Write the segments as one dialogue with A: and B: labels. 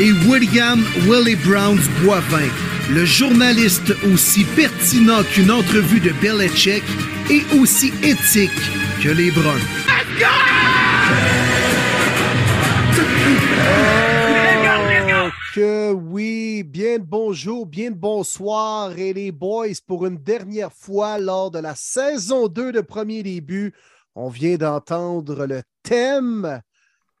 A: Et William Willie Browns Boivin, le journaliste aussi pertinent qu'une entrevue de Belichick et aussi éthique que les Bruns.
B: Oh, que oui, bien de bonjour, bien de bonsoir et les boys pour une dernière fois lors de la saison 2 de Premier Début. On vient d'entendre le thème,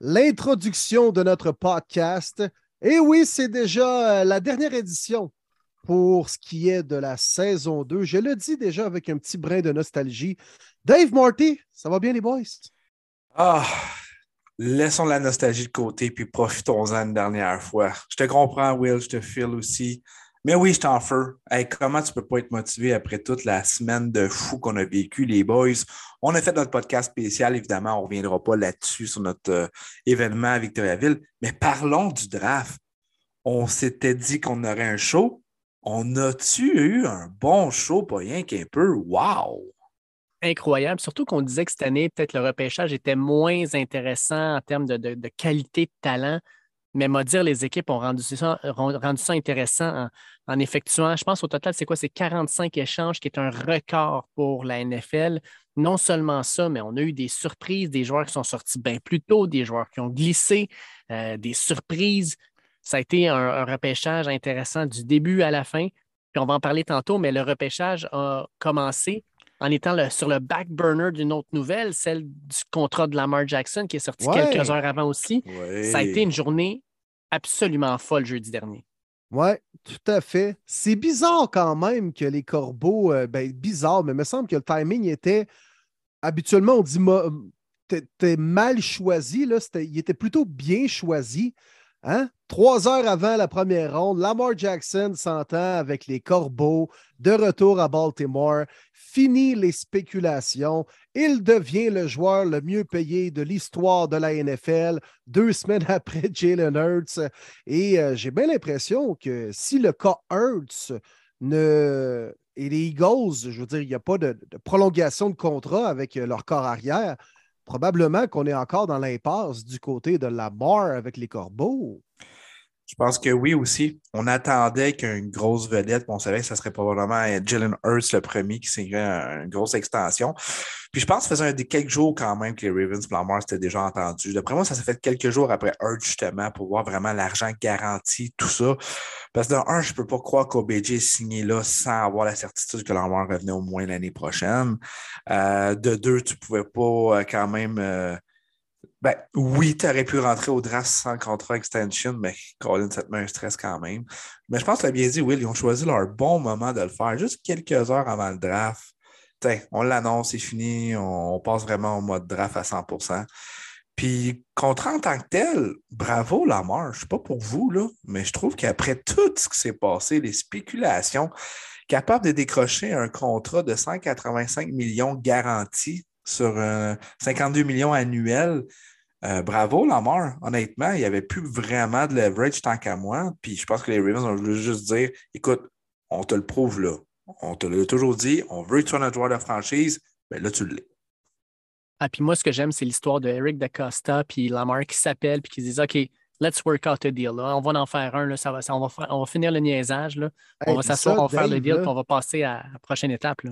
B: l'introduction de notre podcast. Et oui, c'est déjà euh, la dernière édition pour ce qui est de la saison 2. Je le dis déjà avec un petit brin de nostalgie. Dave Marty, ça va bien les boys?
C: Ah, laissons la nostalgie de côté puis profitons-en une dernière fois. Je te comprends, Will, je te file aussi. Mais oui, je t'en feu. Comment tu peux pas être motivé après toute la semaine de fou qu'on a vécu, les boys? On a fait notre podcast spécial, évidemment, on ne reviendra pas là-dessus sur notre euh, événement à Victoriaville, mais parlons du draft. On s'était dit qu'on aurait un show. On a-tu eu un bon show, pas rien qu'un peu? Wow!
D: incroyable. Surtout qu'on disait que cette année, peut-être le repêchage était moins intéressant en termes de, qualité de talent. Mais m'a dire, les équipes ont rendu ça, ont rendu ça intéressant en, en effectuant, je pense au total, c'est quoi? C'est 45 échanges, qui est un record pour la NFL. Non seulement ça, mais on a eu des surprises, des joueurs qui sont sortis bien plus tôt, des joueurs qui ont glissé, euh, des surprises. Ça a été un, un repêchage intéressant du début à la fin. Puis on va en parler tantôt, mais le repêchage a commencé en étant le- sur le back burner d'une autre nouvelle, celle du contrat de Lamar Jackson qui est sorti
B: Ouais.
D: quelques heures avant aussi. Ça a été une journée absolument folle jeudi dernier.
B: Oui, tout à fait. C'est bizarre quand même que les corbeaux, euh, ben bizarre, mais il me semble que le timing était, habituellement on dit t'es mal choisi, là, il était plutôt bien choisi. Hein? Trois heures avant la première ronde, Lamar Jackson s'entend avec les corbeaux, de retour à Baltimore, fini les spéculations, il devient le joueur le mieux payé de l'histoire de la NFL deux semaines après Jalen Hurts. Et euh, j'ai bien l'impression que si le cas Hurts ne. Et les Eagles, je veux dire, il n'y a pas de, de prolongation de contrat avec euh, leur corps arrière. Probablement qu'on est encore dans l'impasse du côté de la barre avec les corbeaux.
C: Je pense que oui aussi. On attendait qu'une grosse vedette, on savait que ça serait probablement Jalen Hurts le premier qui signerait une grosse extension. Puis je pense que ça faisait quelques jours quand même que les Ravens et Lamar s'étaient déjà entendus. D'après moi, ça s'est fait quelques jours après Hurts justement pour voir vraiment l'argent garanti, tout ça. Parce que de un, je ne peux pas croire qu'OBJ est signé là sans avoir la certitude que Lamar revenait au moins l'année prochaine. Euh, de deux, tu ne pouvais pas euh, quand même. euh, ben, oui, tu aurais pu rentrer au draft sans contrat extension, mais Colin, ça te met un stress quand même. Mais je pense que tu as bien dit, Will, ils ont choisi leur bon moment de le faire, juste quelques heures avant le draft. Tiens, on l'annonce, c'est fini, on, passe vraiment au mode draft à 100% Puis, contrat en tant que tel, bravo Lamar. Je ne sais pas pour vous, là, mais je trouve qu'après tout ce qui s'est passé, les spéculations, capable de décrocher un contrat de 185 millions garantis sur euh, 52 millions annuels. Euh, bravo, Lamar. Honnêtement, il n'y avait plus vraiment de leverage tant qu'à moi. Puis je pense que les Ravens ont voulu juste dire écoute, on te le prouve là. On te l'a toujours dit, on veut que tu sois notre joueur de franchise. Mais là, tu l'es.
D: Ah, puis moi, ce que j'aime, c'est l'histoire de Eric DaCosta puis Lamar qui s'appelle puis qui se disent OK, let's work out a deal. là. On va en faire un. Là, ça va, ça- on, va faire- on va finir le niaisage. Là.
B: Hey,
D: on va s'asseoir, on va faire le deal,
B: là,
D: puis on va passer à la prochaine étape. Là.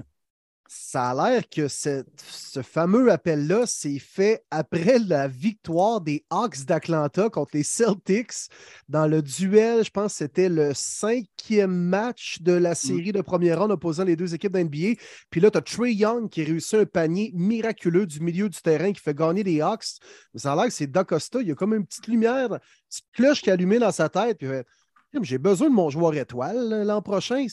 B: Ça a l'air que cette- ce fameux appel-là s'est fait après la victoire des Hawks d'Atlanta contre les Celtics dans le duel. Je pense que c'était le cinquième match de la série de première ronde opposant les deux équipes d'NBA. Puis là, tu as Trey Young qui réussit un panier miraculeux du milieu du terrain qui fait gagner les Hawks. Mais ça a l'air que c'est D'Acosta. Il y a comme une petite lumière, une petite cloche qui est allumée dans sa tête. Puis j'ai besoin de mon joueur étoile là, l'an prochain.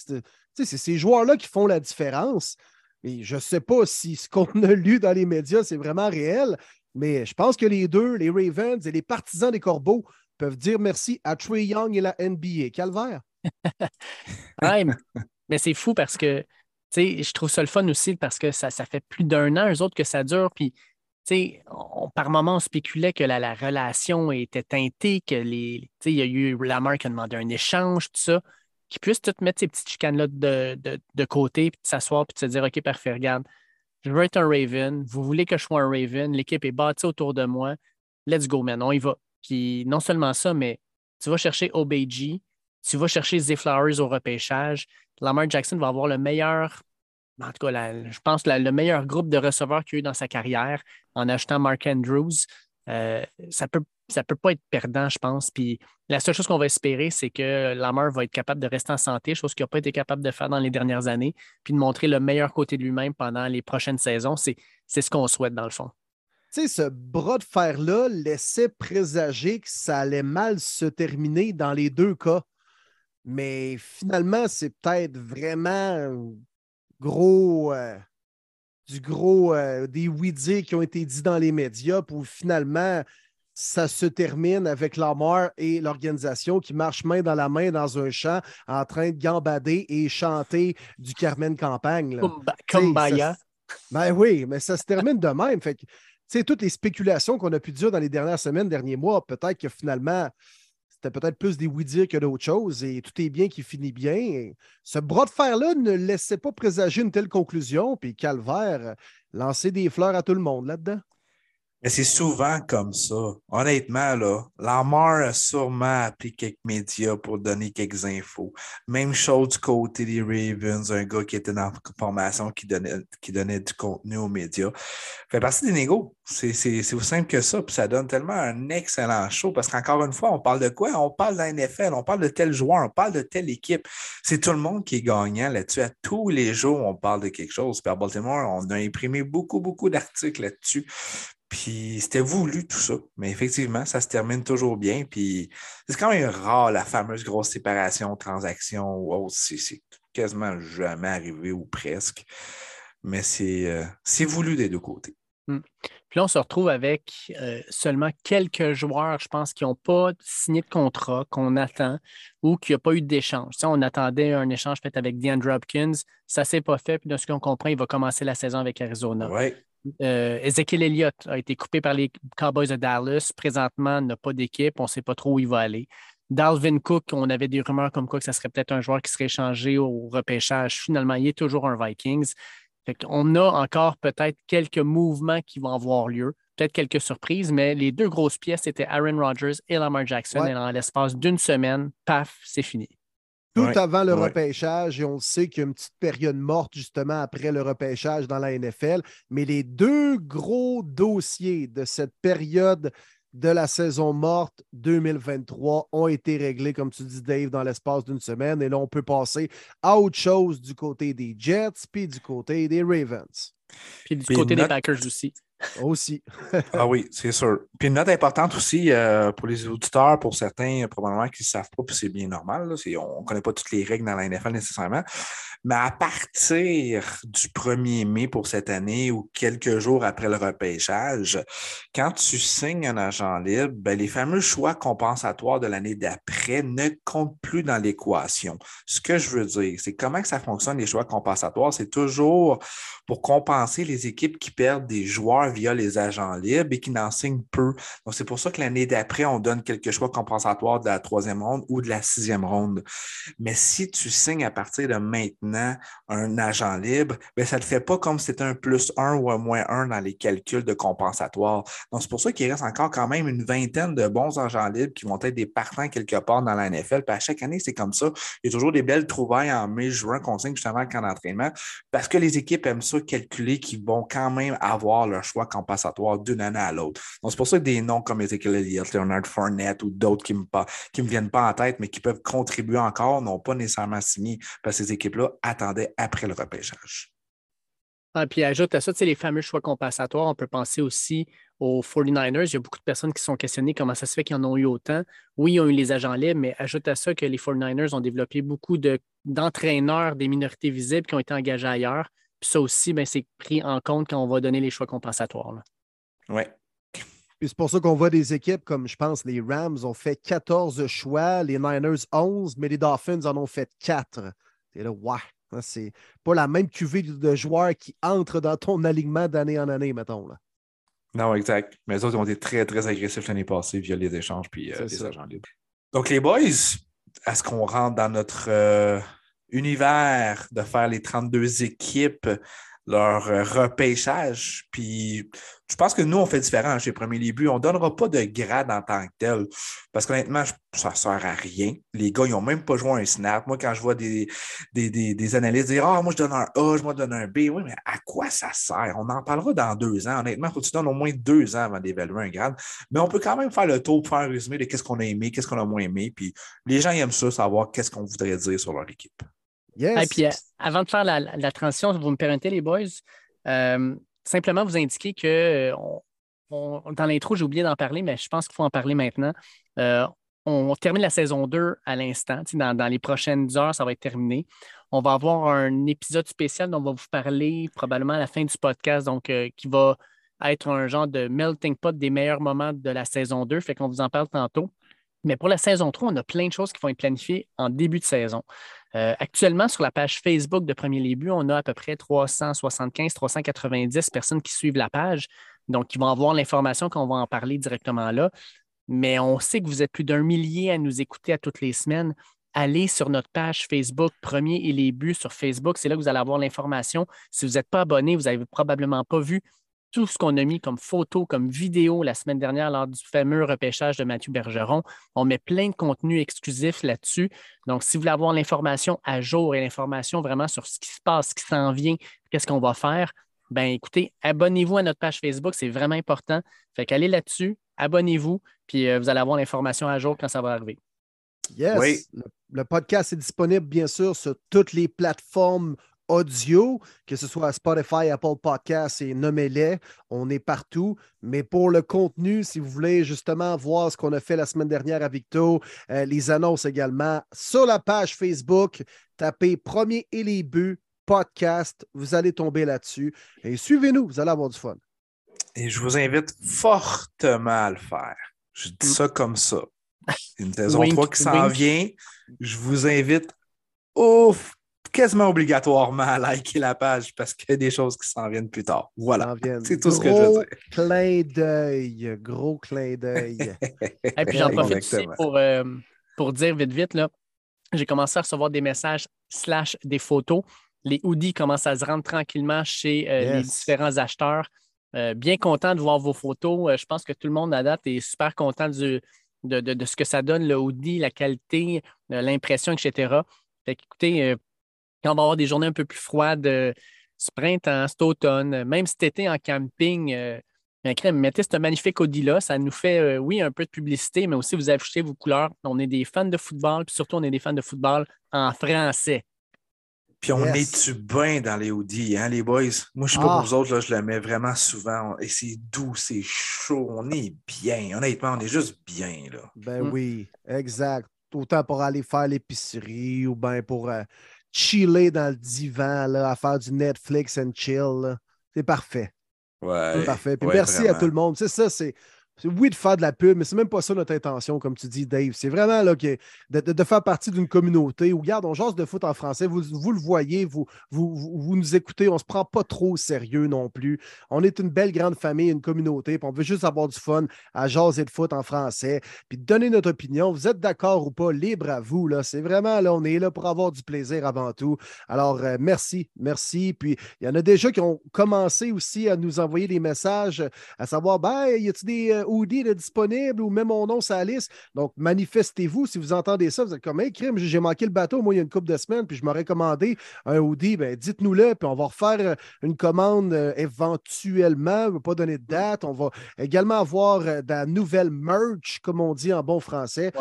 B: C'est ces joueurs-là qui font la différence. Et je ne sais pas si ce qu'on a lu dans les médias, c'est vraiment réel, mais je pense que les deux, les Ravens et les partisans des Corbeaux, peuvent dire merci à Trey Young et la NBA. Calvaire.
D: mais c'est fou parce que je trouve ça le fun aussi parce que ça, ça fait plus d'un an, eux autres, que ça dure. Puis, on, par moment, on spéculait que la, relation était teintée, que les. Il y a eu Lamar qui a demandé un échange, tout ça. Qui puisse tout mettre ces petites chicanes-là de, de, côté, puis s'asseoir, puis de se dire OK, parfait, regarde, je veux être un Raven. Vous voulez que je sois un Raven. L'équipe est bâtie autour de moi. Let's go, man. On y va. Puis non seulement ça, mais tu vas chercher OBG, tu vas chercher Z Flowers au repêchage. Lamar Jackson va avoir le meilleur, en tout cas, je pense le meilleur groupe de receveurs qu'il a eu dans sa carrière en achetant Mark Andrews. Euh, ça peut ça peut pas être perdant, je pense. Puis la seule chose qu'on va espérer, c'est que Lamar va être capable de rester en santé, chose qu'il n'a pas été capable de faire dans les dernières années, puis de montrer le meilleur côté de lui-même pendant les prochaines saisons. C'est ce qu'on souhaite dans le fond.
B: Tu sais, ce bras de fer-là laissait présager que ça allait mal se terminer dans les deux cas. Mais finalement, c'est peut-être vraiment gros, euh, du gros, euh, des oui-dire qui ont été dits dans les médias pour finalement, ça se termine avec Lamar et l'organisation qui marchent main dans la main dans un champ en train de gambader et chanter du Carmen Campagne.
D: Kumbaya.
B: Ben oui, mais ça se termine de même. Fait que, toutes les spéculations qu'on a pu dire dans les dernières semaines, derniers mois, peut-être que finalement, c'était peut-être plus des oui-dire que d'autres choses et tout est bien qui finit bien. ce bras de fer-là ne laissait pas présager une telle conclusion, puis Calvaire lançait des fleurs à tout le monde là-dedans.
C: Mais c'est souvent comme ça. Honnêtement, là, Lamar a sûrement appelé quelques médias pour donner quelques infos. Même chose du côté des Ravens, un gars qui était dans la formation qui donnait, qui donnait du contenu aux médias. Fait partie des négos. C'est aussi simple que ça. Puis ça donne tellement un excellent show parce qu'encore une fois, on parle de quoi? On parle de la NFL, on parle de tel joueur, on parle de telle équipe. C'est tout le monde qui est gagnant là-dessus. À tous les jours, on parle de quelque chose. Puis à Baltimore, on a imprimé beaucoup, beaucoup d'articles là-dessus. Puis c'était voulu tout ça. Mais effectivement, ça se termine toujours bien. Puis c'est quand même rare la fameuse grosse séparation, transaction ou autre. C'est quasiment jamais arrivé ou presque. Mais c'est euh, voulu des deux côtés.
D: Mmh. Puis là, on se retrouve avec euh, seulement quelques joueurs, je pense, qui n'ont pas signé de contrat, qu'on attend ou qui n'ont pas eu d'échange. on attendait un échange fait avec DeAndre Hopkins. Ça ne s'est pas fait. Puis de ce qu'on comprend, il va commencer la saison avec Arizona.
C: Ouais.
D: Euh, Ezekiel Elliott a été coupé par les Cowboys de Dallas. Présentement, n'a pas d'équipe. On ne sait pas trop où il va aller. Dalvin Cook, on avait des rumeurs comme quoi que ça serait peut-être un joueur qui serait échangé au repêchage. Finalement, il est toujours un Vikings. on a encore peut-être quelques mouvements qui vont avoir lieu, peut-être quelques surprises, mais les deux grosses pièces, c'était Aaron Rodgers et Lamar Jackson. Et en l'espace d'une semaine, paf, c'est fini
B: tout avant le repêchage, et on sait qu'il y a une petite période morte justement après le repêchage dans la NFL, mais les deux gros dossiers de cette période de la saison morte 2023 ont été réglés, comme tu dis, Dave, dans l'espace d'une semaine. Et là, on peut passer à autre chose du côté des Jets, puis du côté des Ravens.
D: Puis du côté des Packers aussi.
B: Aussi.
C: ah oui, c'est sûr. Puis une note importante aussi euh, pour les auditeurs, pour certains probablement qui ne savent pas, puis c'est bien normal, on ne connaît pas toutes les règles dans la NFL nécessairement, mais à partir du 1er mai pour cette année ou quelques jours après le repêchage, quand tu signes un agent libre, ben, les fameux choix compensatoires de l'année d'après ne comptent plus dans l'équation. Ce que je veux dire, c'est comment que ça fonctionne les choix compensatoires, c'est toujours pour compenser les équipes qui perdent des joueurs via les agents libres et qui n'en signent peu. Donc, c'est pour ça que l'année d'après, on donne quelques choix compensatoires de la troisième ronde ou de la sixième ronde. Mais si tu signes à partir de maintenant un agent libre, bien, ça ne le fait pas comme si c'était un plus un ou un moins un dans les calculs de compensatoire. Donc, c'est pour ça qu'il reste encore quand même une vingtaine de bons agents libres qui vont être des partants quelque part dans la NFL. Puis à chaque année, c'est comme ça. Il y a toujours des belles trouvailles en mai, juin qu'on signe justement camp d'entraînement parce que les équipes aiment ça calculer qu'ils vont quand même avoir leur choix compensatoire d'une année à l'autre. Donc, c'est pour ça que des noms comme Ezekiel Elliott, Leonard Fournette ou d'autres qui ne me, me viennent pas en tête, mais qui peuvent contribuer encore, n'ont pas nécessairement signé parce que ces équipes-là attendaient après le repêchage.
D: Ah, puis ajoute à ça, les fameux choix compensatoires, on peut penser aussi aux 49ers. Il y a beaucoup de personnes qui sont questionnées comment ça se fait qu'ils en ont eu autant. Oui, ils ont eu les agents libres, mais ajoute à ça que les 49ers ont développé beaucoup d'entraîneurs des minorités visibles qui ont été engagés ailleurs ça aussi, ben, c'est pris en compte quand on va donner les choix compensatoires.
C: Oui.
B: Puis c'est pour ça qu'on voit des équipes comme, je pense, les Rams ont fait 14 choix, les Niners 11, mais les Dolphins en ont fait 4. Et là, ouais, hein, c'est pas la même cuvée de joueurs qui entrent dans ton alignement d'année en année, mettons. Là.
C: Non, exact. Mais les autres ont été très, très agressifs l'année passée via les échanges puis euh, les agents libres. Donc, les boys, est-ce qu'on rentre dans notre euh, univers de faire les 32 équipes leur euh, repêchage. Puis je pense que nous, on fait différent chez Premier Début. On ne donnera pas de grade en tant que tel. Parce qu'honnêtement, ça ne sert à rien. Les gars, ils n'ont même pas joué un snap. Moi, quand je vois des, des, des, analystes dire Ah, moi, je donne un A, moi, je donne un B. Oui, mais à quoi ça sert? On en parlera dans deux ans. Honnêtement, il faut que tu donnes au moins deux ans avant d'évaluer un grade. Mais on peut quand même faire le tour pour faire un résumé de qu'est-ce qu'on a aimé, qu'est-ce qu'on a moins aimé. Puis les gens aiment ça, savoir qu'est-ce qu'on voudrait dire sur leur équipe.
D: Et puis, euh, avant de faire la, transition, vous me permettez, les boys, euh, simplement vous indiquer que euh, dans l'intro, j'ai oublié d'en parler, mais je pense qu'il faut en parler maintenant. on termine la saison 2 à l'instant. Dans, dans, les prochaines heures, ça va être terminé. On va avoir un épisode spécial dont on va vous parler probablement à la fin du podcast, donc qui va être un genre de melting pot des meilleurs moments de la saison 2. Fait qu'on vous en parle tantôt. Mais pour la saison 3, on a plein de choses qui vont être planifiées en début de saison. Euh, actuellement, sur la page Facebook de Premier Début, on a à peu près 375, 390 personnes qui suivent la page. Donc, ils vont avoir l'information qu'on va en parler directement là. Mais on sait que vous êtes plus d'un millier à nous écouter à toutes les semaines. Allez sur notre page Facebook, Premier et les buts sur Facebook. C'est là que vous allez avoir l'information. Si vous n'êtes pas abonné, vous n'avez probablement pas vu tout ce qu'on a mis comme photo, comme vidéo la semaine dernière lors du fameux repêchage de Mathieu Bergeron. On met plein de contenu exclusif là-dessus. Donc, si vous voulez avoir l'information à jour et l'information vraiment sur ce qui se passe, ce qui s'en vient, qu'est-ce qu'on va faire, ben écoutez, abonnez-vous à notre page Facebook, c'est vraiment important. Fait qu'allez là-dessus, abonnez-vous, puis euh, vous allez avoir l'information à jour quand ça va arriver.
B: Yes. Oui. le, podcast est disponible, bien sûr, sur toutes les plateformes audio, que ce soit Spotify, Apple Podcasts et nommez-les. On est partout. Mais pour le contenu, si vous voulez justement voir ce qu'on a fait la semaine dernière à Victo, euh, les annonces également, sur la page Facebook, tapez Premier et les buts podcast. Vous allez tomber là-dessus. Et suivez-nous, vous allez avoir du fun.
C: Et je vous invite fortement à le faire. Je dis ça comme ça. Une saison 3 qui s'en vient. Je vous invite ouf quasiment obligatoirement à liker la page parce qu'il y a des choses qui s'en viennent plus tard. Voilà. C'est tout ce que je veux dire.
B: Clin d'œil. Gros clin d'œil.
D: Et puis j'en profite aussi pour, euh, pour dire vite, vite, là, j'ai commencé à recevoir des messages slash des photos. Les hoodies commencent à se rendre tranquillement chez euh, les différents acheteurs. Euh, bien content de voir vos photos. je pense que tout le monde à date est super content de, de, ce que ça donne, le hoodie, la qualité, l'impression, etc. Fait écoutez, quand on va avoir des journées un peu plus froides, euh, ce printemps, cet automne, même cet été en camping, euh, mettez ce magnifique Audi-là. Ça nous fait, euh, oui, un peu de publicité, mais aussi vous affichez vos couleurs. On est des fans de football, puis surtout, on est des fans de football en français.
C: Puis on est-tu bien dans les Audi, hein, les boys? Moi, je ne sais pas pour ah. vous autres, là, je le mets vraiment souvent. Et c'est doux, c'est chaud, on est bien. Honnêtement, on est juste bien. Là.
B: Ben mm. oui, exact. Autant pour aller faire l'épicerie ou bien pour chiller dans le divan, là, à faire du Netflix and chill. C'est parfait.
C: Ouais.
B: C'est parfait. Puis merci à tout le monde. C'est ça, c'est oui, de faire de la pub, mais c'est même pas ça notre intention, comme tu dis, Dave. C'est vraiment là, que de, faire partie d'une communauté où, regarde, on jase de foot en français, vous, vous le voyez, vous, vous, vous, nous écoutez, on se prend pas trop au sérieux non plus. On est une belle grande famille, une communauté, puis on veut juste avoir du fun à jaser de foot en français, puis donner notre opinion. Vous êtes d'accord ou pas, libre à vous. Là. C'est vraiment, là, on est là pour avoir du plaisir avant tout. Alors, euh, merci, merci. Puis, il y en a déjà qui ont commencé aussi à nous envoyer des messages, à savoir, ben, y a-t-il des Audi est disponible ou même mon nom sur la liste. Donc, manifestez-vous si vous entendez ça. Vous êtes comme, hey, crime, j'ai manqué le bateau, moi, il y a une couple de semaines, puis je m'aurais commandé un Audi. Ben, dites-nous-le, puis on va refaire euh, une commande euh, éventuellement. On ne va pas donner de date. On va également avoir euh, de la nouvelle merch, comme on dit en bon français.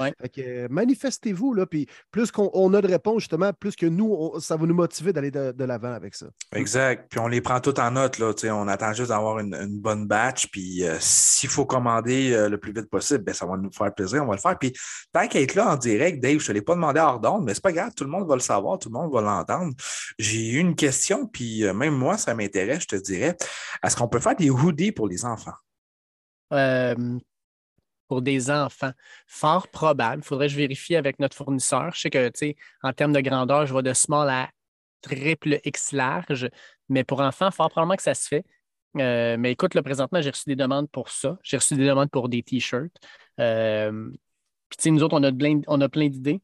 B: manifestez-vous, là, puis plus qu'on a de réponses, justement, plus que nous, ça va nous motiver d'aller de, l'avant avec ça.
C: Exact. Puis on les prend toutes en note, là. On attend juste d'avoir une, bonne batch, puis s'il faut euh, le plus vite possible, ben, ça va nous faire plaisir, on va le faire. Puis tant qu'à être là en direct, Dave, je ne te l'ai pas demandé hors mais c'est pas grave, tout le monde va le savoir, tout le monde va l'entendre. J'ai eu une question, puis euh, même moi, ça m'intéresse, je te dirais. Est-ce qu'on peut faire des hoodies pour les enfants?
D: euh, pour des enfants. Fort probable. Il faudrait que je vérifie avec notre fournisseur. Je sais que, tu sais, en termes de grandeur, je vois de small à triple X large, mais pour enfants, fort probablement que ça se fait. Euh, mais écoute, là, présentement, j'ai reçu des demandes pour ça. J'ai reçu des demandes pour des T-shirts. Euh, puis, tu sais, nous autres, on a plein, on a plein d'idées.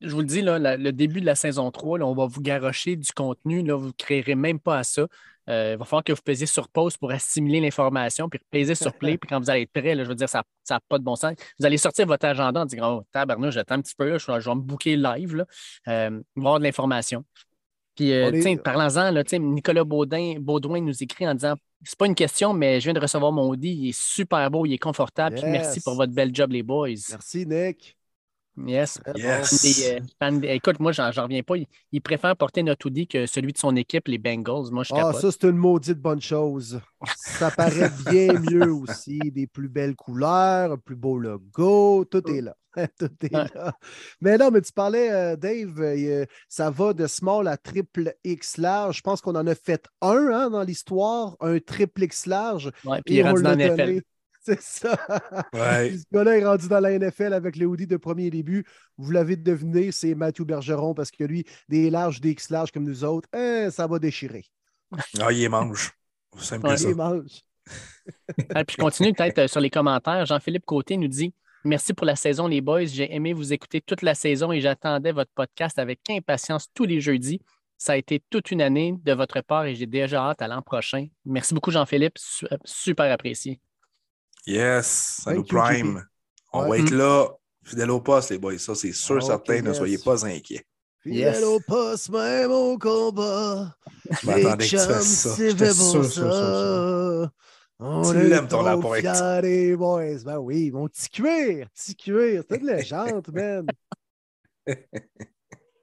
D: Je vous le dis, là, le début de la saison 3, là, on va vous garrocher du contenu. Là, vous ne créerez même pas à ça. Euh, il va falloir que vous pesiez sur pause pour assimiler l'information, puis peser sur play. Puis quand vous allez être prêt, là, je veux dire, ça n'a pas de bon sens. Vous allez sortir votre agenda en disant Oh, tabarnouche, j'attends un petit peu, là, je, vais- me booker live. Là. Avoir de l'information. Puis, euh,
B: est-
D: tiens, Nicolas Baudin, Baudouin nous écrit en disant C'est pas une question, mais je viens de recevoir mon Audi. Il est super beau, il est confortable. Puis merci pour votre bel job, les boys.
B: Merci, Nick.
D: Yes. Des, euh, fans- écoute, moi, j'en reviens pas. Il, il préfère porter notre Audi que celui de son équipe, les Bengals. Moi, je
B: Ah,
D: capote.
B: ça, c'est une maudite bonne chose. Ça paraît bien mieux aussi. Des plus belles couleurs, un plus beau logo. Tout est là. Tout est
D: Ouais.
B: là. Mais non, mais tu parlais, euh, Dave, euh, ça va de small à triple X large. Je pense qu'on en a fait un hein, dans l'histoire, un triple X large.
D: Ouais, puis il
B: et
D: est
B: on
D: rendu dans
B: C'est ça.
C: Ouais.
B: Ce gars-là est rendu dans la NFL avec les Audi de premier début. Vous l'avez deviné, c'est Mathieu Bergeron parce que lui, des larges, des X larges comme nous autres, hein, ça va déchirer.
C: Ah, il les mange. C'est simple
D: Ouais.
C: ça.
B: Il mange.
D: Ah, puis je continue peut-être euh, sur les commentaires. Jean-Philippe Côté nous dit Merci pour la saison, les boys. J'ai aimé vous écouter toute la saison et j'attendais votre podcast avec impatience tous les jeudis. Ça a été toute une année de votre part et j'ai déjà hâte à l'an prochain. Merci beaucoup, Jean-Philippe. Euh, Super apprécié.
C: Yes, ça nous prime.
B: JP.
C: On
B: Ouais.
C: va être là, fidèle au poste, les boys. Ça, c'est sûr,
B: Ok,
C: certain. Ne soyez pas inquiets.
B: Fidèle
D: Yes.
B: au poste, même au combat.
C: Je m'attendais que tu
B: Les
C: fasses ça. J'étais sûr, sûr, sûr.
B: On
C: Tu l'aimes, ton
B: des boys. Ben oui, mon petit cuir, petit cuir. C'est de légende, man.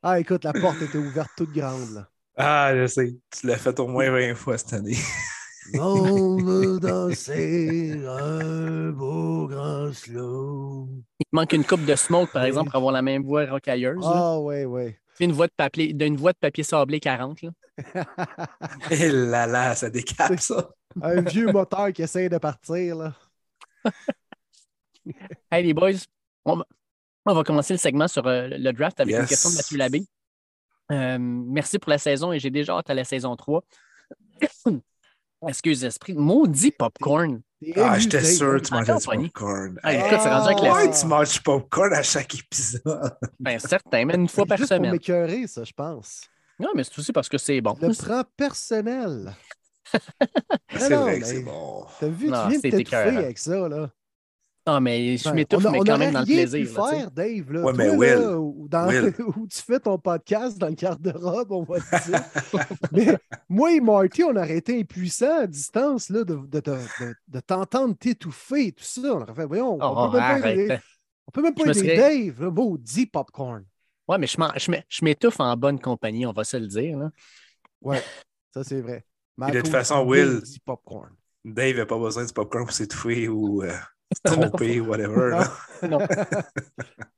B: Ah, écoute, la porte était ouverte toute grande, là.
C: Ah, je sais. Tu l'as fait au moins 20 fois cette année.
B: On veut danser un beau grand slow.
D: Il te manque une coupe de smoke, par
B: Oui.
D: exemple, pour avoir la même voix rocailleuse.
B: Ah, ouais, ouais.
D: Tu fais une voix de papier, d'une voix de papier sablé 40. Là.
C: Et là là, ça décape ça.
B: Un vieux moteur qui essaie de partir, là.
D: Hey les boys, on va, on va commencer le segment sur euh, le draft avec une question de Mathieu Labbé. Euh, merci pour la saison et j'ai déjà hâte à la saison 3. Excuse esprit. Maudit popcorn.
C: Ah, j'étais sûr que tu mangeais du popcorn.
D: Ah,
C: Hey,
D: écoute, c'est rendu un
B: Ah,
C: Ouais, tu manges du popcorn à chaque épisode.
D: Ben certain, mais une fois
B: C'est
D: par
B: juste pour
D: semaine.
B: m'écœurer, ça, je pense.
D: Non, mais c'est aussi parce que c'est bon.
B: Le prends personnel.
C: C'est vrai que c'est bon.
B: T'as vu,
D: Non,
B: tu viens de
D: c'est
B: t'étouffer avec ça, là.
D: Non, mais je
B: Ben,
D: m'étouffe,
B: a-
D: mais quand même dans le plaisir.
B: pu
D: là,
B: faire, Dave. Là.
C: Ouais, mais Will,
B: là, où, dans-
C: Will.
B: où tu fais ton podcast dans le garde-robe, on va te dire. mais moi et Marty, on aurait été impuissants à distance là, de, de, de, de- de t'entendre t'étouffer et tout ça. On aurait fait, voyons,
D: Oh,
B: on peut même pas on peut même pas aider
D: serais-
B: Dave. Là, maudit popcorn.
D: Ouais, mais je m'étouffe en bonne compagnie, on va se le dire. là.
B: Ouais, ça c'est vrai.
C: Et de toute façon, Will-
B: popcorn.
C: Dave n'a pas besoin du popcorn pour s'étouffer ou euh, ou whatever.
D: Non.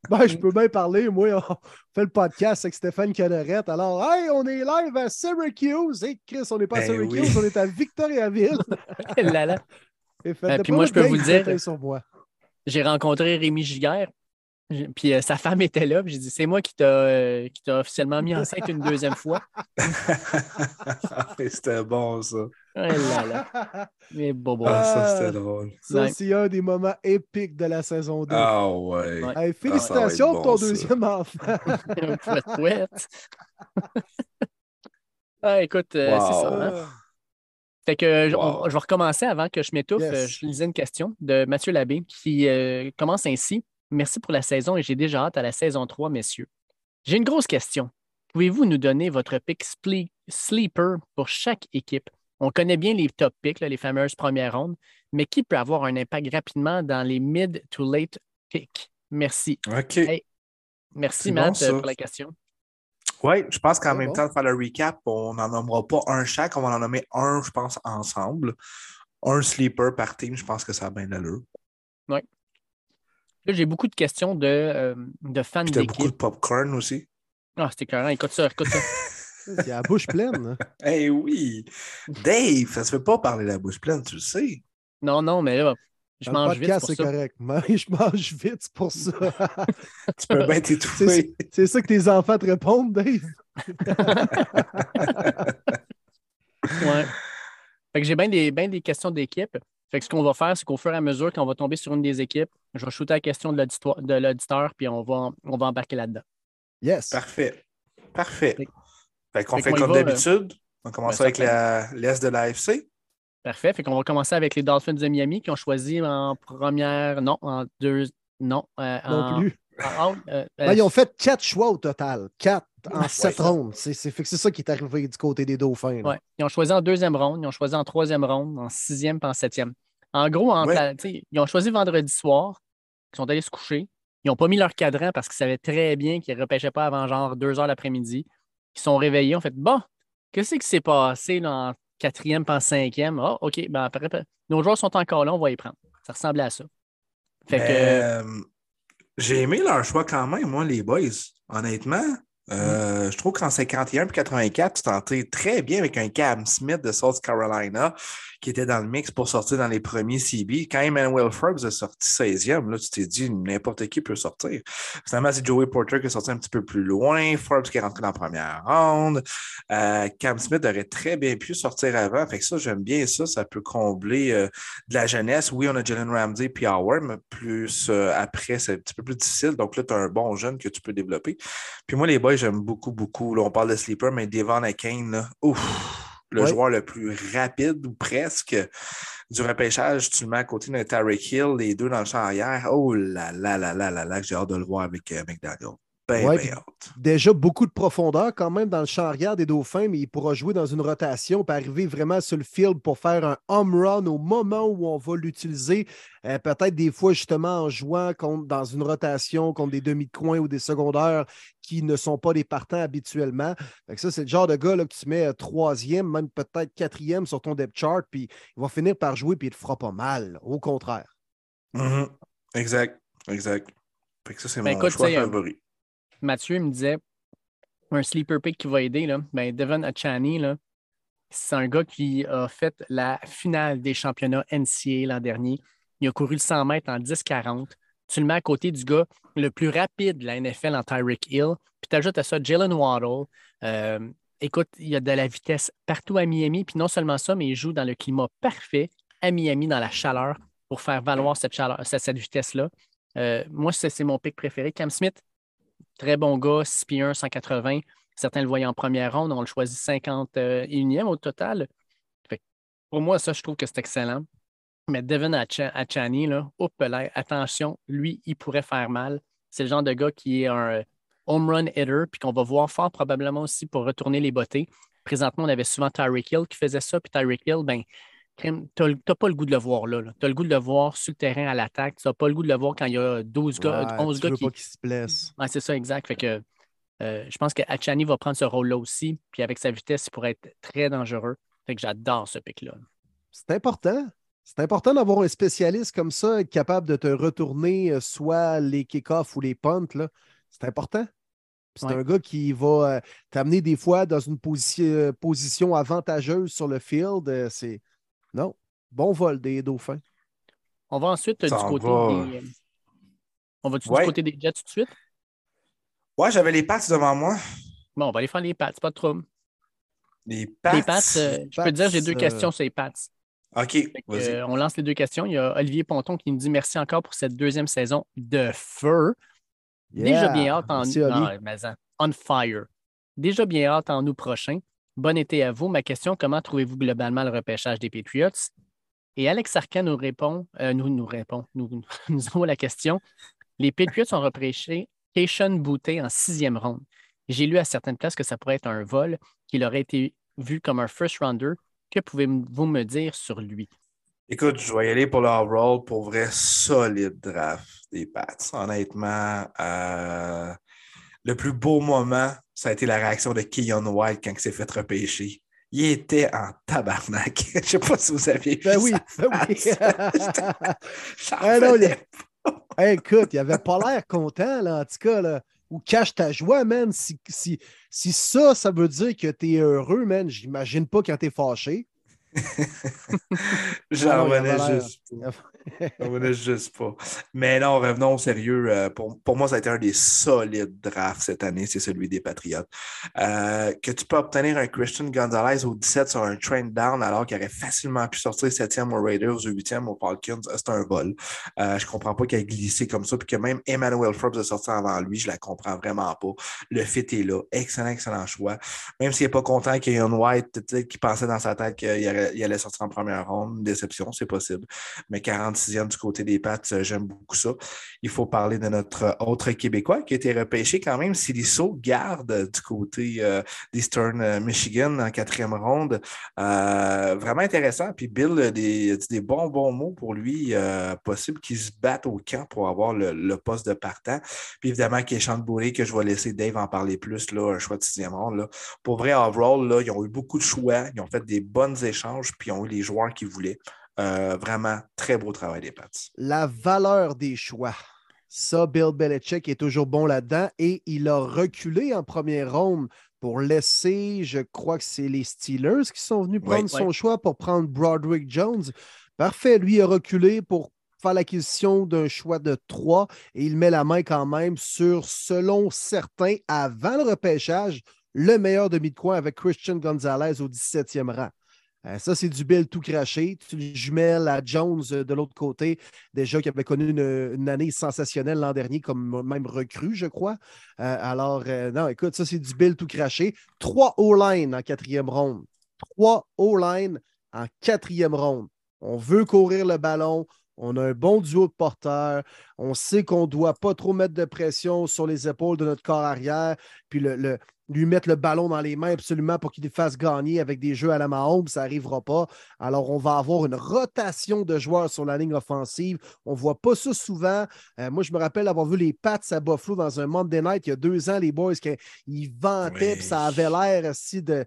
B: Ben, je peux bien parler. Moi, on fait le podcast avec Stéphane Canarette. Alors, hey, on est live à Syracuse. Hey, Chris, on n'est pas à
C: Ben
B: Syracuse,
C: oui.
B: on est à Victoriaville.
D: Là, là.
B: Et
D: Ben, puis moi, je peux vous dire-. J'ai rencontré Rémi Giguère, puis euh, sa femme était là, puis j'ai dit c'est moi qui t'a euh, qui t'a officiellement mis enceinte une deuxième fois.
C: c'était bon, ça.
D: Ouais, là, là. Mais bobo.
C: Ah, ça,
B: Ah.
C: c'était drôle.
B: Ça,
D: Ouais.
B: c'est un des moments épiques de la saison 2.
C: Ah ouais.
D: Ouais.
B: Hey, félicitations
C: Ah, ça va être
B: pour ton
C: bon, ça.
B: deuxième enfant.
D: Fouette, fouette. ah, écoute, euh, c'est
C: Wow.
D: ça. hein. Fait que je- on-
C: Wow.
D: je vais recommencer avant que je m'étouffe.
B: Yes.
D: Euh, Je lisais une question de Mathieu Labbé qui euh, commence ainsi. Merci pour la saison et j'ai déjà hâte à la saison 3, messieurs. J'ai une grosse question. Pouvez-vous nous donner votre pick sleeper pour chaque équipe? On connaît bien les top picks, là, les fameuses premières rondes, mais qui peut avoir un impact rapidement dans les mid to late picks? Merci.
C: OK.
D: Hey. Merci, Matt,
C: bon,
D: pour la question.
C: Oui, je pense qu'en même
B: bon.
C: temps de faire le recap, on n'en nommera pas un chaque, on va en nommer un, je pense, ensemble. Un sleeper par team, je pense que ça a bien l'allure.
D: Là, j'ai beaucoup de questions de, euh, de fans
C: t'as beaucoup de
D: d'équipe.
C: popcorn aussi.
D: Ah, c'était écœurant. Écoute ça, écoute ça.
B: Il a la bouche pleine. hein.
C: Eh oui! Dave, ça se fait pas parler la bouche pleine, tu le sais.
D: Non, non, mais là, Je
B: Dans
D: mange vite
B: podcast, c'est correct. Mais je mange vite, c'est pour ça.
C: Tu peux bien t'étouffer.
B: c'est ça que tes enfants te répondent, Dave?
D: Ouais. Fait que j'ai bien des, ben des questions d'équipe. Fait que ce qu'on va faire, c'est qu'au fur et à mesure, quand on va tomber sur une des équipes, je vais shooter la question de l'auditeur, puis on va, on va embarquer là-dedans.
B: Yes.
C: Parfait. Parfait.
D: Fait-
C: Fait qu'on
D: fait
C: comme d'habitude. On commence
D: ben,
C: avec la- l'Est de l'AFC.
D: Parfait. Fait qu'on va commencer avec les Dolphins de Miami qui ont choisi en première, non, en deux, non. euh,
B: Non
D: en-
B: plus.
D: en- euh,
B: Ben, ils ont fait quatre choix au total. Quatre en sept rondes. C'est c'est- fait que c'est ça qui est arrivé du côté des Dauphins.
D: Ouais. Ils ont choisi en deuxième ronde, ils ont choisi en troisième ronde, en sixième puis en septième. En gros, en ils ont choisi vendredi soir, ils sont allés se coucher. Ils n'ont pas mis leur cadran parce qu'ils savaient très bien qu'ils ne repêchaient pas avant genre deux heures l'après-midi. Ils sont réveillés, ont fait Bon, qu'est-ce qui s'est passé en quatrième en cinquième? Ah, OK, ben après, nos joueurs sont encore là, on va y prendre. Ça ressemblait à ça.
C: Euh, J'ai aimé leur choix quand même, moi, les boys. Honnêtement, Euh, Je trouve qu'en 51 et 84, tu tentais très bien avec un Cam Smith de South Carolina qui était dans le mix pour sortir dans les premiers CB. Quand Emmanuel Forbes a sorti 16e, là, tu t'es dit n'importe qui peut sortir. Finalement, c'est Joey Porter qui est sorti un petit peu plus loin, Forbes qui est rentré dans la première ronde. Euh, Cam Smith aurait très bien pu sortir avant. Fait que ça, j'aime bien ça. Ça peut combler euh, de la jeunesse. Oui, on a Jalen Ramsey puis Howard, mais plus après, c'est un petit peu plus difficile. Donc là, tu as un bon jeune que tu peux développer. Puis moi, les boys, j'aime beaucoup, beaucoup. Là, on parle de sleeper, mais Devon là, ouf, le
B: Ouais.
C: joueur le plus rapide ou presque du repêchage, tu le mets à côté d'un Tarek Hill, les deux dans le champ arrière. Oh là là là là là là, que j'ai hâte de le voir avec euh, McDaniel. Ben,
B: Ouais,
C: ben.
B: Déjà beaucoup de profondeur quand même dans le champ arrière des Dauphins, mais il pourra jouer dans une rotation pour arriver vraiment sur le field pour faire un home run au moment où on va l'utiliser. Euh, Peut-être des fois justement en jouant contre- dans une rotation contre des demi de coin ou des secondaires qui ne sont pas des partants habituellement. Fait que ça, c'est le genre de gars là, que tu mets euh, troisième, même peut-être quatrième sur ton depth chart, puis il va finir par jouer, puis il ne te fera pas mal. Au contraire.
C: Mhm. Exact, exact. Fait que ça, c'est
D: Ben,
C: mon
D: écoute,
C: choix favori.
D: Mathieu me disait un sleeper pick qui va aider. Là. Ben, Devon Achani, c'est un gars qui a fait la finale des championnats NCA l'an dernier. Il a couru le 100 mètres en 10-40. Tu le mets à côté du gars le plus rapide de la NFL en Tyreek Hill. Puis tu ajoutes à ça Jalen Waddle. Euh, écoute, il y a de la vitesse partout à Miami. Puis non seulement ça, mais il joue dans le climat parfait à Miami, dans la chaleur, pour faire valoir cette, vitesse-là. Euh, moi, c'est mon pick préféré. Cam Smith, Très bon gars, 6 pieds 1, 180. Certains le voyaient en première ronde, on le choisit 51e au total. Pour moi, ça, je trouve que c'est excellent. Mais Devin Acha- Achani, là, attention, lui, il pourrait faire mal. C'est le genre de gars qui est un euh, home run hitter, puis qu'on va voir fort probablement aussi pour retourner les bottées. Présentement, on avait souvent Tyreek Hill qui faisait ça, puis Tyreek Hill, ben, t'as t'as pas le goût de le voir là. Tu as le goût de le voir sur le terrain à l'attaque. Tu n'as pas le goût de le voir quand il y a 12 gars,
B: Ouais,
D: 11
B: tu
D: gars
B: veux
D: qui,
B: pas se blesse.
D: Ouais, c'est ça, exact. Fait que euh, je pense que Achani va prendre ce rôle-là aussi. Puis avec sa vitesse, il pourrait être très dangereux. Fait que j'adore ce pic-là.
B: C'est important. C'est important d'avoir un spécialiste comme ça, capable de te retourner euh, soit les kick-offs ou les punts. là. C'est important. C'est
D: Ouais.
B: un gars qui va euh, t'amener des fois dans une position, position avantageuse sur le field. C'est non. Bon vol des dauphins.
D: On va ensuite euh,
C: Ça
D: du côté
C: va.
D: des. euh, On va du
C: Ouais.
D: côté des Jets tout de suite?
C: Ouais, j'avais les pattes devant moi.
D: Bon, on va aller faire les Pats, pas de trouble.
C: Les pattes.
D: Les Pats, euh, je peux te dire, j'ai deux questions sur les Pats.
C: OK,
D: que, euh, on lance les deux questions. Il y a Olivier Ponton qui nous dit merci encore pour cette deuxième saison de feu. Déjà bien hâte en
B: Merci.
D: Ah, mais en- on fire. Déjà bien hâte en août prochain. Bon été à vous. Ma question, comment trouvez-vous globalement le repêchage des Patriots? Et Alex Arcan nous répond, euh, nous, nous répond, nous, nous envoie la question. Les Patriots ont repêché Keishon Boutte en sixième ronde. J'ai lu à certaines places que ça pourrait être un vol, qu'il aurait été vu comme un first rounder. Que pouvez-vous me dire sur lui?
C: Écoute, je vais y aller pour leur rôle pour vrai solide draft des Pats. Honnêtement, euh, le plus beau moment, ça a été la réaction de Keon White quand il s'est fait repêcher. Il était en tabarnak. Je ne sais pas si vous aviez vu
B: Ben oui, ben oui. non, il Hey, écoute, il avait pas l'air content, là, en tout cas. Là. Ou cache ta joie, man. Si, si, si ça, ça veut dire que tu es heureux, man, j'imagine pas quand tu es fâché.
C: J'en revenais juste J'en revenais juste pas. Mais non, revenons au sérieux. Euh, pour, pour, moi, ça a été un des solides drafts cette année, c'est celui des Patriotes. Euh, que tu peux obtenir un Christian Gonzalez au 17 sur un train down alors qu'il aurait facilement pu sortir 7e aux Raiders ou 8e aux Falcons, c'est un vol. Euh, je comprends pas qu'il ait glissé comme ça, puis que même Emmanuel Forbes a sorti avant lui, je la comprends vraiment pas. Le fit est là. Excellent, excellent choix. Même s'il n'est pas content qu'il y ait un White qui pensait dans sa tête qu'il allait sortir en première ronde, déception, c'est possible. Mais 46e du côté des Pats, euh, j'aime beaucoup ça. Il faut parler de notre autre Québécois qui a été repêché quand même, Silisso Garde du côté euh, d'Eastern euh, Michigan en quatrième ronde. vraiment intéressant. Puis Bill des, des bons, bons mots pour lui. possible qu'il se batte au camp pour avoir le, poste de partant. Puis évidemment, Kéchan Bourré, que je vais laisser Dave en parler plus, là, un choix de sixième ronde. Là. Pour vrai, overall, là, ils ont eu beaucoup de choix. Ils ont fait des bonnes échanges, puis ils ont eu les joueurs qu'ils voulaient. Euh, vraiment, très beau travail des Pats.
B: La valeur des choix. Ça, Bill Belichick est toujours bon là-dedans et il a reculé en première ronde pour laisser, je crois que c'est les Steelers qui sont venus prendre son choix pour prendre Broderick Jones. Parfait, lui a reculé pour faire l'acquisition d'un choix de 3 et il met la main quand même sur, selon certains, avant le repêchage, le meilleur demi de coin avec Christian Gonzalez au 17e rang. Euh, ça, c'est du Bill tout craché. Tu le jumelles à Jones euh, de l'autre côté, déjà qui avait connu une, année sensationnelle l'an dernier, comme même recrue, je crois. Euh, alors, non, écoute, ça, c'est du Bill tout craché. Trois O-line en quatrième ronde. Trois O-line en quatrième ronde. On veut courir le ballon. On a un bon duo de porteurs. On sait qu'on ne doit pas trop mettre de pression sur les épaules de notre corps arrière. Puis le, lui mettre le ballon dans les mains absolument pour qu'il fasse gagner avec des jeux à la Mahomes, ça n'arrivera pas. Alors, on va avoir une rotation de joueurs sur la ligne offensive. On ne voit pas ça souvent. Euh, moi, je me rappelle avoir vu les Pats à Buffalo dans un Monday Night il y a deux ans, les boys, qui ils vantaient, puis ça avait l'air aussi de,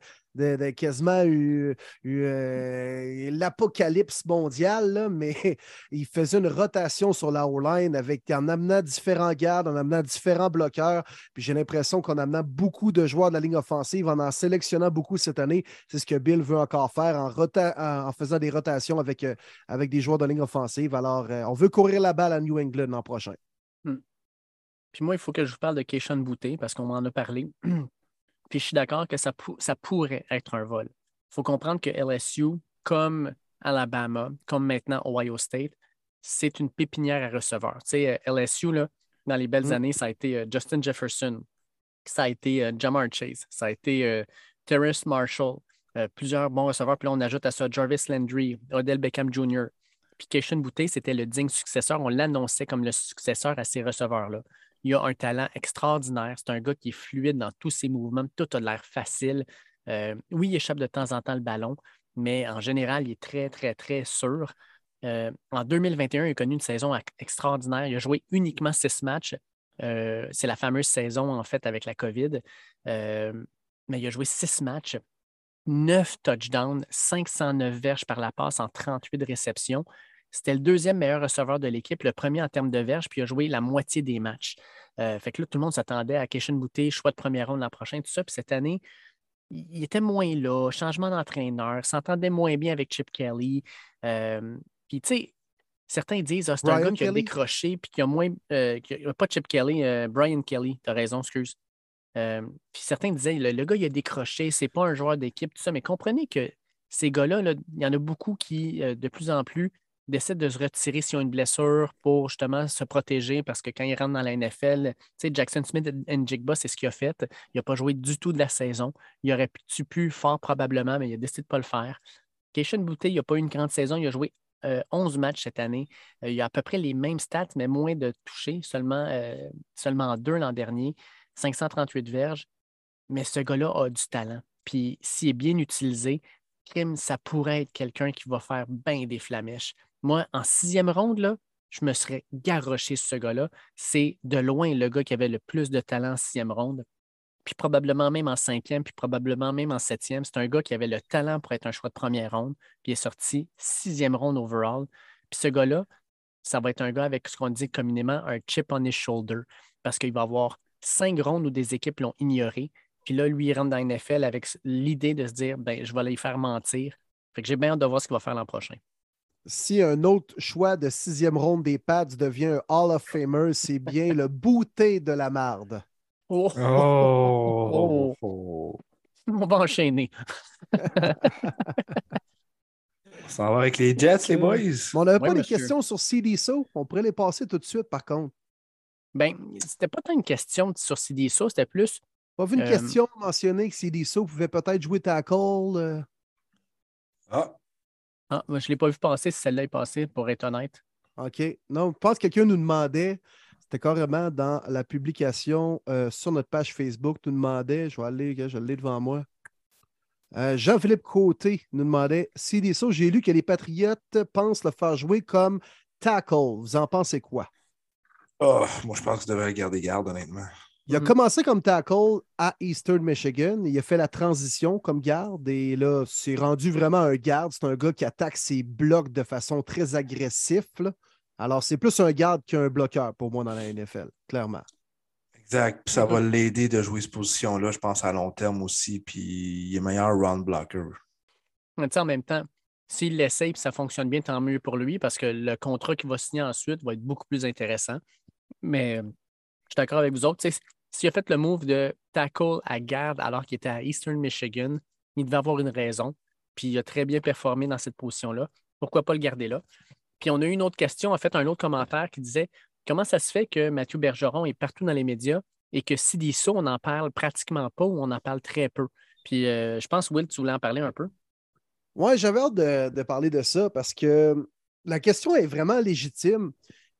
B: quasiment eu, euh, l'apocalypse mondial, mais il faisait une rotation sur la O-line avec, en amenant différents gardes, en amenant différents bloqueurs. Puis j'ai l'impression qu'en amenant beaucoup de joueurs de la ligne offensive, en en sélectionnant beaucoup cette année, c'est ce que Bill veut encore faire en, en, faisant des rotations avec, euh, avec des joueurs de ligne offensive. Alors, euh, on veut courir la balle à New England l'an prochain. Hmm.
D: Puis moi, il faut que je vous parle de Keishon Bouté parce qu'on m'en a parlé. Puis je suis d'accord que ça, ça pourrait être un vol. Il faut comprendre que LSU, comme Alabama, comme maintenant Ohio State, c'est une pépinière à receveurs. Tu sais, euh, LSU, là, dans les belles mm. années, ça a été euh, Justin Jefferson, ça a été euh, Jamar Chase, ça a été Terrace Marshall, plusieurs bons receveurs. Puis là, on ajoute à ça Jarvis Landry, Odell Beckham Jr. Puis Boutte, c'était le digne successeur. On l'annonçait comme le successeur à ces receveurs-là. Il a un talent extraordinaire. C'est un gars qui est fluide dans tous ses mouvements. Tout a l'air facile. Euh, oui, il échappe de temps en temps le ballon, mais en général, il est très, très, très sûr. Euh, en 2021, il a connu une saison extraordinaire. Il a joué uniquement six matchs. Euh, c'est la fameuse saison, en fait, avec la COVID. mais il a joué six matchs, neuf touchdowns, 509 verges par la passe en 38 réceptions. C'était le deuxième meilleur receveur de l'équipe, le premier en termes de verges, puis il a joué la moitié des matchs. Euh, fait que là, tout le monde s'attendait à Keshin Bouté, choix de première ronde l'an prochain, tout ça. Puis cette année, il était moins là, changement d'entraîneur, s'entendait moins bien avec Chip Kelly. Euh, puis, tu sais, certains disent ah, c'est un gars qui a décroché, puis qui a moins. Euh, pas Chip Kelly, Brian Kelly, tu as raison, excuse. puis certains disaient le, le, gars, il a décroché, c'est pas un joueur d'équipe, tout ça. Mais comprenez que ces gars-là, il y en a beaucoup qui, de plus en plus, décident de se retirer s'ils ont une blessure pour justement se protéger parce que quand ils rentrent dans la NFL, tu sais, Jackson Smith et Jigba, c'est ce qu'il a fait. Il n'a pas joué du tout de la saison. Il aurait pu, pu fort probablement, mais il a décidé de ne pas le faire. Keishan Boutte, il n'a pas eu une grande saison. Il a joué 11 euh, matchs cette année. Euh, il a à peu près les mêmes stats, mais moins de touchés, seulement, euh, seulement deux l'an dernier, 538 verges. Mais ce gars-là a du talent. Puis s'il est bien utilisé, Kim, ça pourrait être quelqu'un qui va faire bien des flamèches. Moi, en sixième ronde, je me serais garoché ce gars-là. C'est de loin le gars qui avait le plus de talent en sixième ronde. Puis probablement même en cinquième, puis probablement même en septième. C'est un gars qui avait le talent pour être un choix de première ronde, puis est sorti sixième ronde overall. Puis ce gars-là, ça va être un gars avec ce qu'on dit communément un chip on his shoulder, parce qu'il va avoir cinq rondes où des équipes l'ont ignoré. Puis là, lui, il rentre dans NFL avec l'idée de se dire ben, je vais aller faire mentir Fait que j'ai bien hâte de voir ce qu'il va faire l'an prochain.
B: Si un autre choix de sixième ronde des Pats devient un Hall of Famer, c'est bien le bouté de la marde.
D: Oh!
C: Oh!
D: Oh. On va enchaîner.
C: On s'en va avec les Jets, les boys.
B: Mais on n'avait
D: Oui,
B: pas des
D: monsieur.
B: questions sur CDSO. On pourrait les passer tout de suite, par contre.
D: Ben, c'était pas tant une question sur CDSO, c'était plus.
B: Pas vu une
D: Euh,
B: question mentionner que CDSO pouvait peut-être jouer tackle. euh,
C: Ah,
D: Ah, moi, je ne l'ai pas vu passer si celle-là est passée, pour être honnête.
B: OK. Non, je pense que quelqu'un nous demandait, c'était carrément dans la publication euh, sur notre page Facebook, nous demandait, je vais aller, je l'ai devant moi. Euh, Jean-Philippe Côté nous demandait CDSO, j'ai lu que les Patriotes pensent le faire jouer comme tackle. Vous en pensez quoi?
C: oh, moi, je pense que tu devrais garder garde, honnêtement.
B: Il a
D: Mhm.
B: commencé comme tackle à Eastern Michigan. Il a fait la transition comme garde et là, c'est rendu vraiment un garde. C'est un gars qui attaque ses blocs de façon très agressive. là. Alors, c'est plus un garde qu'un bloqueur pour moi dans la NFL, clairement.
C: Exact. Puis ça va l'aider de jouer cette position-là, je pense, à long terme aussi. Puis il est meilleur round blocker.
D: Mais tu sais, en même temps, s'il l'essaye et ça fonctionne bien, tant mieux pour lui parce que le contrat qu'il va signer ensuite va être beaucoup plus intéressant. Mais je suis d'accord avec vous autres. S'il a fait le move de tackle à garde alors qu'il était à Eastern Michigan, il devait avoir une raison. Puis il a très bien performé dans cette position-là. Pourquoi pas le garder là? Puis on a eu une autre question, en fait, un autre commentaire qui disait comment ça se fait que Mathieu Bergeron est partout dans les médias et que Sidiso, on n'en parle pratiquement pas ou on en parle très peu. Puis euh, je pense, Will, tu voulais en parler un peu.
B: Ouais, j'avais hâte de parler de ça parce que la question est vraiment légitime.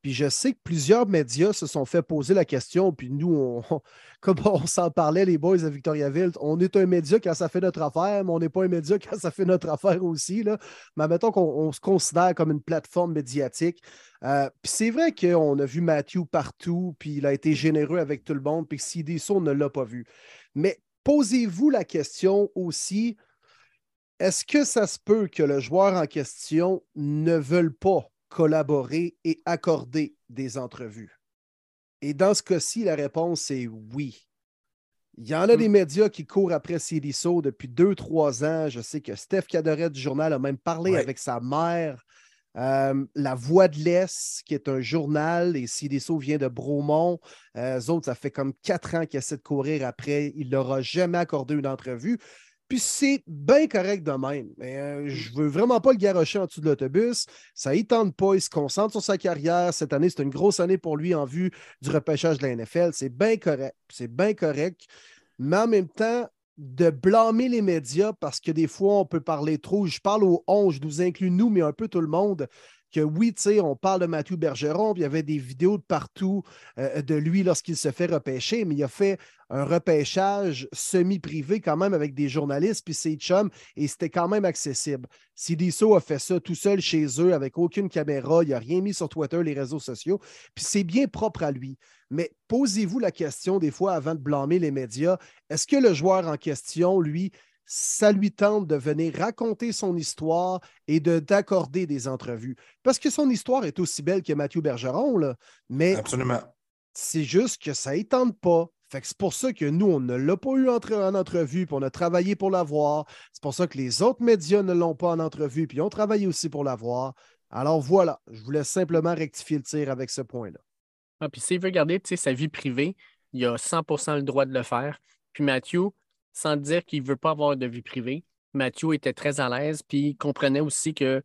B: Puis je sais que plusieurs médias se sont fait poser la question. Puis nous, on, comme on s'en parlait, les boys à Victoriaville, on est un média quand ça fait notre affaire, mais on n'est pas un média quand ça fait notre affaire aussi. Là. Mais mettons qu'on on se considère comme une plateforme médiatique. Euh, puis c'est vrai qu'on a vu Matthew partout, puis il a été généreux avec tout le monde, puis CDSO, on ne l'a pas vu. Mais posez-vous la question aussi est-ce que ça se peut que le joueur en question ne veuille pas collaborer et accorder des entrevues? Et dans ce cas-ci, la réponse est oui. Il y en a
D: Hmm.
B: des médias qui courent après CDSO depuis deux, trois ans. Je sais que Steph Cadoret du journal a même parlé
C: Ouais.
B: avec sa mère. Euh, la Voix de l'Est, qui est un journal, et CDSO vient de Bromont. Euh, eux autres, ça fait comme quatre ans qu'ils essaient de courir après. Il ne leur a jamais accordé une entrevue. Puis c'est bien correct de même. Mais euh, je veux vraiment pas le garocher en dessous de l'autobus. Ça ne tente pas. Il se concentre sur sa carrière. Cette année, c'est une grosse année pour lui en vue du repêchage de la NFL. C'est bien correct. C'est bien correct. Mais en même temps, de blâmer les médias parce que des fois, on peut parler trop. Je parle aux 11, je nous inclus nous, mais un peu tout le monde. Que oui, tu sais, on parle de Mathieu Bergeron, puis il y avait des vidéos de partout euh, de lui lorsqu'il se fait repêcher, mais il a fait un repêchage semi-privé quand même avec des journalistes, puis ses chums, et c'était quand même accessible. Sidiso a fait ça tout seul chez eux avec aucune caméra, il n'a rien mis sur Twitter, les réseaux sociaux, puis c'est bien propre à lui. Mais posez-vous la question des fois avant de blâmer les médias, est-ce que le joueur en question, lui, ça lui tente de venir raconter son histoire et de d'accorder des entrevues? Parce que son histoire est aussi belle que Mathieu Bergeron, là, mais
C: Absolument.
B: c'est juste que ça ne tente pas. Fait que c'est pour ça que nous, on ne l'a pas eu entre- en entrevue, puis on a travaillé pour l'avoir. C'est pour ça que les autres médias ne l'ont pas en entrevue, puis ont travaillé aussi pour l'avoir. Alors voilà, je voulais simplement rectifier le tir avec ce point-là.
D: Ah, puis s'il veut garder sa vie privée, il a 100% le droit de le faire. Puis Mathieu, sans dire qu'il ne veut pas avoir de vie privée, Mathieu était très à l'aise, puis il comprenait aussi que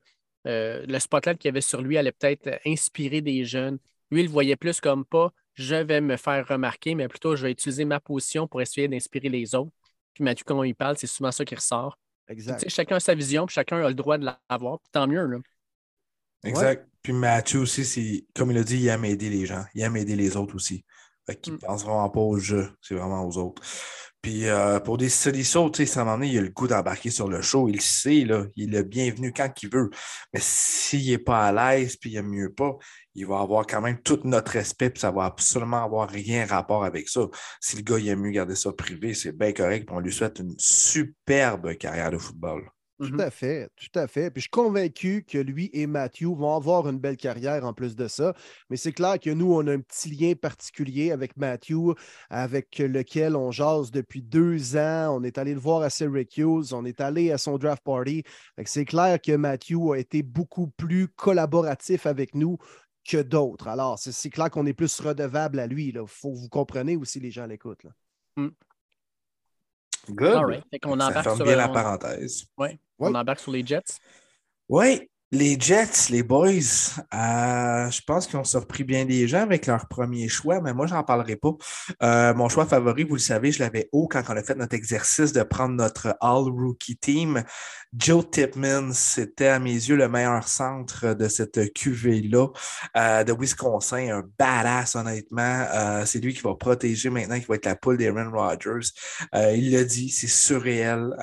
D: euh, le spotlight qu'il y avait sur lui allait peut-être inspirer des jeunes. Lui, il le voyait plus comme pas je vais me faire remarquer, mais plutôt je vais utiliser ma position pour essayer d'inspirer les autres. Puis Mathieu, quand on y parle, c'est souvent ça qui ressort.
B: Exact.
D: chacun a sa vision, puis chacun a le droit de l'avoir, puis tant mieux. Là.
C: Exact. Puis Mathieu aussi, c'est, comme il a dit, il aime aider les gens. Il aime aider les autres aussi. Fait qu'il
D: Mm.
C: pense vraiment pas au jeu, c'est vraiment aux autres. Puis euh, pour des solutions, tu sais, un moment donné, il a le goût d'embarquer sur le show. Il le sait, là. Il est bienvenu quand il veut. Mais s'il n'est pas à l'aise, puis il aime mieux pas, il va avoir quand même tout notre respect, puis ça va absolument avoir rien rapport avec ça. Si le gars, il aime mieux garder ça privé, c'est bien correct, on lui souhaite une superbe carrière de football.
B: Tout à fait, tout à fait. Puis je suis convaincu que lui et Matthew vont avoir une belle carrière en plus de ça. Mais c'est clair que nous, on a un petit lien particulier avec Matthew, avec lequel on jase depuis deux ans. On est allé le voir à Syracuse, on est allé à son draft party. C'est clair que Matthew a été beaucoup plus collaboratif avec nous que d'autres. Alors, c'est clair qu'on est plus redevable à lui. Il faut que vous compreniez aussi les gens à l'écoute.
C: Mm. Good. ça ferme bien la parenthèse.
D: Oui. On embarque sur les Jets.
C: Oui, les Jets, les boys, euh, je pense qu'ils ont surpris bien des gens avec leur premier choix, mais moi, je n'en parlerai pas. Euh, mon choix favori, vous le savez, je l'avais haut quand on a fait notre exercice de prendre notre All-Rookie Team. Joe Tipman, c'était à mes yeux le meilleur centre de cette QV-là euh, de Wisconsin, un badass, honnêtement. c'est lui qui va protéger maintenant, qui va être la poule d'Aaron Rodgers. il l'a dit, c'est surréel.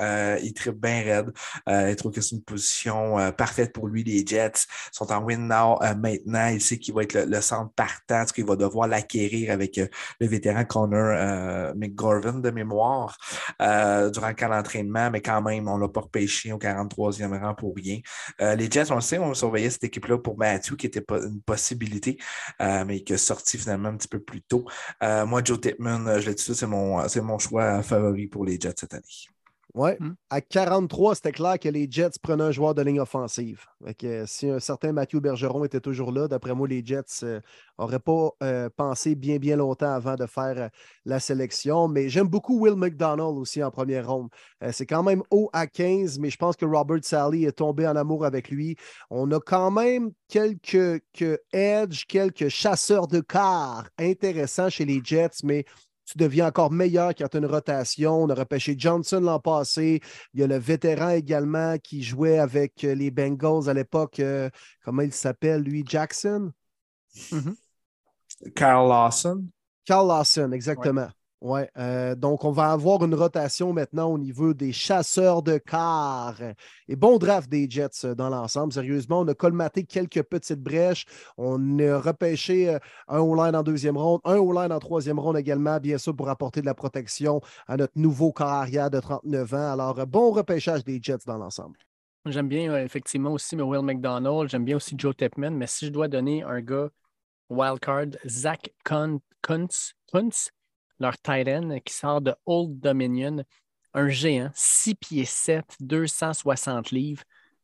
C: il tripe bien raide. il trouve que c'est une position parfaite pour lui les Jets sont en win now euh, maintenant. Il sait qu'il va être le, centre partant, qu'il va devoir l'acquérir avec euh, le vétéran Connor euh, McGorvin de mémoire durant le camp d'entraînement, mais quand même, on l'a pas repêché au 43e rang pour rien. les Jets, on le sait, on surveillait cette équipe-là pour Matthew, qui était pas une possibilité, mais qui est sorti finalement un petit peu plus tôt. moi, Joe Tippman, je l'ai dit, c'est mon, mon choix favori pour les Jets cette année.
B: Oui. Hmm. À 43, c'était clair que les Jets prenaient un joueur de ligne offensive. Euh, si un certain Mathieu Bergeron était toujours là, d'après moi, les Jets n'auraient euh, pas euh, pensé bien, bien longtemps avant de faire la sélection. Mais j'aime beaucoup Will McDonald aussi en première ronde. c'est quand même haut à 15, mais je pense que Robert Sally est tombé en amour avec lui. On a quand même quelques, quelques edge, quelques chasseurs de car intéressants chez les Jets, mais tu deviens encore meilleur quand tu as une rotation. On a repêché Johnson l'an passé. Il y a le vétéran également qui jouait avec euh, les Bengals à l'époque. Euh, comment il s'appelle, lui? Jackson?
C: Mm-hmm. Carl Lawson.
B: Carl Lawson, exactement. Oui, euh, donc on va avoir une rotation maintenant au niveau des chasseurs de cars. Et bon draft des Jets euh, dans l'ensemble. Sérieusement, on a colmaté quelques petites brèches. On a repêché euh, un O-line en deuxième ronde, un O-line en troisième ronde également, bien sûr, pour apporter de la protection à notre nouveau corps arrière de 39 ans. Alors, bon repêchage des Jets dans l'ensemble.
D: J'aime bien effectivement aussi Will McDonald. J'aime bien aussi Joe Tepman. Mais si je dois donner un gars wildcard, Zach Kuntz leur tight end qui sort de Old Dominion, un géant, 6 pieds 7, 260 livres.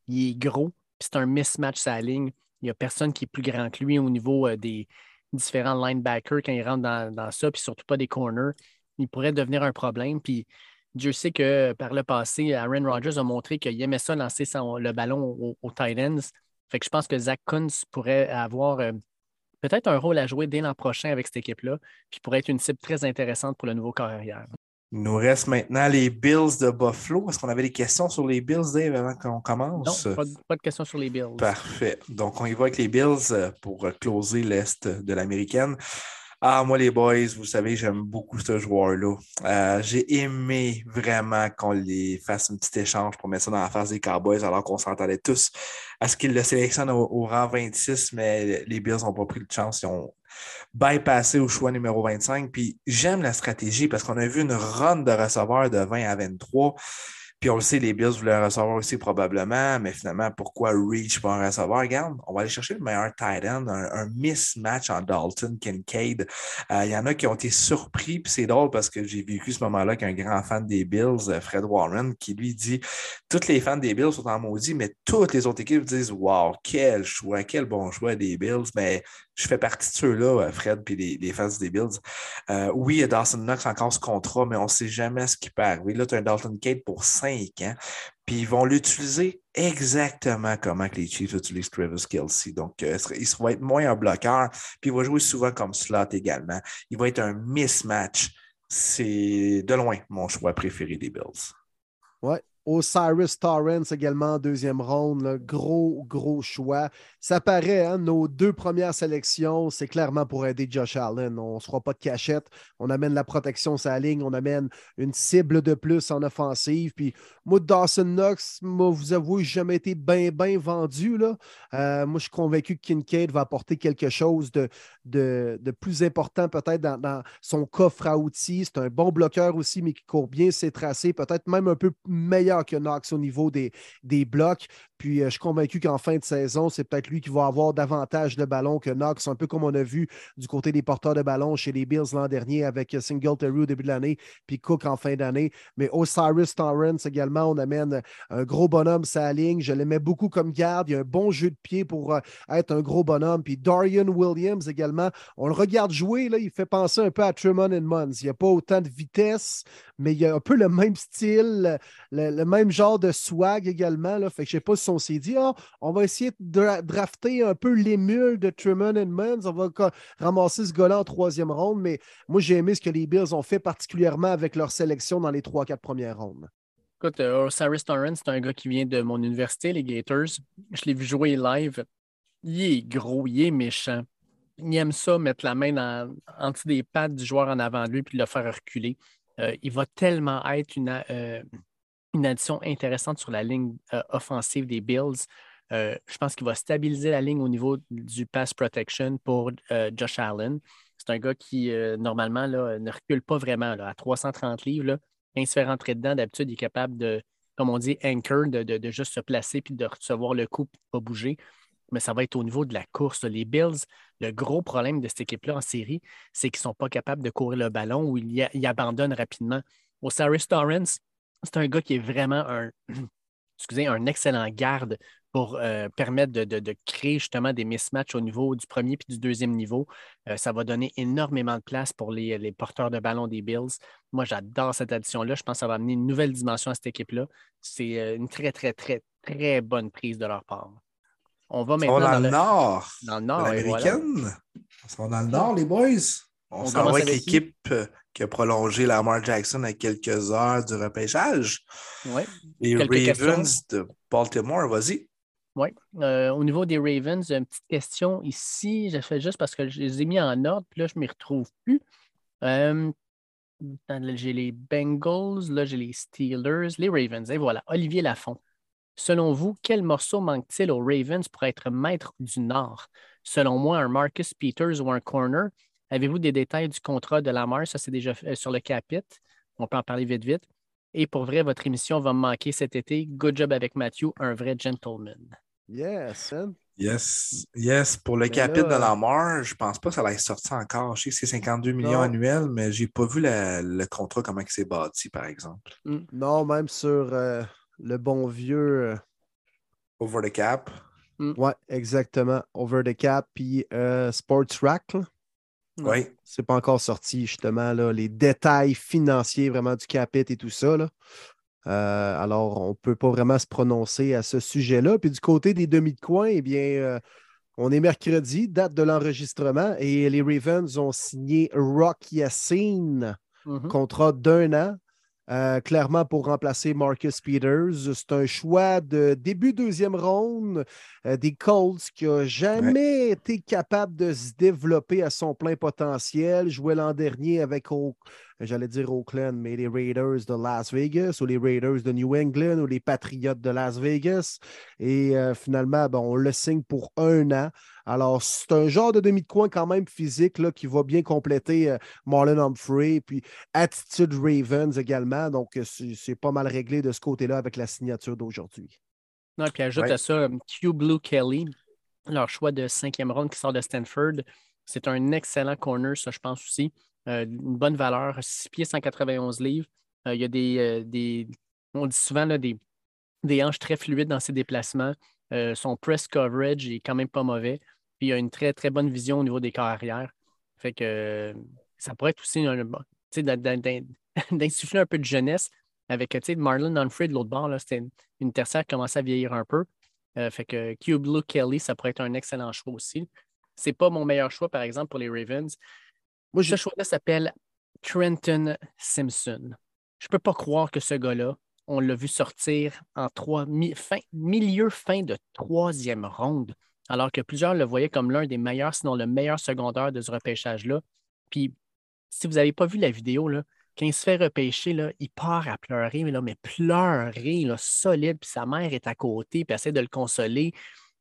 D: Il est gros, c'est un mismatch sa ligne. Il n'y a personne qui est plus grand que lui au niveau euh, des différents linebackers quand il rentre dans, ça, puis surtout pas des corners. Il pourrait devenir un problème. Puis Dieu sait que par le passé, Aaron Rodgers a montré qu'il aimait ça lancer le ballon aux, tight ends. Fait que je pense que Zach Kunz pourrait avoir euh, peut-être un rôle à jouer dès l'an prochain avec cette équipe-là, puis pourrait être une cible très intéressante pour le nouveau carrière.
C: Il nous reste maintenant les Bills de Buffalo. Est-ce qu'on avait des questions sur les Bills, Dave, avant qu'on commence?
D: Non, pas de, questions sur les Bills.
C: Parfait. Donc, on y va avec les Bills euh, pour closer l'Est de l'américaine. Ah, moi, les boys, vous savez, j'aime beaucoup ce joueur-là. Euh, j'ai aimé vraiment qu'on les fasse un petit échange pour mettre ça dans la face des Cowboys alors qu'on s'entendait tous à ce qu'ils le sélectionnent au, rang 26, mais les Bills n'ont pas pris de chance. Ils ont bypassé au choix numéro 25. Puis j'aime la stratégie parce qu'on a vu une run de receveurs de 20 à 23. Puis on le sait, les Bills voulaient un receveur aussi probablement, mais finalement, pourquoi reach pour un receveur? Regarde, on va aller chercher le meilleur tight end, un, mismatch en Dalton, Kincaid. Euh, il y en a qui ont été surpris, puis c'est drôle parce que j'ai vécu ce moment-là avec un grand fan des Bills, euh, Fred Warren, qui lui dit Toutes les fans des Bills sont en maudit, mais toutes les autres équipes disent Wow, quel choix, quel bon choix des Bills. Mais je fais partie de ceux-là, euh, Fred, puis les, fans des Bills. oui, il y a Dawson Knox encore ce contrat, mais on ne sait jamais ce qui peut arriver. Là, tu as un Dalton pour 5 Hein. Puis ils vont l'utiliser exactement comment que les Chiefs utilisent Travis Kelsey. Donc, euh, il va être moins un bloqueur, puis il va jouer souvent comme slot également. Il va être un mismatch. C'est de loin mon choix préféré des Bills.
B: Ouais, Osiris Torrance également en deuxième ronde. Gros, gros choix. Ça paraît, hein, nos deux premières sélections, c'est clairement pour aider Josh Allen. On ne se fera pas de cachette. On amène la protection la ligne. On amène une cible de plus en offensive. Puis moi, Dawson Knox, moi, vous avouez, jamais été bien, bien vendu. Euh, moi, je suis convaincu que Kincaid va apporter quelque chose de, de, plus important peut-être dans, son coffre à outils. C'est un bon bloqueur aussi, mais qui court bien ses tracés. Peut-être même un peu meilleur meilleur que Knox au niveau des, des blocs. Puis euh, je suis convaincu qu'en fin de saison, c'est peut-être lui qui va avoir davantage de ballons que Knox, un peu comme on a vu du côté des porteurs de ballons chez les Bills l'an dernier avec Singletary au début de l'année, puis Cook en fin d'année. Mais Osiris Torrance également, on amène un gros bonhomme sa ligne. Je l'aimais beaucoup comme garde. Il a un bon jeu de pied pour être un gros bonhomme. Puis Dorian Williams également, on le regarde jouer, là, il fait penser un peu à Tremont and Mons. Il n'y a pas autant de vitesse, mais il y a un peu le même style, le, même genre de swag également. Là. Fait que je ne sais pas si on s'est dit, ah, on va essayer de drafter un peu l'émule de Truman and Mons. On va ramasser ce gars-là en troisième ronde. Mais moi, j'ai aimé ce que les Bills ont fait, particulièrement avec leur sélection dans les trois, quatre premières rondes.
D: Écoute, euh, Osiris Torrance, c'est un gars qui vient de mon université, les Gators. Je l'ai vu jouer live. Il est gros, il est méchant. Il aime ça, mettre la main dans, en dessous des pattes du joueur en avant de lui puis le faire reculer. Euh, il va tellement être une, euh, une addition intéressante sur la ligne euh, offensive des Bills. je pense qu'il va stabiliser la ligne au niveau du pass protection pour Josh Allen. C'est un gars qui, normalement, ne recule pas vraiment. à 330 livres, là, quand il se fait rentrer dedans, d'habitude, il est capable de, comme on dit, anchor, de, de, juste se placer puis de recevoir le coup et de ne pas bouger mais ça va être au niveau de la course. Les Bills, le gros problème de cette équipe-là en série, c'est qu'ils ne sont pas capables de courir le ballon ou ils, abandonnent rapidement. Au Cyrus Torrance, c'est un gars qui est vraiment un, excusez, un excellent garde pour euh, permettre de, créer justement des mismatchs au niveau du premier et du deuxième niveau. Euh, ça va donner énormément de place pour les, les porteurs de ballon des Bills. Moi, j'adore cette addition-là. Je pense que ça va amener une nouvelle dimension à cette équipe-là. C'est euh, une très, très, très, très bonne prise de leur part.
C: On va maintenant. dans, le nord. Dans le nord. On dans le nord, les boys. On, s'en va avec l'équipe qui a prolongé Lamar Jackson à quelques heures du repêchage.
D: Oui.
C: Les Ravens de Baltimore, vas-y.
D: Oui. Euh, au niveau des Ravens, une petite question ici. J'ai fait juste parce que je les ai mis en ordre, puis là, je ne m'y retrouve plus. Euh, j'ai les Bengals, là, j'ai les Steelers, les Ravens. Et voilà, Olivier Lafont. Selon vous, quel morceau manque-t-il aux Ravens pour être maître du Nord? Selon moi, un Marcus Peters ou un corner. Avez-vous des détails du contrat de Lamar? Ça, c'est déjà euh, sur le capit. On peut en parler vite, vite. Et pour vrai, votre émission va me manquer cet été. Good job avec Matthew, un vrai gentleman.
B: Yes,
C: Yes, yes. Pour le capit de Lamar, je ne pense pas que ça va être sorti encore. Je sais que c'est 52 millions annuels, mais je n'ai pas vu le contrat, comment il s'est bâti, par exemple.
B: Mm. Non, même sur. Euh, le bon vieux. Euh,
C: Over the cap.
B: Mm. Ouais, exactement. Over the cap. Puis euh, Sports Rack.
C: Oui.
B: C'est pas encore sorti, justement, là, les détails financiers vraiment du capit et tout ça. Là. Euh, alors, on ne peut pas vraiment se prononcer à ce sujet-là. Puis du côté des demi de coin, eh bien, on est mercredi, date de l'enregistrement, et les Ravens ont signé Rock Yassin, mm-hmm. contrat d'un an. Euh, clairement pour remplacer Marcus Peters. C'est un choix de début deuxième ronde euh, des Colts qui n'a jamais été capable de se développer à son plein potentiel. Jouait l'an dernier avec j'allais dire Oakland, mais les Raiders de Las Vegas ou les Raiders de New England ou les Patriots de Las Vegas. Et euh, finalement, on le signe pour un an. Alors, c'est un genre de demi de coin quand même physique là, qui va bien compléter euh, Marlon Humphrey, puis Attitude Ravens également. Donc, euh, c'est pas mal réglé de ce côté-là avec la signature d'aujourd'hui.
D: Non, puis ajoute à ça Q Blue Kelly, leur choix de cinquième ronde qui sort de Stanford. C'est un excellent corner, ça, je pense aussi. Euh, une bonne valeur, 6 pieds 191 livres. il y a des, des on dit souvent là, des, des hanches très fluides dans ses déplacements. Son press coverage est quand même pas mauvais. Puis il a une très, très bonne vision au niveau des carrières. Fait que ça pourrait être aussi d'insuffler un peu de jeunesse avec Marlon Humphrey de l'autre bord. C'était une, tertiaire qui commençait à vieillir un peu. Euh, fait que Cube Blue Kelly, ça pourrait être un excellent choix aussi. C'est pas mon meilleur choix, par exemple, pour les Ravens. Moi, ce choix-là s'appelle Trenton Simpson. Je peux pas croire que ce gars-là, on l'a vu sortir en trois, fin, milieu fin de troisième ronde alors que plusieurs le voyaient comme l'un des meilleurs, sinon le meilleur secondaire de ce repêchage-là. Puis, si vous n'avez pas vu la vidéo, là, quand il se fait repêcher, il part à pleurer, mais, là, mais pleurer, là, solide, puis sa mère est à côté, puis essaie de le consoler.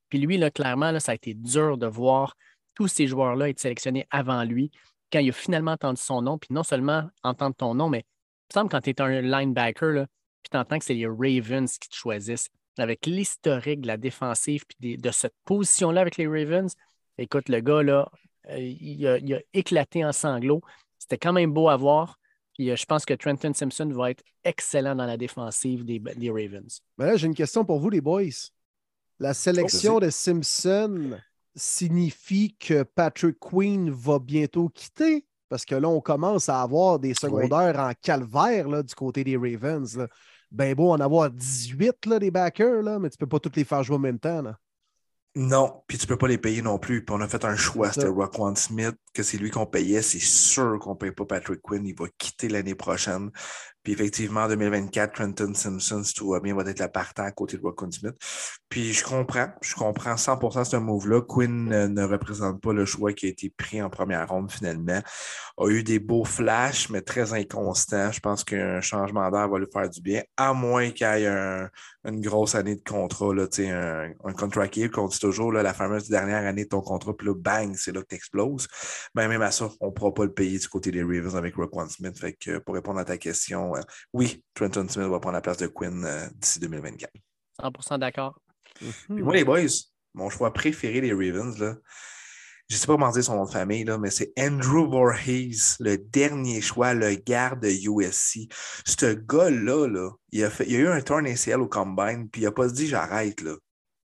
D: Puis lui, là, clairement, là, ça a été dur de voir tous ces joueurs-là être sélectionnés avant lui. Quand il a finalement entendu son nom, puis non seulement entendre ton nom, mais il me semble quand tu es un linebacker, là, puis tu entends que c'est les Ravens qui te choisissent. Avec l'historique de la défensive puis de cette position-là avec les Ravens, écoute, le gars, là, euh, il, a, éclaté en sanglots. C'était quand même beau à voir. Puis euh, je pense que Trenton Simpson va être excellent dans la défensive des, Ravens.
B: Mais là, j'ai une question pour vous, les boys. La sélection de Simpson signifie que Patrick Queen va bientôt quitter? Parce que là, on commence à avoir des secondaires en calvaire là, du côté des Ravens. Ben beau en avoir 18 là, des backers, là, mais tu ne peux pas tous les faire jouer en même temps. Là.
C: Non, puis tu peux pas les payer non plus. Puis on a fait un choix, c'était Roquan Smith, que c'est lui qu'on payait. C'est sûr qu'on ne paye pas Patrick Quinn. Il va quitter l'année prochaine. Puis effectivement, en 2024, Trenton Simpson, si tout va bien, va être la partant à côté de Roquan Smith. Puis je comprends, je comprends 100% ce move-là. Quinn ne, représente pas le choix qui a été pris en première ronde finalement. A eu des beaux flashs, mais très inconstants. Je pense qu'un changement d'air va lui faire du bien, à moins qu'il y ait une grosse année de contrat, là, un, un contract year, qu'on dit toujours là, la fameuse dernière année de ton contrat, puis là, bang, c'est là que tu exploses. Ben, même à ça, on ne pourra pas le payer du côté des Ravens avec Roquan Smith. Fait que pour répondre à ta question, oui, Trenton Smith va prendre la place de Quinn euh, d'ici 2024. 100%
D: d'accord.
C: Mhm. moi, les boys, mon choix préféré des Ravens, là, je ne sais pas comment dire son nom de famille, là, mais c'est Andrew Voorhees, le dernier choix, le garde de USC. Ce gars-là, là, il, a fait, il a eu un turn ACL au combine, puis il n'a pas dit j'arrête. Là.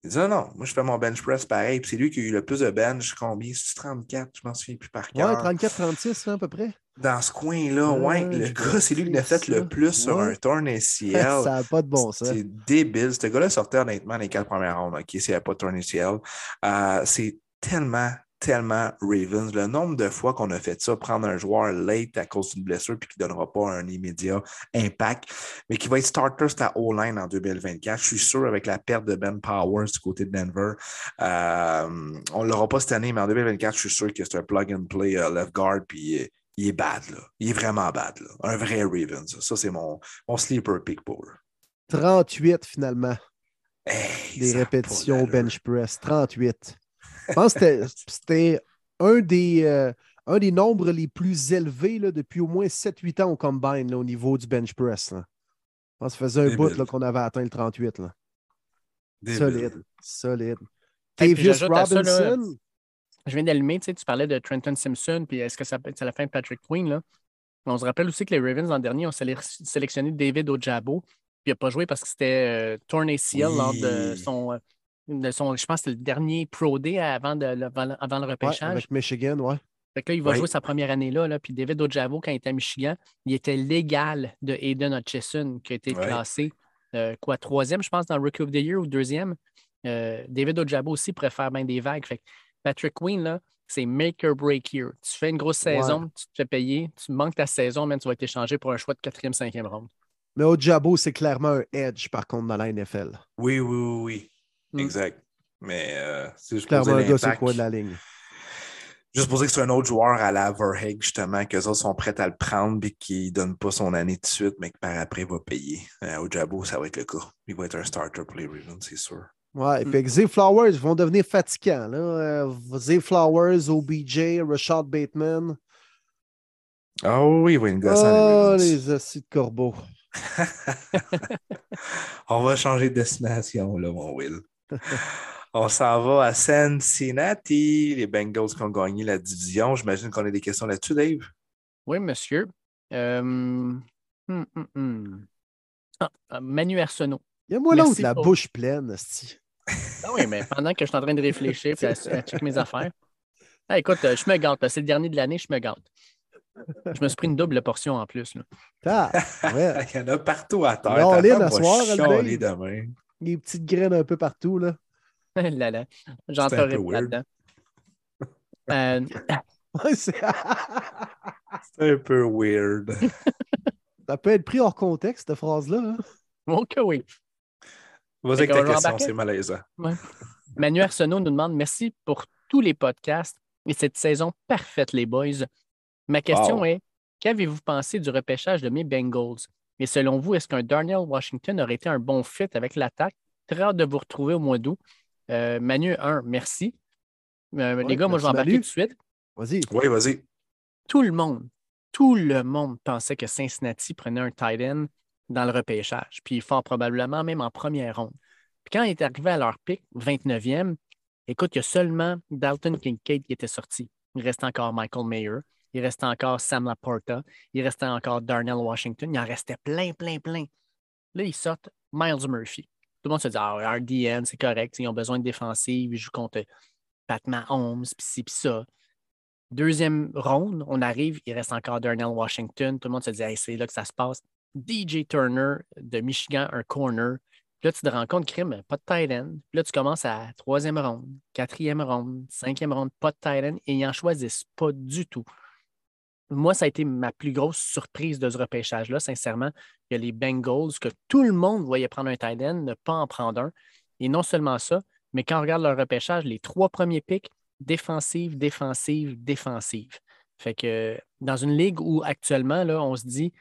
C: Il dit non, non, moi je fais mon bench press pareil. Puis c'est lui qui a eu le plus de bench. Combien? C'est 34, je m'en souviens plus par cœur.
B: Ouais, 34-36 à peu près.
C: Dans ce coin-là, ouais. le gars, c'est lui qui l'a fait le plus sur un turn ACL.
B: ça n'a pas de bon sens.
C: C'est débile. Ce gars-là sortait honnêtement les quatre premières rondes. OK, s'il n'y a pas de turn ACL. Euh, c'est tellement, tellement Ravens. Le nombre de fois qu'on a fait ça, prendre un joueur late à cause d'une blessure puis qui ne donnera pas un immédiat impact, mais qui va être starter à O-line en 2024. Je suis sûr avec la perte de Ben Powers du côté de Denver. Euh, on ne l'aura pas cette année, mais en 2024, je suis sûr que c'est un plug and play euh, left guard puis euh, il est bad, là. Il est vraiment bad, là. Un vrai Ravens. Ça, c'est mon, mon sleeper pick pour
B: 38 finalement. des répétitions bench press. 38. Je pense que c'était un des, euh, un des nombres les plus élevés là, depuis au moins 7-8 ans au combine au niveau du bench press. Là. Je pense que ça faisait un bout qu'on avait atteint le 38. Là. Solide. Solide. Tavius Robinson.
D: je viens d'allumer, tu, sais, tu parlais de Trenton Simpson, puis est-ce que ça c'est la fin de Patrick Queen? Là? On se rappelle aussi que les Ravens l'an dernier ont sélectionné David Ojabo, puis il n'a pas joué parce que c'était euh, torn ACL lors de son, euh, je pense que c'était le dernier Pro Day avant, de, avant, le repêchage.
B: avec Michigan, ouais.
D: Fait que là, il va jouer sa première année là, là. Puis David Ojabo, quand il était à Michigan, il était légal de Aiden Hutchison, qui a été classé, euh, quoi, troisième, je pense, dans Rookie of the Year ou deuxième. Euh, David Ojabo aussi préfère bien des vagues. Fait que Patrick Queen, là, c'est make or break year. Tu fais une grosse saison, tu te fais payer, tu manques ta saison, même tu vas être échangé pour un choix de quatrième, cinquième round.
B: Mais Ojabo, c'est clairement un edge, par contre, dans la NFL.
C: Oui, oui, oui, oui. Exact. Mais euh,
B: c'est juste Clairement, gars, c'est quoi de la ligne?
C: Juste pour dire que c'est un autre joueur à la Verheg, justement, qu'eux autres sont prêts à le prendre et qui ne donne pas son année de suite, mais que par après il va payer. Euh, au Jabo, ça va être le cas. Il va être un starter pour les Ravens, c'est sûr.
B: Ouais, et mm. puis Z Flowers vont devenir fatigants. Là. Euh, Z Flowers, OBJ, Rashad Bateman.
C: Oh oui, il va une gosse
B: Oh, les assis de corbeau.
C: On va changer de destination, là, mon Will. On s'en va à Cincinnati, les Bengals qui ont gagné la division. J'imagine qu'on a des questions là-dessus, Dave.
D: Oui, monsieur. Euh, hum, hum, hum. Ah, euh, Manu Arsenault.
B: Il y a moi là la bouche pleine,
D: ah oui, mais pendant que je suis en train de réfléchir et à, checker mes affaires. Ah, écoute, euh, je me gâte. C'est le dernier de l'année, je me gâte. Je me suis pris une double portion en plus. Là.
B: Ah,
C: Il y en a partout à terre.
B: On à soir, demain des petites graines un peu partout. Là.
D: là, là. J'entrerai là-dedans. Euh...
C: c'est un peu weird.
B: Ça peut être pris hors contexte, cette phrase-là. Hein?
D: Ok, oui.
C: Vas-y avec ta question, c'est malaisant.
D: Manu Arsenault nous demande merci pour tous les podcasts et cette saison parfaite, les boys. Ma question est qu'avez-vous pensé du repêchage de mes Bengals? Et selon vous, est-ce qu'un Darnell Washington aurait été un bon fit avec l'attaque? Très hâte de vous retrouver au mois d'août. Euh, Manu, un, merci. Euh, les gars, moi, je vais embarquer tout de suite.
B: Vas-y.
C: Oui, vas-y.
D: Tout le monde, tout le monde pensait que Cincinnati prenait un tight end dans le repêchage, puis fort probablement même en première ronde. Puis quand il est arrivé à leur pic, 29e, écoute, il y a seulement Dalton Kincaid qui était sorti. Il restait encore Michael Mayer, il restait encore Sam Laporta, il restait encore Darnell Washington, il en restait plein, plein, plein. Là, ils sortent Miles Murphy. Tout le monde se dit Ah, RDN, c'est correct, ils ont besoin de défensive, ils jouent contre Pat Mahomes, puis ci, puis ça. Deuxième ronde, on arrive, il reste encore Darnell Washington. Tout le monde se dit c'est là que ça se passe. DJ Turner de Michigan, un corner. Là, tu te rends compte, crime, pas de tight end. Puis là, tu commences à troisième ronde, quatrième ronde, cinquième ronde, pas de tight end, et ils n'en choisissent pas du tout. Moi, ça a été ma plus grosse surprise de ce repêchage-là, sincèrement. Il y a les Bengals, que tout le monde voyait prendre un tight end, ne pas en prendre un. Et non seulement ça, mais quand on regarde leur repêchage, les trois premiers picks, défensive, défensive, défensive. Fait que dans une ligue où actuellement, là, on se dit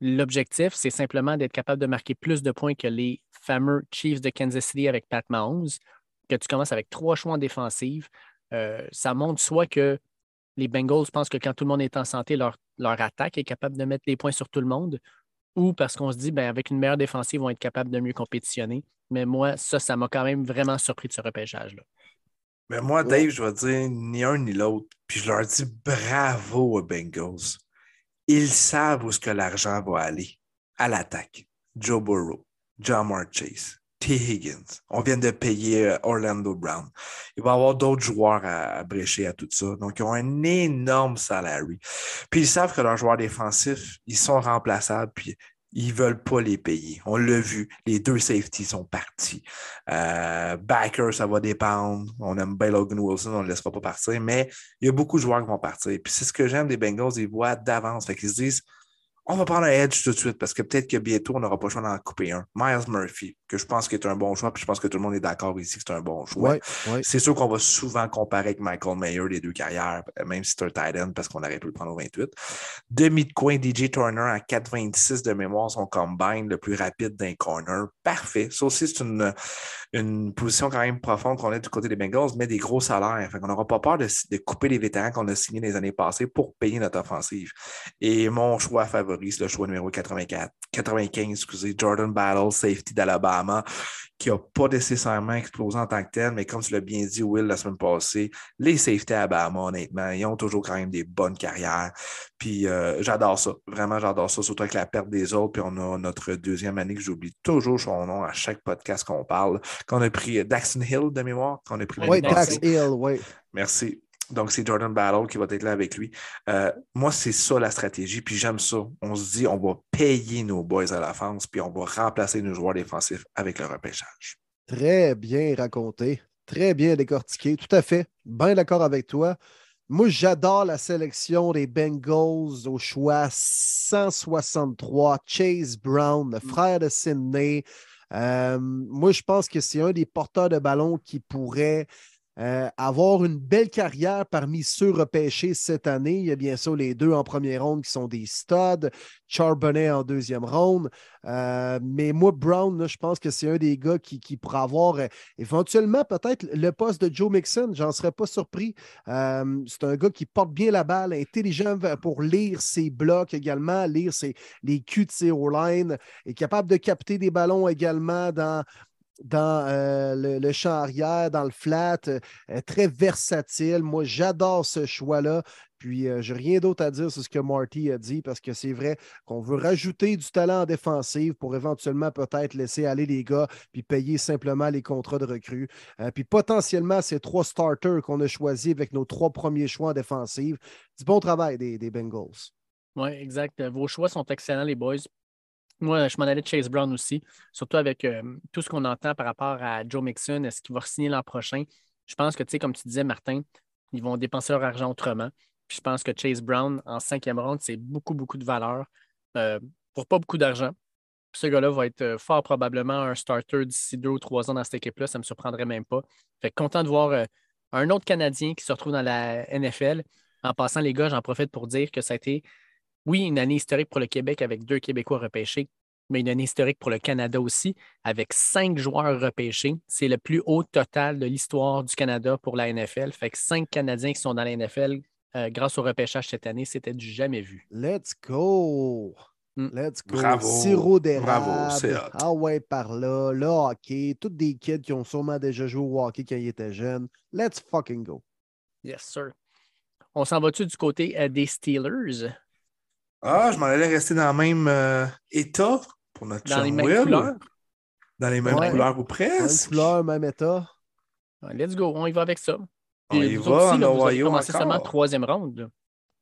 D: l'objectif, c'est simplement d'être capable de marquer plus de points que les fameux Chiefs de Kansas City avec Pat Mahomes, que tu commences avec trois choix en défensive, euh, ça montre soit que les Bengals pensent que quand tout le monde est en santé, leur, leur attaque est capable de mettre les points sur tout le monde, ou parce qu'on se dit, ben, avec une meilleure défensive, ils vont être capables de mieux compétitionner. Mais moi, ça, ça m'a quand même vraiment surpris de ce repêchage-là.
C: Mais moi, Dave, je vais dire ni un ni l'autre. Puis je leur dis bravo aux Bengals. Ils savent où ce que l'argent va aller. À l'attaque. Joe Burrow, John Chase, T. Higgins. On vient de payer euh, Orlando Brown. Il va y avoir d'autres joueurs à, brécher à tout ça. Donc, ils ont un énorme salary. Puis, ils savent que leurs joueurs défensifs, ils sont remplaçables. Puis, ils ne veulent pas les payer. On l'a vu, les deux safeties sont partis. Euh, ça va dépendre. On aime bien Logan Wilson, on ne le laissera pas partir, mais il y a beaucoup de joueurs qui vont partir. Puis c'est ce que j'aime des Bengals, ils voient d'avance. Fait qu'ils se disent on va prendre un edge tout de suite parce que peut-être que bientôt, on n'aura pas le choix d'en couper un. Miles Murphy, que je pense qu'il est un bon choix, puis je pense que tout le monde est d'accord ici que c'est un bon choix. C'est sûr qu'on va souvent comparer avec Michael Mayer les deux carrières, même si c'est un tight end parce qu'on aurait pu le prendre au 28. Demi de coin, DJ Turner à 4,26 de mémoire, son combine le plus rapide d'un corner. Parfait. Ça aussi, c'est une, une position quand même profonde qu'on a du côté des Bengals, mais des gros salaires. Fait qu'on n'aura pas peur de, de couper les vétérans qu'on a signés les années passées pour payer notre offensive. Et mon choix favori, c'est le choix numéro 84, 95, excusez, Jordan Battle, safety d'Alabama, qui n'a pas nécessairement explosé en tant que tel, mais comme tu l'as bien dit, Will, la semaine passée, les safety à Alabama, honnêtement, ils ont toujours quand même des bonnes carrières. Puis euh, j'adore ça. Vraiment, j'adore ça, surtout avec la perte des autres. Puis on a notre deuxième année que j'oublie toujours son nom à chaque podcast qu'on parle. Qu'on a pris Daxon Hill de mémoire, qu'on a pris.
B: Oui, Dax Hill, oui.
C: Merci. Donc, c'est Jordan Battle qui va être là avec lui. Euh, moi, c'est ça la stratégie, puis j'aime ça. On se dit, on va payer nos boys à la France, puis on va remplacer nos joueurs défensifs avec le repêchage.
B: Très bien raconté, très bien décortiqué, tout à fait. Bien d'accord avec toi. Moi, j'adore la sélection des Bengals au choix 163. Chase Brown, le mm. frère de Sidney. Euh, moi, je pense que c'est un des porteurs de ballon qui pourrait euh, avoir une belle carrière parmi ceux repêchés cette année. Il y a bien sûr les deux en première ronde qui sont des studs, Charbonnet en deuxième ronde. Euh, mais moi, Brown, je pense que c'est un des gars qui, pourra avoir euh, éventuellement peut-être le poste de Joe Mixon. J'en serais pas surpris. c'est un gars qui porte bien la balle, intelligent pour lire ses blocs également, lire ses, les cuts de ses O-line, est capable de capter des ballons également dans, dans euh, le, champ arrière, dans le flat, euh, très versatile. Moi, j'adore ce choix-là. Puis, euh, je n'ai rien d'autre à dire sur ce que Marty a dit parce que c'est vrai qu'on veut rajouter du talent en défensive pour éventuellement peut-être laisser aller les gars puis payer simplement les contrats de recrues. puis, potentiellement, ces trois starters qu'on a choisis avec nos trois premiers choix en défensive. Du bon travail des, des Bengals.
D: Oui, exact. Vos choix sont excellents, les boys. Moi, je m'en allais de Chase Brown aussi, surtout avec euh, tout ce qu'on entend par rapport à Joe Mixon. Est-ce qu'il va signer l'an prochain? Je pense que, tu sais, comme tu disais, Martin, ils vont dépenser leur argent autrement. Puis je pense que Chase Brown, en cinquième ronde, c'est beaucoup, beaucoup de valeur euh, pour pas beaucoup d'argent. Ce gars-là va être euh, fort probablement un starter d'ici deux ou trois ans dans cette équipe-là. Ça ne me surprendrait même pas. Fait content de voir un autre Canadien qui se retrouve dans la NFL. En passant, les gars, j'en profite pour dire que ça a été oui, une année historique pour le Québec avec deux Québécois repêchés, mais une année historique pour le Canada aussi, avec cinq joueurs repêchés. C'est le plus haut total de l'histoire du Canada pour la NFL. Fait que cinq Canadiens qui sont dans la NFL euh, grâce au repêchage cette année, c'était du jamais vu.
B: Let's go!
D: Mm.
B: Let's go.
C: Bravo.
B: Sirop
C: Bravo, c'est.
B: Ah ouais, par là. Le hockey. Tous des kids qui ont sûrement déjà joué au hockey quand ils étaient jeunes. Let's fucking go.
D: Yes, sir. On s'en va-tu du côté euh, des Steelers?
C: Ah, je m'en allais rester dans le même euh, état pour notre
D: Dans les mêmes couleurs?
C: Dans les mêmes
B: Ouais.
C: couleurs ou
B: Même
C: presque.
B: couleur, même état.
D: Let's go, on y va avec ça.
C: On
D: Puis
C: y
D: vous
C: va en
D: là, vous avez
C: Ohio
D: commencé seulement
C: encore.
D: troisième ronde. là.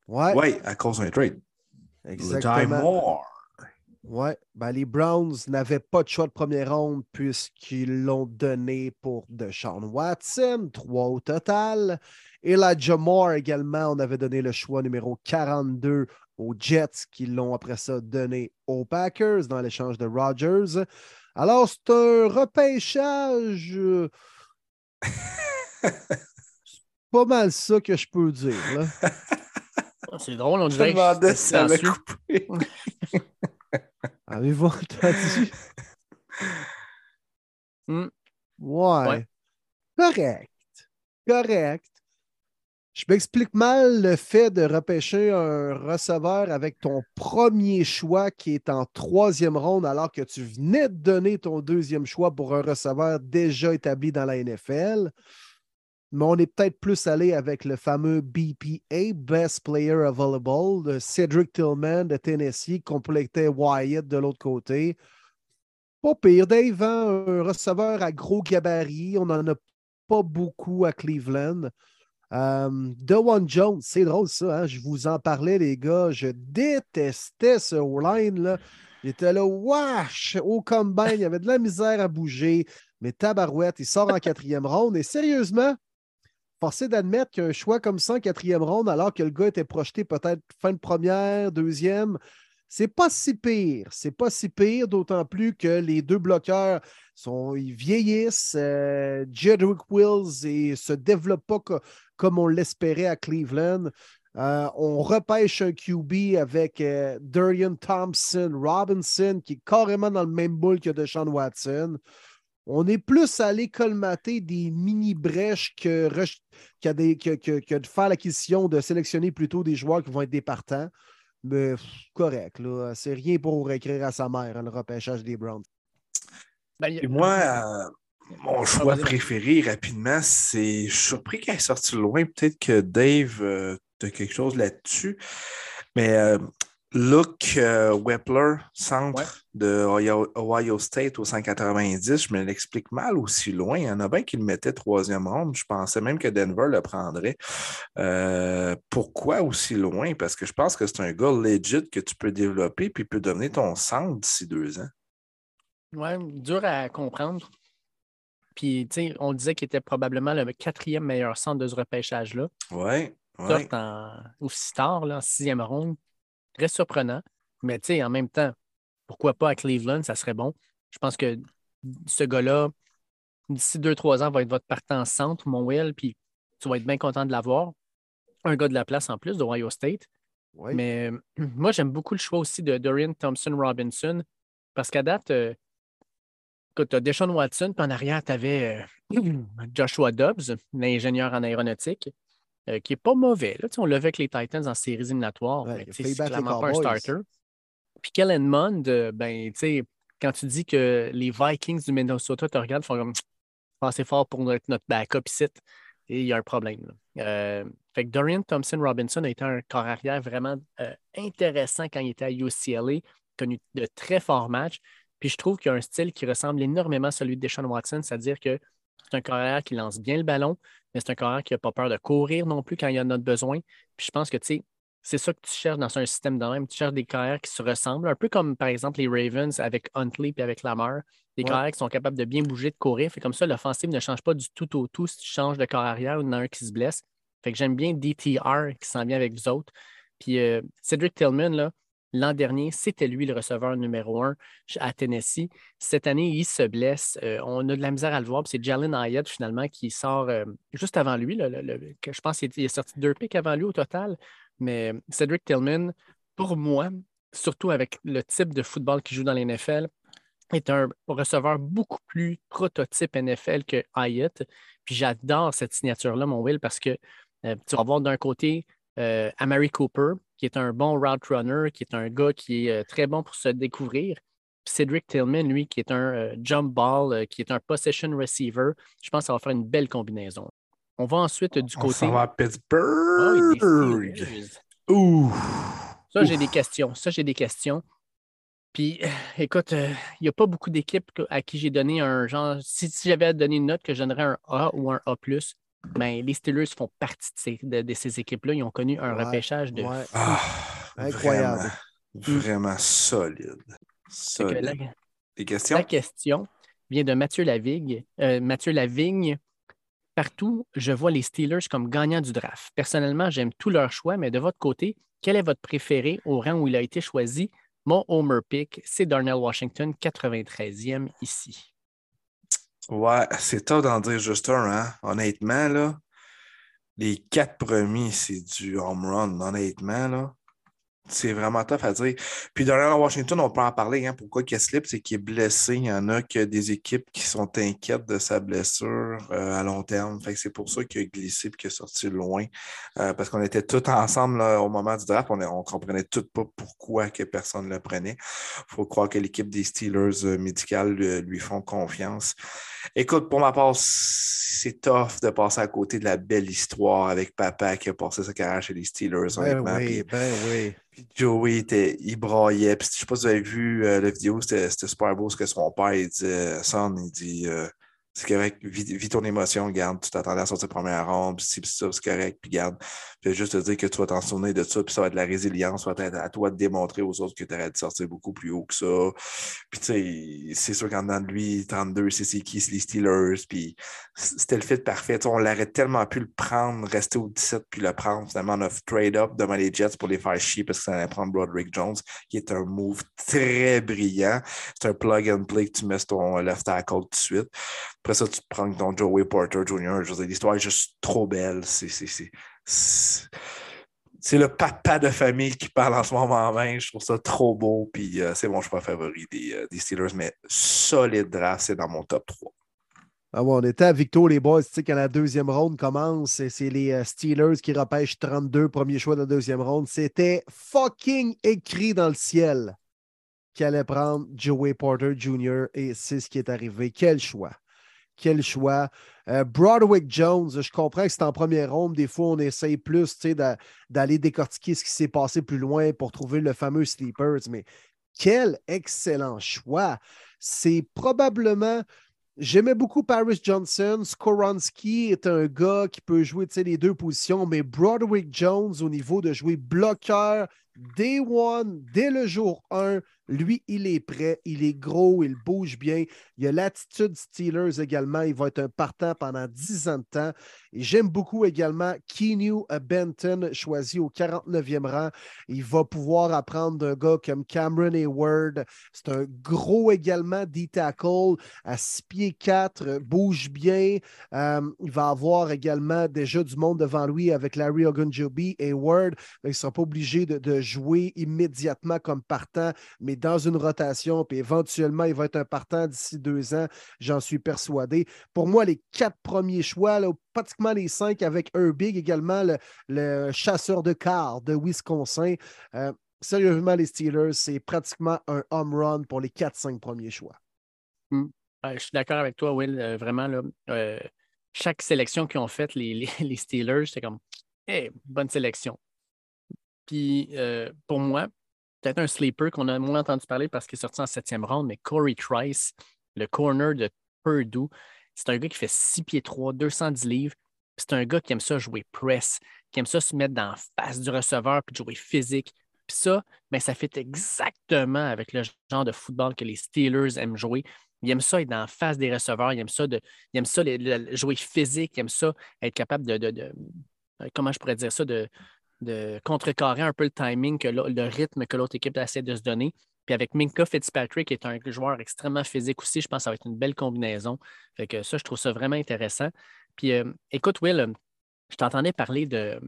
B: Ouais,
C: Oui, à cause d'un trade. Le
B: exactement.
C: Die Moore.
B: Ouais, ben les Browns n'avaient pas de choix de première ronde puisqu'ils l'ont donné pour Deshaun Watson, trois au total. Et la Jamar également, on avait donné le choix numéro 42 aux Jets qui l'ont après ça donné aux Packers dans l'échange de Rodgers. Alors, c'est un repêchage. euh, c'est pas mal ça que je peux dire.
D: Ah, C'est drôle, on
C: Je
D: dirait que
C: si ça avait coupé.
B: Avez-vous entendu? Ouais.
D: Ouais.
B: Correct. Correct. Je m'explique mal le fait de repêcher un receveur avec ton premier choix qui est en troisième ronde alors que tu venais de donner ton deuxième choix pour un receveur déjà établi dans la NFL. Mais on est peut-être plus allé avec le fameux BPA, Best Player Available, Cedric Tillman de Tennessee, complétait Wyatt de l'autre côté. Pas pire, Dave, hein, un receveur à gros gabarit. On n'en a pas beaucoup à Cleveland. Euh, Dewan Jones, c'est drôle ça, hein, je vous en parlais, les gars. Je détestais ce line-là. Il était là, wesh, au combine, il y avait de la misère à bouger. Mais Tabarouette, il sort en quatrième ronde. Et sérieusement, forcé d'admettre qu'un choix comme ça en quatrième ronde, alors que le gars était projeté peut-être fin de première, deuxième, c'est pas si pire. C'est pas si pire, d'autant plus que les deux bloqueurs sont, vieillissent. Euh, Jedrick Wills et se développe pas co- comme on l'espérait à Cleveland. Euh, on repêche un QB avec euh, Durian Thompson Robinson, qui est carrément dans le même boule que Deshaun Watson. On est plus allé colmater des mini-brèches que, que, des- de faire l'acquisition, de sélectionner plutôt des joueurs qui vont être départants. Mais correct, là. C'est rien pour écrire à sa mère, hein, le repêchage des Browns.
D: Ben, a-
C: moi, euh, mon choix
D: vas-y.
C: préféré, rapidement, c'est. Je suis surpris qu'elle est sortie loin. Peut-être que Dave euh, a quelque chose là-dessus. Mais euh, Luke euh, Wepler, centre
D: Ouais.
C: de Ohio, Ohio State au 190, je me l'explique mal aussi loin. Il y en a bien qui le mettaient troisième ronde. Je pensais même que Denver le prendrait. Euh, pourquoi aussi loin? Parce que je pense que c'est un gars legit que tu peux développer puis peut devenir ton centre d'ici deux ans.
D: Ouais, dur à comprendre. Puis, tu sais, on disait qu'il était probablement le quatrième meilleur centre de ce repêchage-là.
C: Oui.
D: Sorte en, aussi tard, là, en sixième ronde. Très surprenant. Mais, tu sais, en même temps, pourquoi pas à Cleveland, ça serait bon. Je pense que ce gars-là, d'ici deux, trois ans, va être votre partant centre, mon Will, puis tu vas être bien content de l'avoir. Un gars de la place en plus, d'Ohio State.
B: Oui.
D: Mais euh, moi, j'aime beaucoup le choix aussi de Dorian Thompson Robinson parce qu'à date, euh, écoute, tu as Deshaun Watson, puis en arrière, tu avais Joshua Dobbs, l'ingénieur en aéronautique, euh, qui n'est pas mauvais. Là, Tu sais, on l'a vu avec les Titans en séries éliminatoires.
B: Ouais,
D: c'est clairement pas un starter. Puis Kellen Mond, euh, ben, quand tu dis que les Vikings du Minnesota te regardent, font comme assez fort pour être notre backup ici. Et il y a un problème. Euh, fait que Dorian Thompson Robinson a été un corps arrière vraiment euh, intéressant quand il était à UCLA, connu de très forts matchs. Puis je trouve qu'il a un style qui ressemble énormément à celui de Deshaun Watson, c'est-à-dire que c'est un corps arrière qui lance bien le ballon, mais c'est un corps arrière qui n'a pas peur de courir non plus quand il y en a besoin. Puis je pense que tu sais, c'est ça que tu cherches dans un système de même. Tu cherches des carrières qui se ressemblent, un peu comme par exemple les Ravens avec Huntley et avec Lamar. Des
B: Ouais.
D: carrières qui sont capables de bien bouger, de courir. Fait comme ça, l'offensive ne change pas du tout au tout si tu changes de corps arrière ou il y en a un qui se blesse. Fait que j'aime bien DTR qui s'en vient avec vous autres. Puis euh, Cedric Tillman, là, l'an dernier, c'était lui le receveur numéro un à Tennessee. Cette année, il se blesse. Euh, on a de la misère à le voir. C'est Jalen Hyatt, finalement, qui sort euh, juste avant lui. je pense qu'il est- sorti deux picks avant lui au total. Mais Cedric Tillman, pour moi, surtout avec le type de football qu'il joue dans l'NFL, est un receveur beaucoup plus prototype NFL que Hyatt. Puis j'adore cette signature-là, mon Will, parce que euh, tu vas avoir d'un côté euh, Amari Cooper, qui est un bon route runner, qui est un gars qui est très bon pour se découvrir. Cedric Tillman, lui, qui est un jump ball, qui est un possession receiver. Je pense que ça va faire une belle combinaison. On va ensuite du côté.
C: On va à Pittsburgh.
D: Oh, Ouh. Ça, j'ai des questions. Ça, j'ai des questions. Puis, écoute, il n'y a pas beaucoup d'équipes à qui j'ai donné un genre. Si, j'avais donné une note que je donnerais un A ou un A, ben, les Steelers font partie de ces, équipes-là. Ils ont connu un repêchage de.
C: Ah, Incroyable. Vraiment, solide. solide. La, questions?
D: La question vient de Mathieu Lavigne. Euh, Mathieu Lavigne. Partout, je vois les Steelers comme gagnants du draft. Personnellement, j'aime tous leurs choix, mais de votre côté, quel est votre préféré au rang où il a été choisi? Mon Homer pick, c'est Darnell Washington, 93e ici.
C: Ouais, c'est top d'en dire juste un, hein? Honnêtement, là, les quatre premiers, c'est du home run, honnêtement, là. C'est vraiment tough à dire. Puis Darnell Washington, on peut en parler. Hein, pourquoi il slip, c'est qu'il est blessé. Il y en a que des équipes qui sont inquiètes de sa blessure euh, à long terme. Fait c'est pour ça qu'il a glissé et qu'il est sorti loin. Euh, parce qu'on était tous ensemble au moment du draft. On ne comprenait tout pas pourquoi que personne ne le prenait. Il faut croire que l'équipe des Steelers euh, médicales lui font confiance. Écoute, pour ma part, c'est tough de passer à côté de la belle histoire avec papa qui a passé sa carrière chez les Steelers.
B: Ben oui, ben oui.
C: Joey, était, il braillait. Puis, je sais pas si vous avez vu euh, la vidéo, c'était super beau ce que son père il dit. Son, il dit euh, c'est correct, vis, ton émotion, garde, tu t'attendais à sortir première ronde, puis c'est c'est correct, puis garde. Puis juste te dire que tu vas t'en souvenir de ça, puis ça va être la résilience, ça va être à toi de démontrer aux autres que tu aurais dû sortir beaucoup plus haut que ça. Puis tu sais, c'est sûr qu'en dedans de lui, 32, c'est qui, c'est les Steelers, puis c'était le fit parfait. on l'aurait tellement pu le prendre, rester au 17, puis le prendre. Finalement, on a trade up devant les Jets pour les faire chier parce que ça allait prendre Broderick Jones, qui est un move très brillant. C'est un plug and play que tu mets sur ton left tackle tout de suite. Après ça, tu prends ton Joey Porter Jr. Je l'histoire est juste trop belle. C'est le papa de famille qui parle en ce moment même. Je trouve ça trop beau. Puis euh, c'est mon choix favori des, euh, des, Steelers. Mais solide draft, c'est dans mon top 3.
B: Ah on était à Victo, les boys. Tu sais, quand la deuxième ronde commence, c'est les euh, Steelers qui repêchent 32, premier choix de la deuxième ronde. C'était fucking écrit dans le ciel qu'il allait prendre Joey Porter Jr. Et c'est ce qui est arrivé. Quel choix! Quel choix. Euh, Broadwick Jones, je comprends que c'est en première ronde. Des fois, on essaye plus d'aller décortiquer ce qui s'est passé plus loin pour trouver le fameux Sleepers. Mais quel excellent choix. C'est probablement. J'aimais beaucoup Paris Johnson. Skoronski est un gars qui peut jouer les deux positions, mais Broadwick Jones, au niveau de jouer bloqueur, day one, dès le jour 1, lui, il est prêt, il est gros, il bouge bien. Il a l'attitude Steelers également. Il va être un partant pendant 10 ans de temps. Et j'aime beaucoup également Keanu Benton, choisi au 49e rang. Il va pouvoir apprendre d'un gars comme Cameron Hayward. C'est un gros également D-tackle à 6 pieds 4, bouge bien. Euh, il va avoir également déjà du monde devant lui avec Larry Ogunjobi, Hayward. Il ne sera pas obligé de, de jouer immédiatement comme partant, mais dans une rotation, puis éventuellement, il va être un partant d'ici deux ans, j'en suis persuadé. Pour moi, les quatre premiers choix, pratiquement les cinq avec Herbig également, le, chasseur de quart de Wisconsin. Euh, sérieusement, les Steelers, c'est pratiquement un home run pour les quatre, cinq premiers choix.
D: Hmm. je suis d'accord avec toi, Will. Euh, vraiment, là, euh, chaque sélection qu'ils ont faite, les, les, Steelers, c'est comme bonne sélection. Puis pour moi, peut-être un sleeper qu'on a moins entendu parler parce qu'il est sorti en septième ronde, mais Corey Trice, le corner de Purdue, c'est un gars qui fait 6 pieds 3, 210 livres. C'est un gars qui aime ça jouer press, qui aime ça se mettre dans la face du receveur puis jouer physique. Puis ça, ben, ça fait exactement avec le genre de football que les Steelers aiment jouer. Il aime ça être dans la face des receveurs, il aime ça, de, ça jouer physique, il aime ça être capable de, de, de comment je pourrais dire ça, de, de contrecarrer un peu le timing, que le, rythme que l'autre équipe essaie de se donner. Puis avec Minka Fitzpatrick, qui est un joueur extrêmement physique aussi, je pense que ça va être une belle combinaison. Fait que ça, je trouve ça vraiment intéressant. Puis euh, écoute, Will, je t'entendais parler de,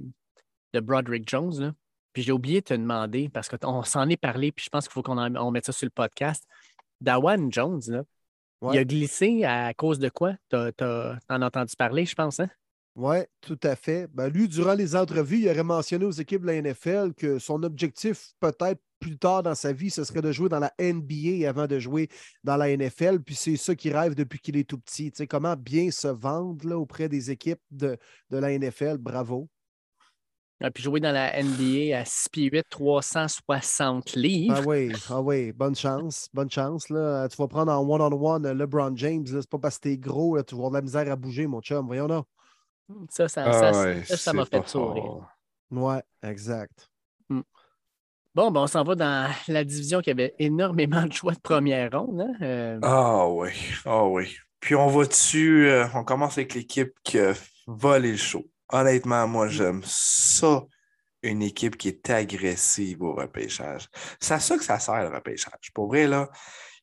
D: de Broderick Jones, puis j'ai oublié de te demander, parce qu'on s'en est parlé, puis je pense qu'il faut qu'on mette ça sur le podcast. Dawan Jones, là, il a glissé à cause de quoi? Tu en as entendu parler, je pense, hein?
B: Oui, tout à fait. Ben, lui, durant les entrevues, il aurait mentionné aux équipes de la NFL que son objectif, peut-être plus tard dans sa vie, ce serait de jouer dans la NBA avant de jouer dans la NFL. Puis c'est ça qu'il rêve depuis qu'il est tout petit. Tu sais, comment bien se vendre là, auprès des équipes de, de la NFL. Bravo.
D: Ah, puis jouer dans la NBA à 6 pieds 8, 360 livres.
B: Ah oui, ah oui, bonne chance, bonne chance. Là. Tu vas prendre en one-on-one LeBron James. C'est pas parce que t'es gros, là, tu vas avoir de la misère à bouger, mon chum. Voyons là.
D: Ça, ça,
C: Ah
D: ça,
C: ouais,
D: ça, ça m'a fait
C: pas
D: sourire.
B: Ouais, exact.
D: Bon, ben, on s'en va dans la division qui avait énormément de choix de première ronde. hein. Euh,
C: Ah oui, ah oui. Puis on va dessus, euh, on commence avec l'équipe qui a volé le show. Honnêtement, moi, j'aime ça, une équipe qui est agressive au repêchage. C'est à ça que ça sert, le repêchage. Pour vrai, là,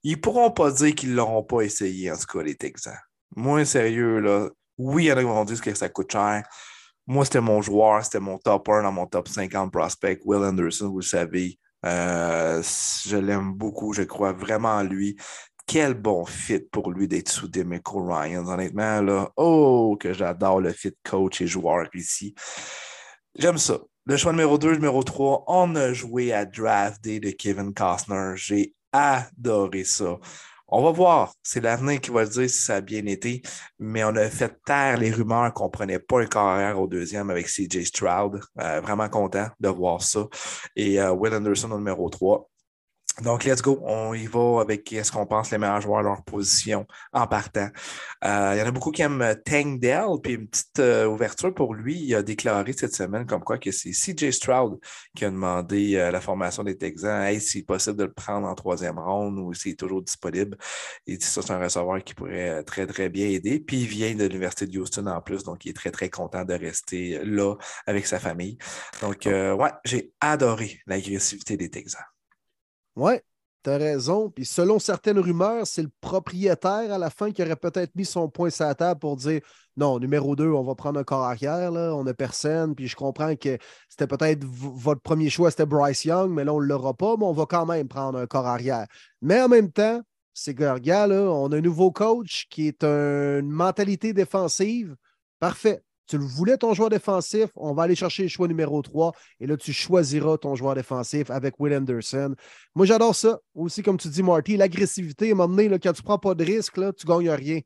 C: ils pourront pas dire qu'ils ne l'auront pas essayé, en tout cas, les Texans. Moi, sérieux, là, oui, il y en a qui vont dire que ça coûte cher. Moi, c'était mon joueur, c'était mon top 1 dans mon top 50 prospect, Will Anderson, vous le savez. Euh, je l'aime beaucoup, je crois vraiment en lui. Quel bon fit pour lui d'être sous Demico Ryan. Honnêtement, là, oh, que j'adore le fit coach et joueur ici. J'aime ça. Le choix numéro 2, numéro 3, on a joué à Draft Day de Kevin Costner. J'ai adoré ça. On va voir. C'est l'avenir qui va le dire si ça a bien été. Mais on a fait taire les rumeurs qu'on ne prenait pas un carrière au deuxième avec CJ Stroud. Euh, vraiment content de voir ça. Et euh, Will Anderson au numéro 3. Donc, let's go. On y va avec ce qu'on pense les meilleurs joueurs à leur position en partant. Euh, il y en a beaucoup qui aiment Tank Dell, puis une petite euh, ouverture pour lui. Il a déclaré cette semaine comme quoi que c'est CJ Stroud qui a demandé euh, la formation des Texans. Hey, c'est possible de le prendre en troisième ronde ou s'il est toujours disponible. Il dit ça, c'est un receveur qui pourrait euh, très, très bien aider. Puis il vient de l'Université de Houston en plus, donc il est très, très content de rester là avec sa famille. Donc, euh, ouais, j'ai adoré l'agressivité des Texans.
B: Ouais, t'as raison. Puis selon certaines rumeurs, c'est le propriétaire à la fin qui aurait peut-être mis son point sur la table pour dire non, numéro 2, on va prendre un corps arrière, là, on n'a personne. Puis je comprends que c'était peut-être votre premier choix, c'était Bryce Young, mais là, on ne l'aura pas, mais on va quand même prendre un corps arrière. Mais en même temps, c'est que, regarde, là, on a un nouveau coach qui est un- une mentalité défensive. Parfait. Tu le voulais, ton joueur défensif, on va aller chercher le choix numéro 3 et là, tu choisiras ton joueur défensif avec Will Anderson. Moi, j'adore ça. Aussi, comme tu dis, Marty, l'agressivité, à un moment donné, là, quand tu ne prends pas de risque, là, tu ne gagnes rien.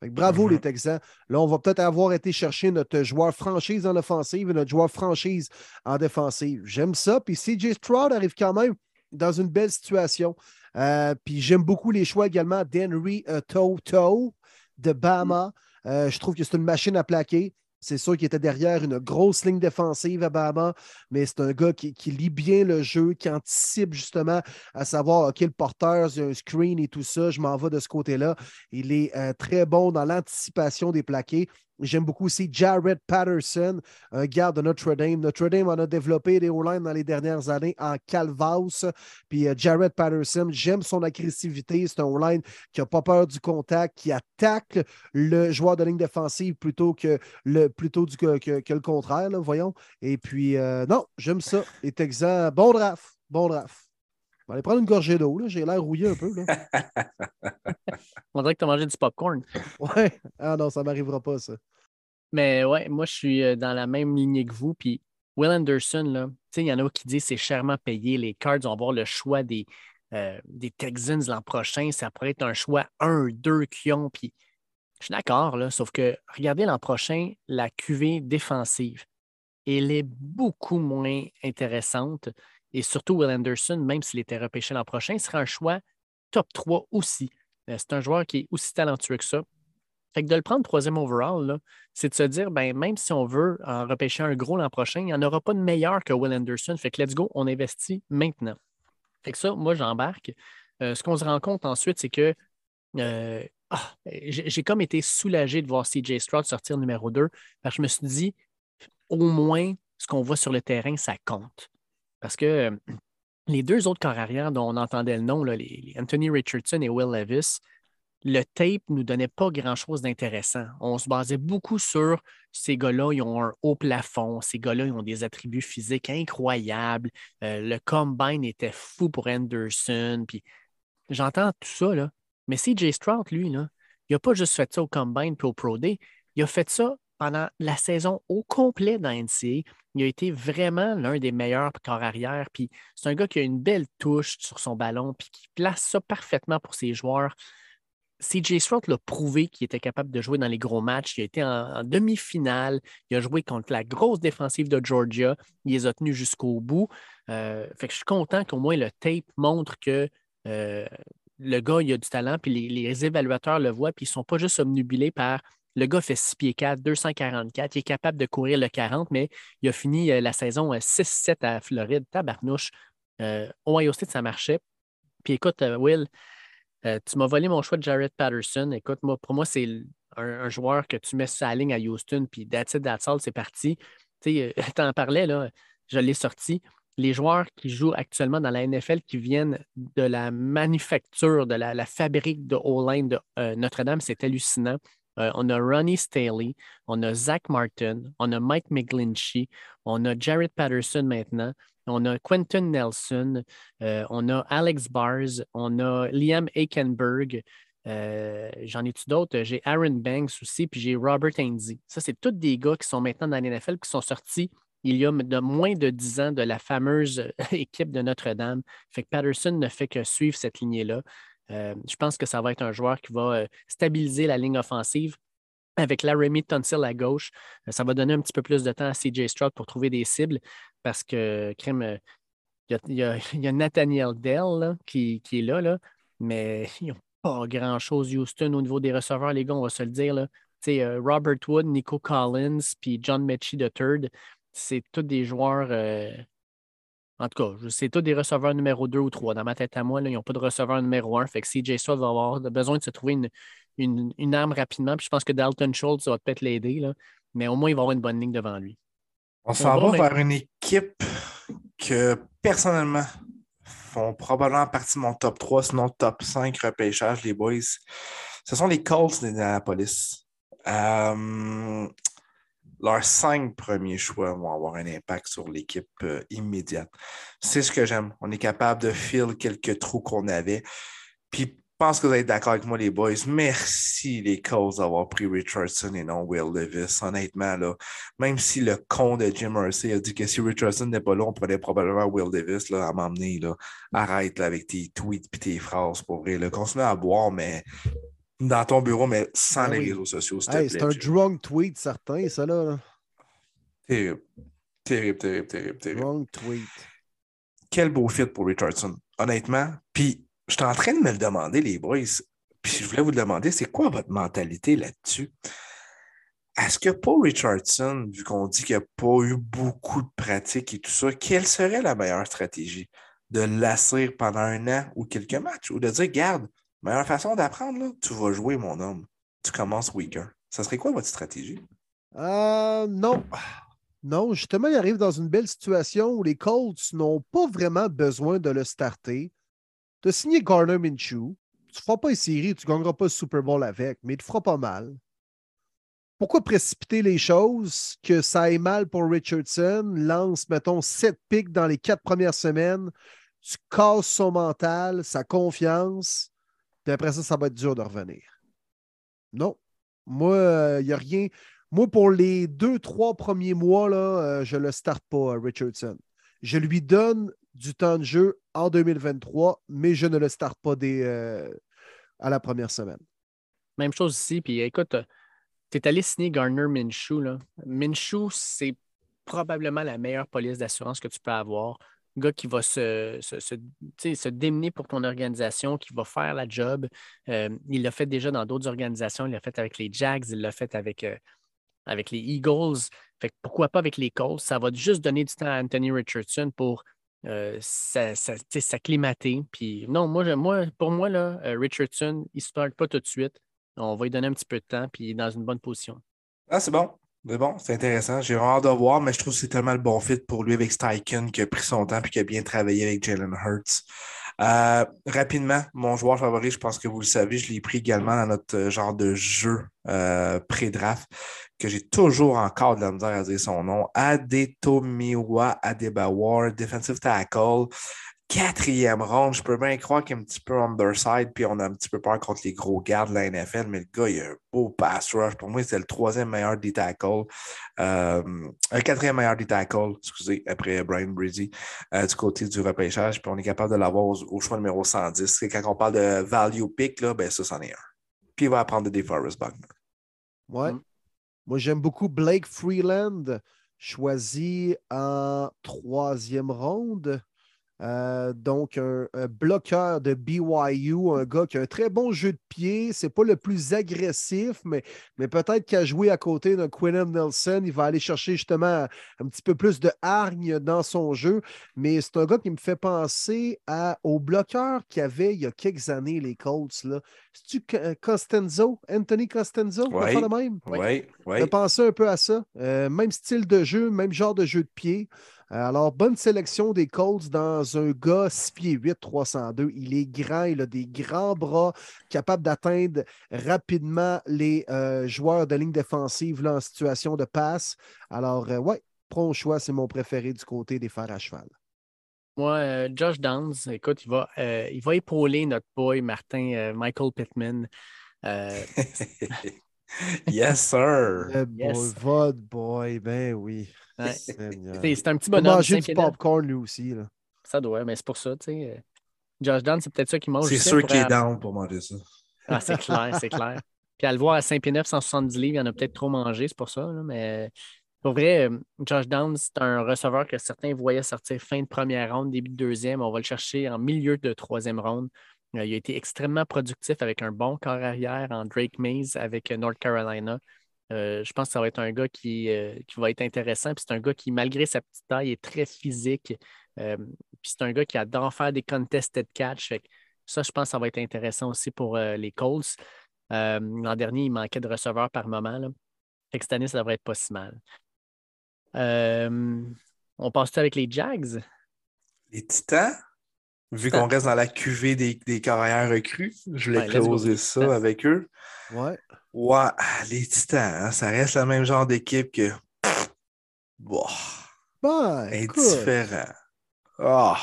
B: Fait que bravo,
C: Mhm.
B: les Texans. Là, on va peut-être avoir été chercher notre joueur franchise en offensive et notre joueur franchise en défensive. J'aime ça. Puis CJ Stroud arrive quand même dans une belle situation. Euh, puis j'aime beaucoup les choix également d'Henry Toto de Bama. Euh, je trouve que c'est une machine à plaquer. C'est sûr qu'il était derrière une grosse ligne défensive à Bama, mais c'est un gars qui, lit bien le jeu, qui anticipe justement à savoir, OK, le porteur, il un screen et tout ça, je m'en vais de ce côté-là. Il est euh, très bon dans l'anticipation des plaqués. J'aime beaucoup aussi Jared Patterson, un garde de Notre Dame. Notre Dame en a développé des O-line dans les dernières années en calvaus. Puis euh, Jared Patterson, j'aime son agressivité. C'est un O-line qui n'a pas peur du contact, qui attaque le joueur de ligne défensive plutôt que le, plutôt que, que- le contraire, voyons. Et puis, euh, non, j'aime ça. Les Texans, bon draft, bon draft. On va aller prendre une gorgée d'eau, là. J'ai l'air rouillé un peu, là.
D: On dirait que tu as mangé du popcorn.
B: Ouais. Ah non, ça m'arrivera pas, ça.
D: Mais ouais, moi, je suis euh, dans la même lignée que vous. Puis Will Anderson, là, il y en a qui disent c'est chèrement payé. Les Cards vont avoir le choix des, euh, des Texans l'an prochain. Ça pourrait être un choix 1, 2 qui ont. Puis je suis d'accord, là, sauf que regardez l'an prochain, la QV défensive, elle est beaucoup moins intéressante. Et surtout, Will Anderson, même s'il était repêché l'an prochain, serait un choix top 3 aussi. Euh, C'est un joueur qui est aussi talentueux que ça. Fait que de le prendre troisième overall, c'est de se dire, ben, même si on veut en repêcher un gros l'an prochain, il n'y en aura pas de meilleur que Will Anderson. Fait que let's go, on investit maintenant. Fait que ça, moi, j'embarque. Euh, ce qu'on se rend compte ensuite, c'est que euh, ah, j'ai j'ai comme été soulagé de voir CJ Stroud sortir numéro 2 parce que je me suis dit, au moins, ce qu'on voit sur le terrain, ça compte. Parce que euh, les deux autres corps arrière dont on entendait le nom, là, les, Anthony Richardson et Will Levis, le tape ne nous donnait pas grand-chose d'intéressant. On se basait beaucoup sur ces gars-là, ils ont un haut plafond, ces gars-là, ils ont des attributs physiques incroyables. Euh, le combine était fou pour Anderson. Puis j'entends tout ça, là. Mais CJ Stroud, lui, là, il n'a pas juste fait ça au combine puis au Pro Day. Il a fait ça pendant la saison au complet dans NCA. Il a été vraiment l'un des meilleurs corps arrière. Puis c'est un gars qui a une belle touche sur son ballon, puis qui place ça parfaitement pour ses joueurs. CJ Stroud l'a prouvé qu'il était capable de jouer dans les gros matchs. Il a été en, demi-finale. Il a joué contre la grosse défensive de Georgia. Il les a tenus jusqu'au bout. Euh, fait que je suis content qu'au moins le tape montre que euh, le gars, il a du talent, puis les, évaluateurs le voient, puis ils ne sont pas juste obnubilés par le gars fait 6 pieds 4, 244, il est capable de courir le 40, mais il a fini euh, la saison 6-7 à Floride. Tabarnouche. Euh, Ohio State, ça marchait. Puis écoute, Will, euh, tu m'as volé mon choix de Jared Patterson. Écoute, moi, pour moi, c'est un, joueur que tu mets sur la ligne à Houston, puis that's it, that's all, c'est parti. Tu en parlais, là, je l'ai sorti. Les joueurs qui jouent actuellement dans la NFL qui viennent de la manufacture, de la, fabrique de O-line de euh, Notre-Dame, c'est hallucinant. Euh, on a Ronnie Staley, on a Zach Martin, on a Mike McGlinchey, on a Jared Patterson maintenant, on a Quentin Nelson, euh, on a Alex Bars, on a Liam Aikenberg. Euh, j'en ai-tu d'autres? J'ai Aaron Banks aussi, puis j'ai Robert Andy. Ça, c'est tous des gars qui sont maintenant dans l'NFL, qui sont sortis il y a moins de dix ans de la fameuse équipe de Notre-Dame. Fait que Patterson ne fait que suivre cette lignée-là. Euh, je pense que ça va être un joueur qui va stabiliser la ligne offensive avec Laramie Tunsil à gauche. ça va donner un petit peu plus de temps à CJ Stroud pour trouver des cibles parce que, crème, euh, il y a, Nathaniel Dell qui, est là, mais ils n'ont pas grand-chose, Houston, au niveau des receveurs, les gars, on va se le dire. Là. Euh, Robert Wood, Nico Collins, puis John Mechie III, c'est tous des joueurs. Euh, en tout cas, c'est tous des receveurs numéro 2 ou 3. Dans ma tête à moi, là, ils n'ont pas de receveur numéro 1. Fait que CJ Stroud va avoir besoin de se trouver une, une, arme rapidement. Puis je pense que Dalton Schultz va peut-être l'aider. Mais au moins, il va avoir une bonne ligne devant lui.
C: On s'en va vers une équipe que personnellement font probablement partie de mon top 3, sinon top 5 repêchage, les boys. Ce sont les Colts d'Indianapolis. Euh, leurs cinq premiers choix vont avoir un impact sur l'équipe euh, immédiate. C'est ce que j'aime. On est capable de filer quelques trous qu'on avait. Puis je pense que vous êtes d'accord avec moi, les boys. Merci, les causes d'avoir pris Richardson et non Will Levis. Honnêtement, là, même si le con de Jim Mercy a dit que si Richardson n'est pas là, on prenait probablement Will Levis là, à m'emmener. Arrête avec tes tweets et tes phrases pour vrai. Là. Continue à boire, mais dans ton bureau, mais sans ah les réseaux sociaux.
B: c'est un drunk tweet certain, ça là.
C: Terrible. Terrible, terrible, terrible, terrible.
B: Drunk tweet.
C: Quel beau fit pour Richardson. Honnêtement. Puis je suis en train de me le demander, les boys. Puis je voulais vous demander, c'est quoi votre mentalité là-dessus? Est-ce que Paul Richardson, vu qu'on dit qu'il n'a pas eu beaucoup de pratique et tout ça, quelle serait la meilleure stratégie? De lasser pendant un an ou quelques matchs? Ou de dire, garde, meilleure façon d'apprendre, tu vas jouer, mon homme. Tu commences weaker. Ça serait quoi votre stratégie?
B: Euh, non. Non, justement, il arrive dans une belle situation où les Colts n'ont pas vraiment besoin de le starter. Tu as signé Garner Minshew. Tu ne feras pas une série, tu ne gagneras pas le Super Bowl avec, mais tu feras pas mal. Pourquoi précipiter les choses? Que ça aille mal pour Richardson, lance, mettons, sept pics dans les quatre premières semaines, tu casses son mental, sa confiance, après ça, ça va être dur de revenir. Non. Moi, il euh, n'y a rien. Moi, pour les deux, trois premiers mois, là, euh, je ne le starte pas, Richardson. Je lui donne du temps de jeu en 2023, mais je ne le starte pas dès, euh, à la première semaine.
D: Même chose ici. Puis écoute, tu es allé signer Garner Minshew. Là. C'est probablement la meilleure police d'assurance que tu peux avoir. Gars qui va se, se, se, démener pour ton organisation, qui va faire la job. Euh, il l'a fait déjà dans d'autres organisations. Il l'a fait avec les Jags, il l'a fait avec, euh, avec les Eagles. Fait pourquoi pas avec les Colts? Ça va juste donner du temps à Anthony Richardson pour euh, s'acclimater. Puis non, moi, moi, pour moi, là, Richardson, il ne se parle pas tout de suite. On va lui donner un petit peu de temps, puis il est dans une bonne position.
C: Ah, c'est bon. C'est bon, c'est intéressant. J'ai hâte de voir, mais je trouve que c'est tellement le bon fit pour lui avec Steichen qui a pris son temps et qui a bien travaillé avec Jalen Hurts. Euh, rapidement, mon joueur favori, je pense que vous le savez, je l'ai pris également dans notre euh, genre de jeu euh, pré-draft, que j'ai toujours encore de la misère à dire son nom. Adetomiwa Adebawar, defensive tackle. Quatrième ronde. Je peux bien croire qu'il est un petit peu underside, puis on a un petit peu peur contre les gros gardes de la NFL, mais le gars, il a un beau pass rush. Pour moi, c'est le troisième meilleur des tackles. Euh, un quatrième meilleur des tackles, excusez, après Brian Brady, euh, du côté du repêchage. Puis on est capable de l'avoir au, choix numéro 110. Et quand on parle de value pick, là, ben ça, c'en est un. Puis il va apprendre de DeForest Buckner.
B: Ouais. Mm. Moi, j'aime beaucoup Blake Freeland, choisi en troisième ronde. Euh, donc, un, bloqueur de BYU, un gars qui a un très bon jeu de pied. C'est pas le plus agressif, mais, mais peut-être qu'à jouer à côté d'un Quinn Nelson, il va aller chercher justement un petit peu plus de hargne dans son jeu. Mais c'est un gars qui me fait penser à, au bloqueur qu'il y avait il y a quelques années, les Colts. C'est-tu Costenzo, Anthony Costenzo?
C: Oui,
B: le même?
C: oui, oui.
B: Je pensais un peu à ça. Euh, même style de jeu, même genre de jeu de pied. Euh, alors, bonne sélection des Colts dans un gars 6 pieds 8, 302. Il est grand, il a des grands bras, capable d'atteindre rapidement les euh, joueurs de ligne défensive là, en situation de passe. Alors, euh, ouais, prends choix, c'est mon préféré du côté des fers à cheval.
D: Moi, Josh Downs, écoute, il va, il va épauler notre boy Martin Michael Pittman.
C: yes, sir.
B: Yes. Boy, boy, ben oui.
D: C'est un petit bonhomme.
B: manger du popcorn lui aussi. Là.
D: Ça doit, mais c'est pour ça, tu sais. Euh, Josh Down, c'est peut-être ça qui mange.
C: C'est sûr qu'il est down pour manger ça.
D: Ah, c'est clair, c'est clair. Puis à le voir à 5 pieds 9, 170 livres, il en a peut-être trop mangé, c'est pour ça. mais pour vrai, euh, Josh Downs, c'est un receveur que certains voyaient sortir fin de première ronde, début de deuxième. On va le chercher en milieu de troisième ronde. Euh, il a été extrêmement productif avec un bon corps arrière en Drake Mays avec North Carolina. Euh, je pense que ça va être un gars qui, euh, qui va être intéressant. Puis c'est un gars qui, malgré sa petite taille, est très physique. Euh, puis c'est un gars qui adore faire des contested catch. ça, je pense que ça va être intéressant aussi pour les Colts. L'an dernier, il manquait de receveurs par moment. Là. cette année, ça devrait être pas si mal. on passe avec les Jags?
C: Les Titans? Vu qu'on reste dans la cuvée des, des carrières recrues, je voulais closer ça avec eux.
B: Ouais.
C: Ouais, les Titans, hein, ça reste le même genre d'équipe que. Bon.
B: Ben,
C: indifférent. Ah,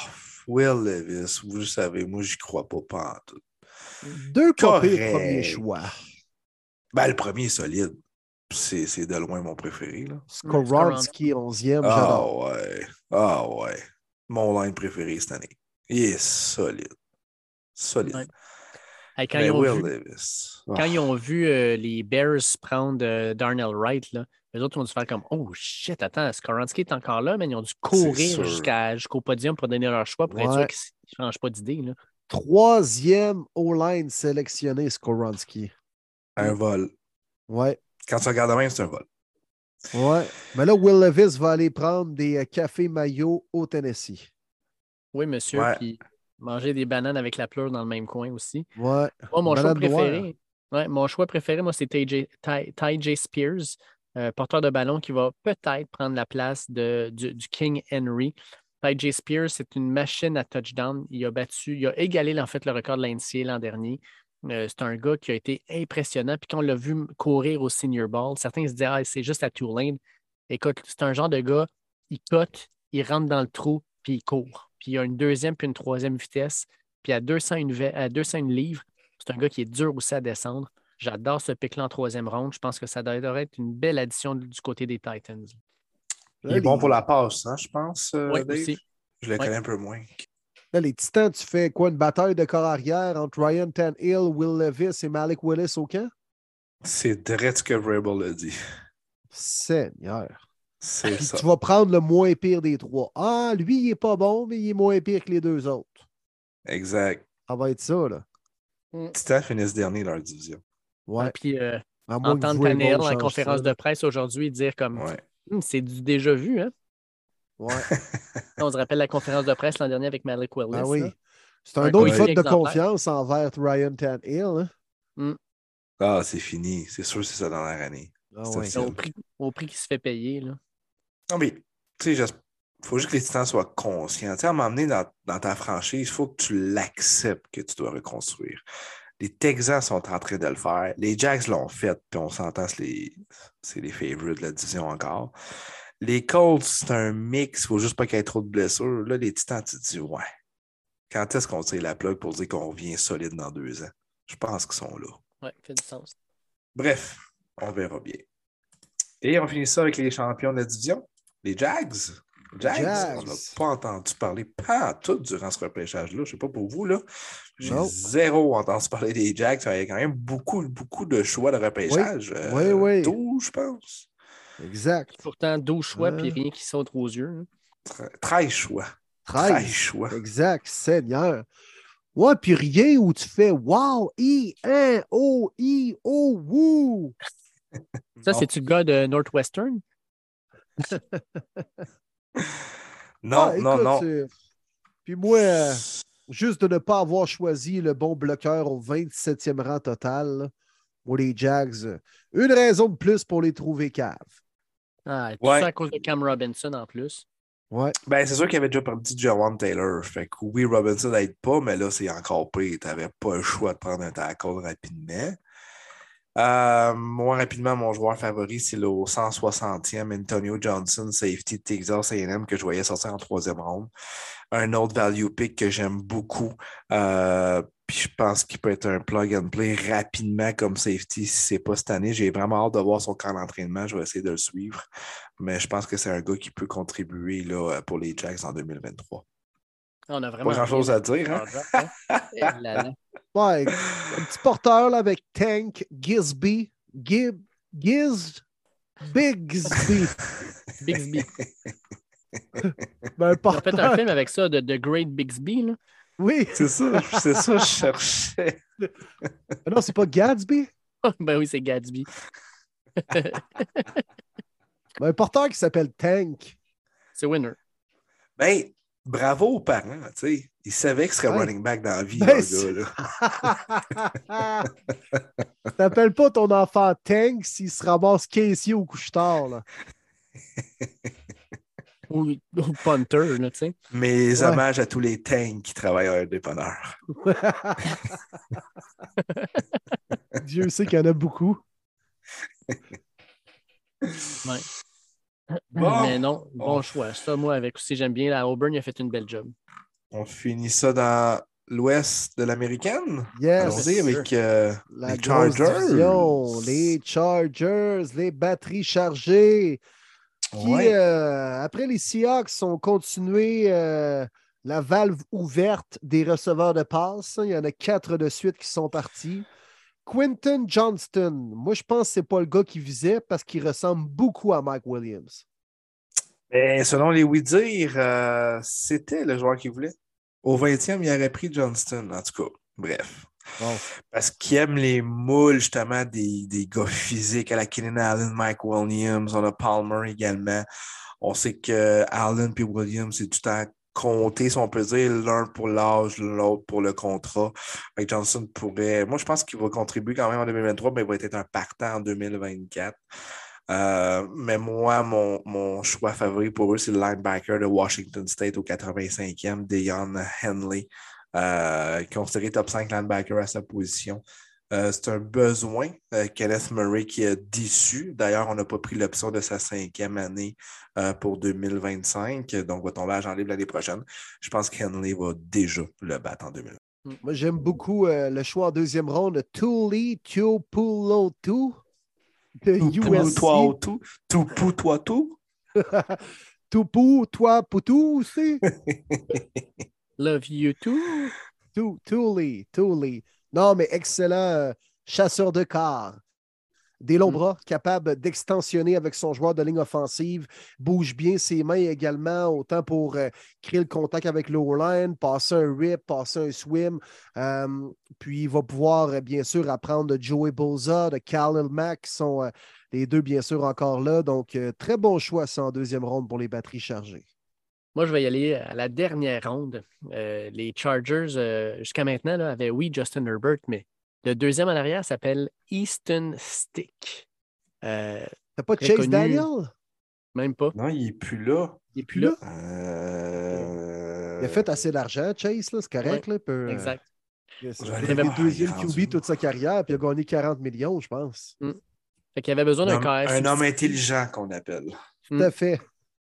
C: Will Levis, vous le savez, moi, j'y crois pas, pas en tout.
B: Deux copies premier choix.
C: Ben, le premier est solide. C'est de loin mon préféré. Là.
B: Skoronski, 11e,
C: Ah ouais. Ah ouais. Mon line préféré cette année. Il est solide. Solide.
D: Quand, ils ont vu, euh, les Bears prendre euh, Darnell Wright, là, les autres ont dû faire comme Oh shit, attends, Skoransky est encore là, mais ils ont dû courir jusqu'au podium pour donner leur choix pour être sûr qu'ils ne changent pas d'idée.
B: Troisième O-line sélectionné, Skoransky.
C: Un vol.
B: Ouais.
C: Quand tu regardes même, c'est un vol.
B: Ouais. Mais là, Will Levis va aller prendre des euh, cafés maillots au Tennessee.
D: Oui, monsieur. Puis manger des bananes avec la pleure dans le même coin aussi.
B: Ouais.
D: Moi, mon choix préféré. Ouais, mon choix préféré, moi, c'est Ty, J. Spears, euh, porteur de ballon qui va peut-être prendre la place de, du, King Henry. Ty J. Spears, c'est une machine à touchdown. Il a battu, il a égalé en fait le record de l'NCA l'an dernier. Euh, c'est un gars qui a été impressionnant. Puis quand on l'a vu courir au Senior Ball, certains se disaient ah, c'est juste à Tulane. Écoute, c'est un genre de gars, il cote, il rentre dans le trou, puis il court puis il y a une deuxième puis une troisième vitesse. Puis à 200, à 200 livres, c'est un gars qui est dur aussi à descendre. J'adore ce pic-là en troisième ronde. Je pense que ça devrait être une belle addition du côté des Titans.
C: Il est bon pour la passe, hein, je pense. Euh,
D: oui, Aussi.
C: Je le connais un peu moins.
B: Là, les Titans, tu fais quoi? Une bataille de corps arrière entre Ryan Tannehill, Will Levis et Malik Willis au camp?
C: C'est direct ce que Vrabel a dit.
B: Seigneur.
C: C'est ça.
B: Tu vas prendre le moins pire des trois. Ah, lui, il n'est pas bon, mais il est moins pire que les deux autres.
C: Exact.
B: Ça va être ça, là.
C: Mm. Titan finissent dernier leur division.
B: Ouais.
D: puis, euh, entendre Tanner en conférence de presse aujourd'hui dire comme hum, c'est du déjà vu, hein?
B: Ouais.
D: On se rappelle la conférence de presse l'an dernier avec Malik Willis.
B: Ah oui. C'est un, autre faute de confiance envers Ryan Tannehill. Hein?
D: Mm.
C: Ah, c'est fini. C'est sûr que c'est sa dernière année.
B: Ah,
D: au prix, au prix qu'il se fait payer. Là.
C: Non, mais, tu sais, il faut juste que les titans soient conscients. Tu sais, à m'emmener dans, dans ta franchise, il faut que tu l'acceptes que tu dois reconstruire. Les Texans sont en train de le faire. Les Jacks l'ont fait, puis on s'entend, c'est les, les favorites de la division encore. Les Colts, c'est un mix, il ne faut juste pas qu'il y ait trop de blessures. Là, les Titans, tu te dis, ouais, Quand est-ce qu'on tire la plug pour dire qu'on revient solide dans deux ans? Je pense qu'ils sont là.
D: Oui, fait du sens.
C: Bref, on verra bien. Et on finit ça avec les champions de la division, les Jags. Jags,
B: Jags.
C: on n'a pas entendu parler pas tout durant ce repêchage-là. Je ne sais pas pour vous, là. J'ai zéro entendu parler des Jags. Il y a quand même beaucoup, beaucoup de choix de repêchage. Euh,
B: Oui, oui.
C: 12, je pense.
B: Exact.
D: Pourtant, 12 choix,
B: Ouais.
D: puis rien qui saute aux yeux. hein.
C: Tre- 13 choix. 13
B: 13.
C: choix.
B: Exact, Seigneur. Ouais, puis rien où tu fais Wow, I, N, O, I, O, wou.
D: Ça, c'est-tu le gars de Northwestern?
C: Non,
B: Ah,
C: non,
B: écoute,
C: non.
B: Puis moi, euh, juste de ne pas avoir choisi le bon bloqueur au 27e rang total, là, moi, les Jags, euh, une raison de plus pour les trouver caves.
D: Ah, tout
C: Ouais.
D: ça à cause de Cam Robinson en plus.
B: Ouais.
C: Ben, c'est sûr qu'il avait déjà perdu Jawan Taylor. Fait que oui, Robinson n'aide pas, mais là, c'est encore pire. Tu n'avais pas le choix de prendre un tackle rapidement. Euh, moi, rapidement, mon joueur favori, c'est le au 160e Antonio Johnson, safety de Texas AM, que je voyais sortir en troisième ronde. Un autre value pick que j'aime beaucoup. Euh, puis je pense qu'il peut être un plug and play rapidement comme safety si c'est pas cette année. J'ai vraiment hâte de voir son camp d'entraînement. Je vais essayer de le suivre. Mais je pense que c'est un gars qui peut contribuer là, pour les Jacks en 2023.
D: On a vraiment.
C: Pas grand-chose à dire. Hein?
B: Ouais, un petit porteur là, avec Tank, Gisby, Gib, Giz, Bigsby.
D: Bixby.
B: Ben, un
D: On a fait un
B: porteur.
D: film avec ça de The Great Bixby. Là.
B: Oui.
C: C'est ça, c'est ça, je cherchais.
B: Ah Non, c'est pas Gatsby?
D: ben oui, c'est Gatsby.
B: Ben, un porteur qui s'appelle Tank.
D: C'est Winner.
C: Ben, bravo aux parents, tu sais. Ils savaient que ce serait
B: Ouais.
C: running back dans la vie,
B: Ben,
C: le
B: c'est-
C: gars, là.
B: T'appelles pas ton enfant Tank s'il se ramasse caissier au couche-tard. là.
D: Ou, ou Punter, là, tu sais.
C: Mes
B: Ouais.
C: hommages à tous les tanks qui travaillent à un dépanneur.
B: Dieu sait qu'il y en a beaucoup.
D: Ouais.
C: Bon.
D: Mais non, bon choix. Ça, moi, avec aussi, j'aime bien. La Auburn, il a fait une belle job.
C: On finit ça dans l'ouest de l'américaine.
B: Yes.
C: Allons-y avec euh,
B: La
C: les Chargers.
B: division, les Chargers, les batteries chargées. Qui,
C: Ouais.
B: euh, après les Seahawks, ont continué euh, la valve ouverte des receveurs de passe. Il y en a quatre de suite qui sont partis. Quinton Johnston, moi je pense que ce n'est pas le gars qui visait parce qu'il ressemble beaucoup à Mike Williams.
C: Ben, selon les oui-dire, euh, c'était le joueur qu'il voulait. Au 20e, il aurait pris Johnston, en tout cas. Bref.
B: Bon.
C: Parce qu'il aime les moules, justement, des, des gars physiques à la Keenan Allen, Mike Williams, on a Palmer également. On sait que Allen et Williams, c'est tout le temps compté, si on peut dire, l'un pour l'âge, l'autre pour le contrat. Que Johnson pourrait. Moi, je pense qu'il va contribuer quand même en 2023, mais il va être un partant en 2024. Euh, mais moi, mon, mon choix favori pour eux, c'est le linebacker de Washington State au 85e, Deion Henley, euh, considéré top 5 linebacker à sa position. Euh, c'est un besoin. Euh, Kenneth Murray qui a déçu. D'ailleurs, on n'a pas pris l'option de sa cinquième année euh, pour 2025, donc va tomber à Jean libre l'année prochaine. Je pense qu'Henley va déjà le battre en 2020.
B: Moi j'aime beaucoup euh, le choix en deuxième ronde de Tuli Tupulotu de USC.
C: Toi, tout, tout, pou, toi, tout.
B: Tupu, toi, Poutou aussi.
D: Love you too.
B: Tu- Tuli, Tuli. Non, mais excellent euh, chasseur de quart. Des longs
D: Mm.
B: bras, capable d'extensionner avec son joueur de ligne offensive, bouge bien ses mains également, autant pour euh, créer le contact avec le line, passer un rip, passer un swim. Euh, puis il va pouvoir, bien sûr, apprendre de Joey Boza, de Khalil Mack, qui sont les deux, bien sûr, encore là. Donc, très bon choix, ça, en deuxième ronde pour les batteries chargées.
D: Moi, je vais y aller à la dernière ronde. Euh, les Chargers, euh, jusqu'à maintenant, là, avaient, oui, Justin Herbert, mais le deuxième en arrière s'appelle Easton Stick. Euh,
B: T'as pas Chase
D: connu.
B: Daniel?
D: même pas.
C: Non, il n'est plus là.
D: Il n'est plus là.
C: Euh,
B: Il a fait assez d'argent, Chase, là, c'est correct. là, euh,
D: Exact.
B: Il
C: Je vais
B: a
C: aller
B: été
C: voir,
B: deuxième QB toute sa carrière, puis il a gagné 40 millions, je pense.
D: Fait qu'il avait besoin
C: Un
D: d'un carré
C: un homme intelligent qu'on appelle.
B: Tout à fait.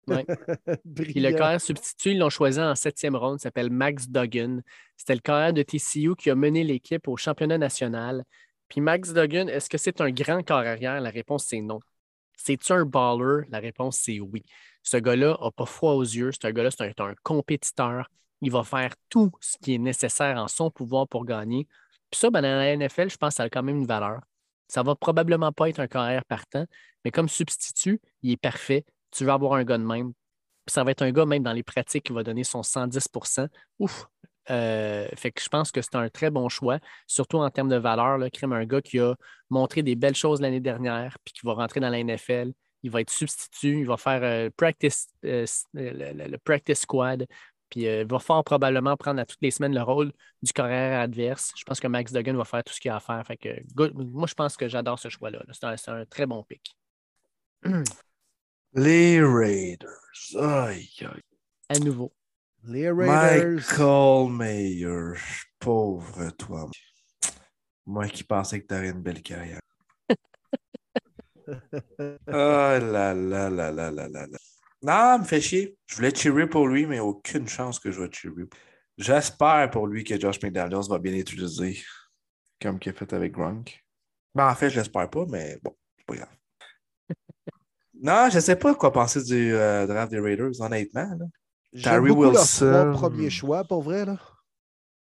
D: Ouais. Puis le carrière substitut, ils l'ont choisi en septième ronde, il s'appelle Max Duggan. C'était le carrière de TCU qui a mené l'équipe au championnat national. Puis Max Duggan, est-ce que c'est un grand carrière? La réponse, c'est non. C'est-tu un baller? La réponse, c'est oui. Ce gars-là n'a pas froid aux yeux. Ce gars-là, c'est un, compétiteur. Il va faire tout ce qui est nécessaire en son pouvoir pour gagner. Puis ça, ben, dans la NFL, je pense que ça a quand même une valeur. Ça va probablement pas être un carrière partant, mais comme substitut, il est parfait. Tu vas avoir un gars de même. ça va être un gars même dans les pratiques qui va donner son 110% Ouf! Euh, fait que je pense que c'est un très bon choix, surtout en termes de valeur. Là, un gars qui a montré des belles choses l'année dernière, puis qui va rentrer dans la NFL. Il va être substitut, il va faire euh, practice, euh, le, practice squad, puis il va fort probablement prendre à toutes les semaines le rôle du carrière adverse. Je pense que Max Duggan va faire tout ce qu'il a à faire. Fait que, moi, je pense que j'adore ce choix-là. C'est un, très bon pick.
C: Les Raiders. Aïe, aïe.
D: À nouveau.
B: Les Raiders.
C: Michael Mayer. Pauvre toi. Moi qui pensais que tu aurais une belle carrière. oh là là là là là là Non, me fait chier. Je voulais cheerer pour lui, mais aucune chance que je vais cheerer. J'espère pour lui que Josh McDaniels va bien utiliser comme qu'il a fait avec Gronk. Ben, en fait, je l'espère pas, mais bon, c'est pas grave. Non, je sais pas quoi penser du euh, draft des Raiders, honnêtement. Là.
B: Terry Wilson. premier choix, pour vrai. Là.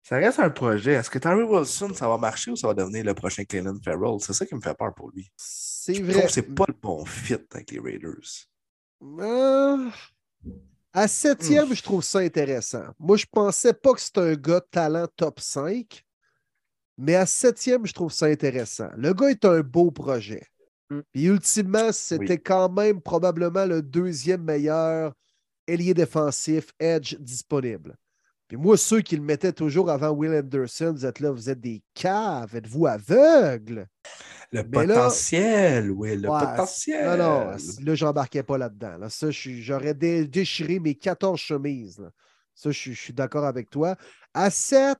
C: Ça reste un projet. Est-ce que Terry Wilson, ça va marcher ou ça va devenir le prochain Clayton Farrell? C'est ça qui me fait peur pour lui.
B: C'est vrai.
C: Je trouve que c'est pas le bon fit avec les Raiders.
B: Euh, à septième, je trouve ça intéressant. Moi, je pensais pas que c'était un gars de talent top 5, mais à septième, je trouve ça intéressant. Le gars est un beau projet. Hmm. Puis ultimement, c'était quand même probablement le deuxième meilleur ailier défensif, edge disponible. Puis moi, ceux qui le mettaient toujours avant Will Anderson, vous êtes là, vous êtes des caves, êtes-vous aveugles?
C: Le potentiel, oui, le potentiel.
B: Non, non, là, j'embarquais pas là-dedans. Là. Ça, j'aurais déchiré mes 14 chemises. Ça, je, suis d'accord avec toi. À 7,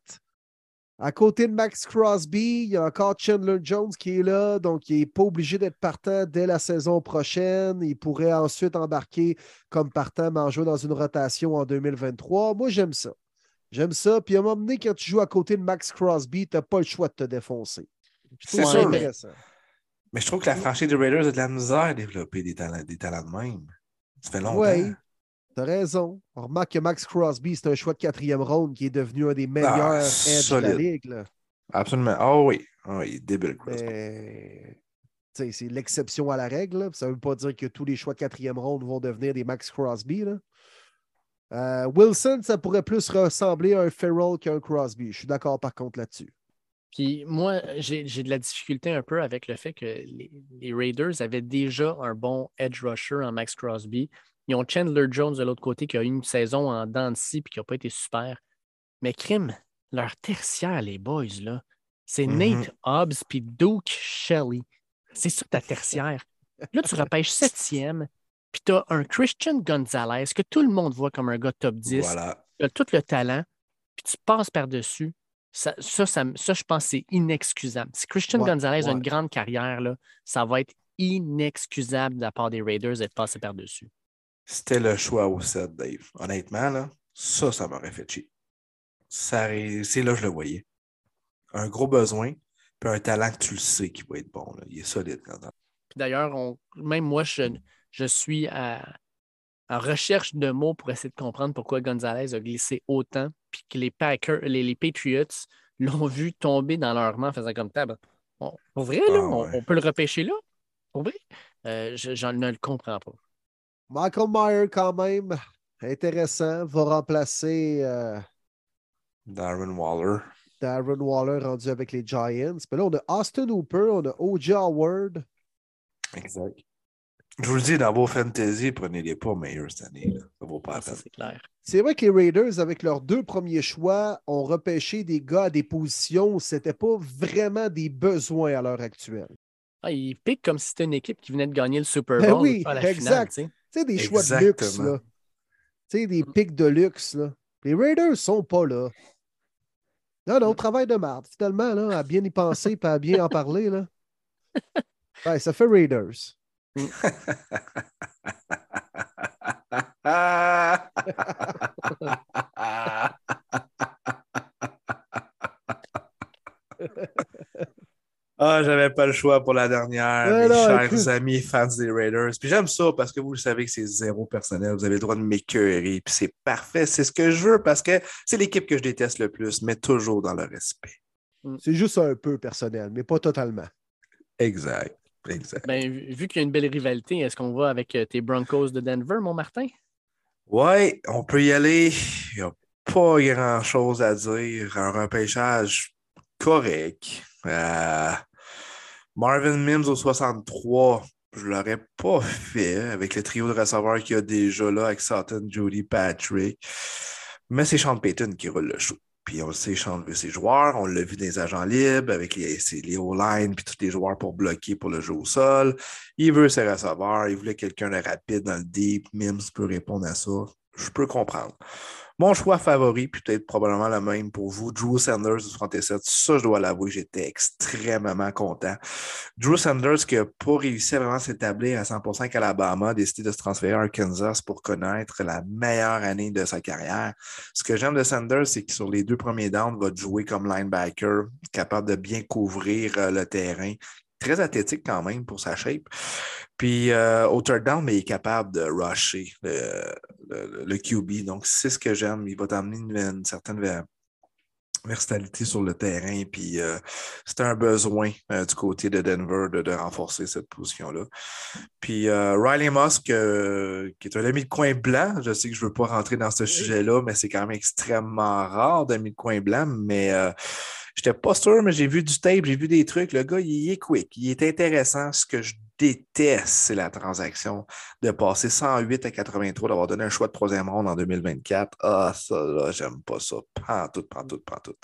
B: à côté de Max Crosby, il y a encore Chandler Jones qui est là, donc il n'est pas obligé d'être partant dès la saison prochaine. Il pourrait ensuite embarquer comme partant, mais en jouer dans une rotation en 2023. Moi, j'aime ça. J'aime ça. Puis à un moment donné, quand tu joues à côté de Max Crosby, tu n'as pas le choix de te défoncer.
C: C'est intéressant. Mais... je trouve que la franchise des Raiders a de la misère à développer des talents, des talents de même. Ça fait longtemps. Oui,
B: T'as raison. On remarque que Max Crosby, c'est un choix de quatrième ronde qui est devenu un des meilleurs ah, edge de la ligue.
C: Absolument. Oh oui. Oh, il est débile,
B: C'est l'exception à la règle. Ça ne veut pas dire que tous les choix de quatrième ronde vont devenir des Max Crosby. Euh, Wilson, ça pourrait plus ressembler à un Farrell qu'un Crosby. Je suis d'accord par contre là-dessus.
D: Puis moi, j'ai de la difficulté un peu avec le fait que les, les, Raiders avaient déjà un bon edge rusher en Max Crosby. Ils ont Chandler Jones de l'autre côté qui a eu une saison en dents de scie et qui n'a pas été super. Mais crime, leur tertiaire, les boys, là, c'est mm-hmm. Nate Hobbs puis Duke Shelley. C'est ça ta tertiaire. Là, tu repêches septième, puis tu as un Christian Gonzalez que tout le monde voit comme un gars top 10. Voilà. Tu as tout le talent, puis tu passes par-dessus. Ça, ça, ça, je pense, c'est inexcusable. Si Christian Gonzalez a une grande carrière, là, ça va être inexcusable de la part des Raiders d'être passé par-dessus.
C: C'était le choix au 7, Dave. Honnêtement, là, ça, ça m'aurait fait chier. C'est là que je le voyais. Un gros besoin, puis un talent que tu le sais qui va être bon. Là. Il est solide.
D: D'ailleurs, même moi, je, je suis en recherche de mots pour essayer de comprendre pourquoi Gonzalez a glissé autant, puis que les Packers, les, Patriots l'ont vu tomber dans leur main en faisant comme table. pour vrai, là, ah on, peut le repêcher là? Pour vrai? Euh, je, ne le comprends pas.
B: Michael Meyer, quand même, intéressant, va remplacer euh,
C: Darren Waller.
B: Darren Waller rendu avec les Giants. Mais là, on a Austin Hooper, on a O.J. Howard.
C: Exact. Je vous le dis, dans vos fantasy, prenez-les pas meilleurs cette année. Ça vaut pas la
D: C'est clair.
B: C'est vrai que les Raiders, avec leurs deux premiers choix, ont repêché des gars à des positions où ce n'était pas vraiment des besoins à l'heure actuelle.
D: Ah, ils piquent comme si c'était une équipe qui venait de gagner le Super ben Bowl. oui, à la exact. Finale,
B: tu sais, des choix de luxe, là. Tu sais, des mm. pics de luxe, là. Les Raiders sont pas là. Non, non, mm. travail de marde, finalement, là, à bien y penser et à bien en parler, là. Ouais, ça fait Raiders. Mm.
C: Ah! J'avais pas le choix pour la dernière, mes
B: non,
C: chers
B: écoute.
C: amis fans des Raiders. Puis j'aime ça parce que vous le savez que c'est zéro personnel. Vous avez le droit de m'écœurer. Puis c'est parfait. C'est ce que je veux parce que c'est l'équipe que je déteste le plus, mais toujours dans le respect.
B: C'est juste un peu personnel, mais pas totalement.
C: Exact. Exact.
D: Ben, vu qu'il y a une belle rivalité, est-ce qu'on va avec euh, tes Broncos de Denver, mon Martin?
C: Ouais, on peut y aller. Il n'y a pas grand-chose à dire. Un repêchage correct. Euh, Marvin Mims au 63, je ne l'aurais pas fait avec le trio de receveurs qu'il y a déjà là avec Sutton, Jody, Patrick. Mais c'est Sean Payton qui roule le show. Puis on le sait, Sean veut ses joueurs. On l'a vu dans les agents libres avec les, les O-line puis tous les joueurs pour bloquer pour le jeu au sol. Il veut ses receveurs. Il voulait quelqu'un de rapide dans le deep. Mims peut répondre à ça. Je peux comprendre. Mon choix favori, peut-être probablement le même pour vous, Drew Sanders du 37. Ça, je dois l'avouer, j'étais extrêmement content. Drew Sanders qui n'a pas réussi à vraiment s'établir à 100% avec Alabama, a décidé de se transférer à Arkansas pour connaître la meilleure année de sa carrière. Ce que j'aime de Sanders, c'est que sur les deux premiers downs, va jouer comme linebacker, capable de bien couvrir euh, le terrain. Très athlétique quand même pour sa shape. Puis euh, au third down, mais il est capable de rusher le, le- le QB. Donc, c'est ce que j'aime. Il va t'amener une, une certaine ver- versatilité sur le terrain. Puis euh, c'est un besoin euh, du côté de Denver de, de renforcer cette position-là. Puis Riley Musk, euh, qui est un ami de coin blanc, je sais que je ne veux pas rentrer dans ce sujet-là, mais c'est quand même extrêmement rare d'amis de coin blanc. Mais je n'étais pas sûr, mais j'ai vu du tape, j'ai vu des trucs. Le gars, il est quick, il est intéressant. Ce que je déteste, c'est la transaction de passer 108 à 83, d'avoir donné un choix de troisième ronde en 2024. Ah, ça, là, j'aime pas ça. Pantoute, pantoute, pantoute.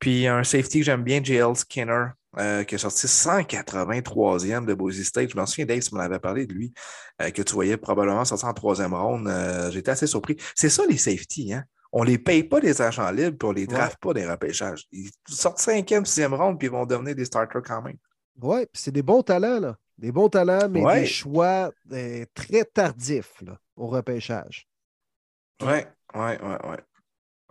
C: Puis un safety que j'aime bien, JL Skinner, euh, qui a sorti 183e de Boise State. Je m'en souviens, Dave, tu m'en avais parlé de lui, euh, que tu voyais probablement sortir en troisième ronde. Euh, J'étais assez surpris. C'est ça, les safeties, hein? On les paye pas des agents libres, puis on les draft pas des repêchages. Ils sortent cinquième, sixième ronde, puis ils vont devenir des starters quand même.
B: Oui, puis c'est des bons talents, là. Des bons talents, mais
C: Ouais.
B: des choix euh, très tardifs là, au repêchage.
C: Ouais, ouais, ouais, ouais.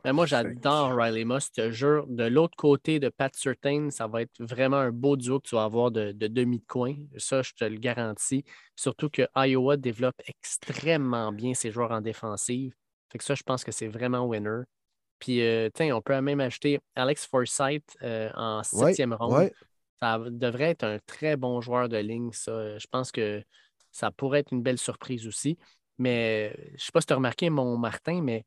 D: Ben, moi, j'adore Riley Moss. Je te jure, de l'autre côté de Pat Surtain, ça va être vraiment un beau duo que tu vas avoir de, de demi de coin. Ça, je te le garantis. Surtout que Iowa développe extrêmement bien ses joueurs en défensive. Fait que ça, je pense que c'est vraiment winner. Puis, euh, tiens, on peut même ajouter Alex Forsythe euh, en
B: Ouais,
D: septième ronde.
B: ouais.
D: Ça devrait être un très bon joueur de ligne, ça. Je pense que ça pourrait être une belle surprise aussi. Mais je ne sais pas si tu as remarqué, mon Martin, mais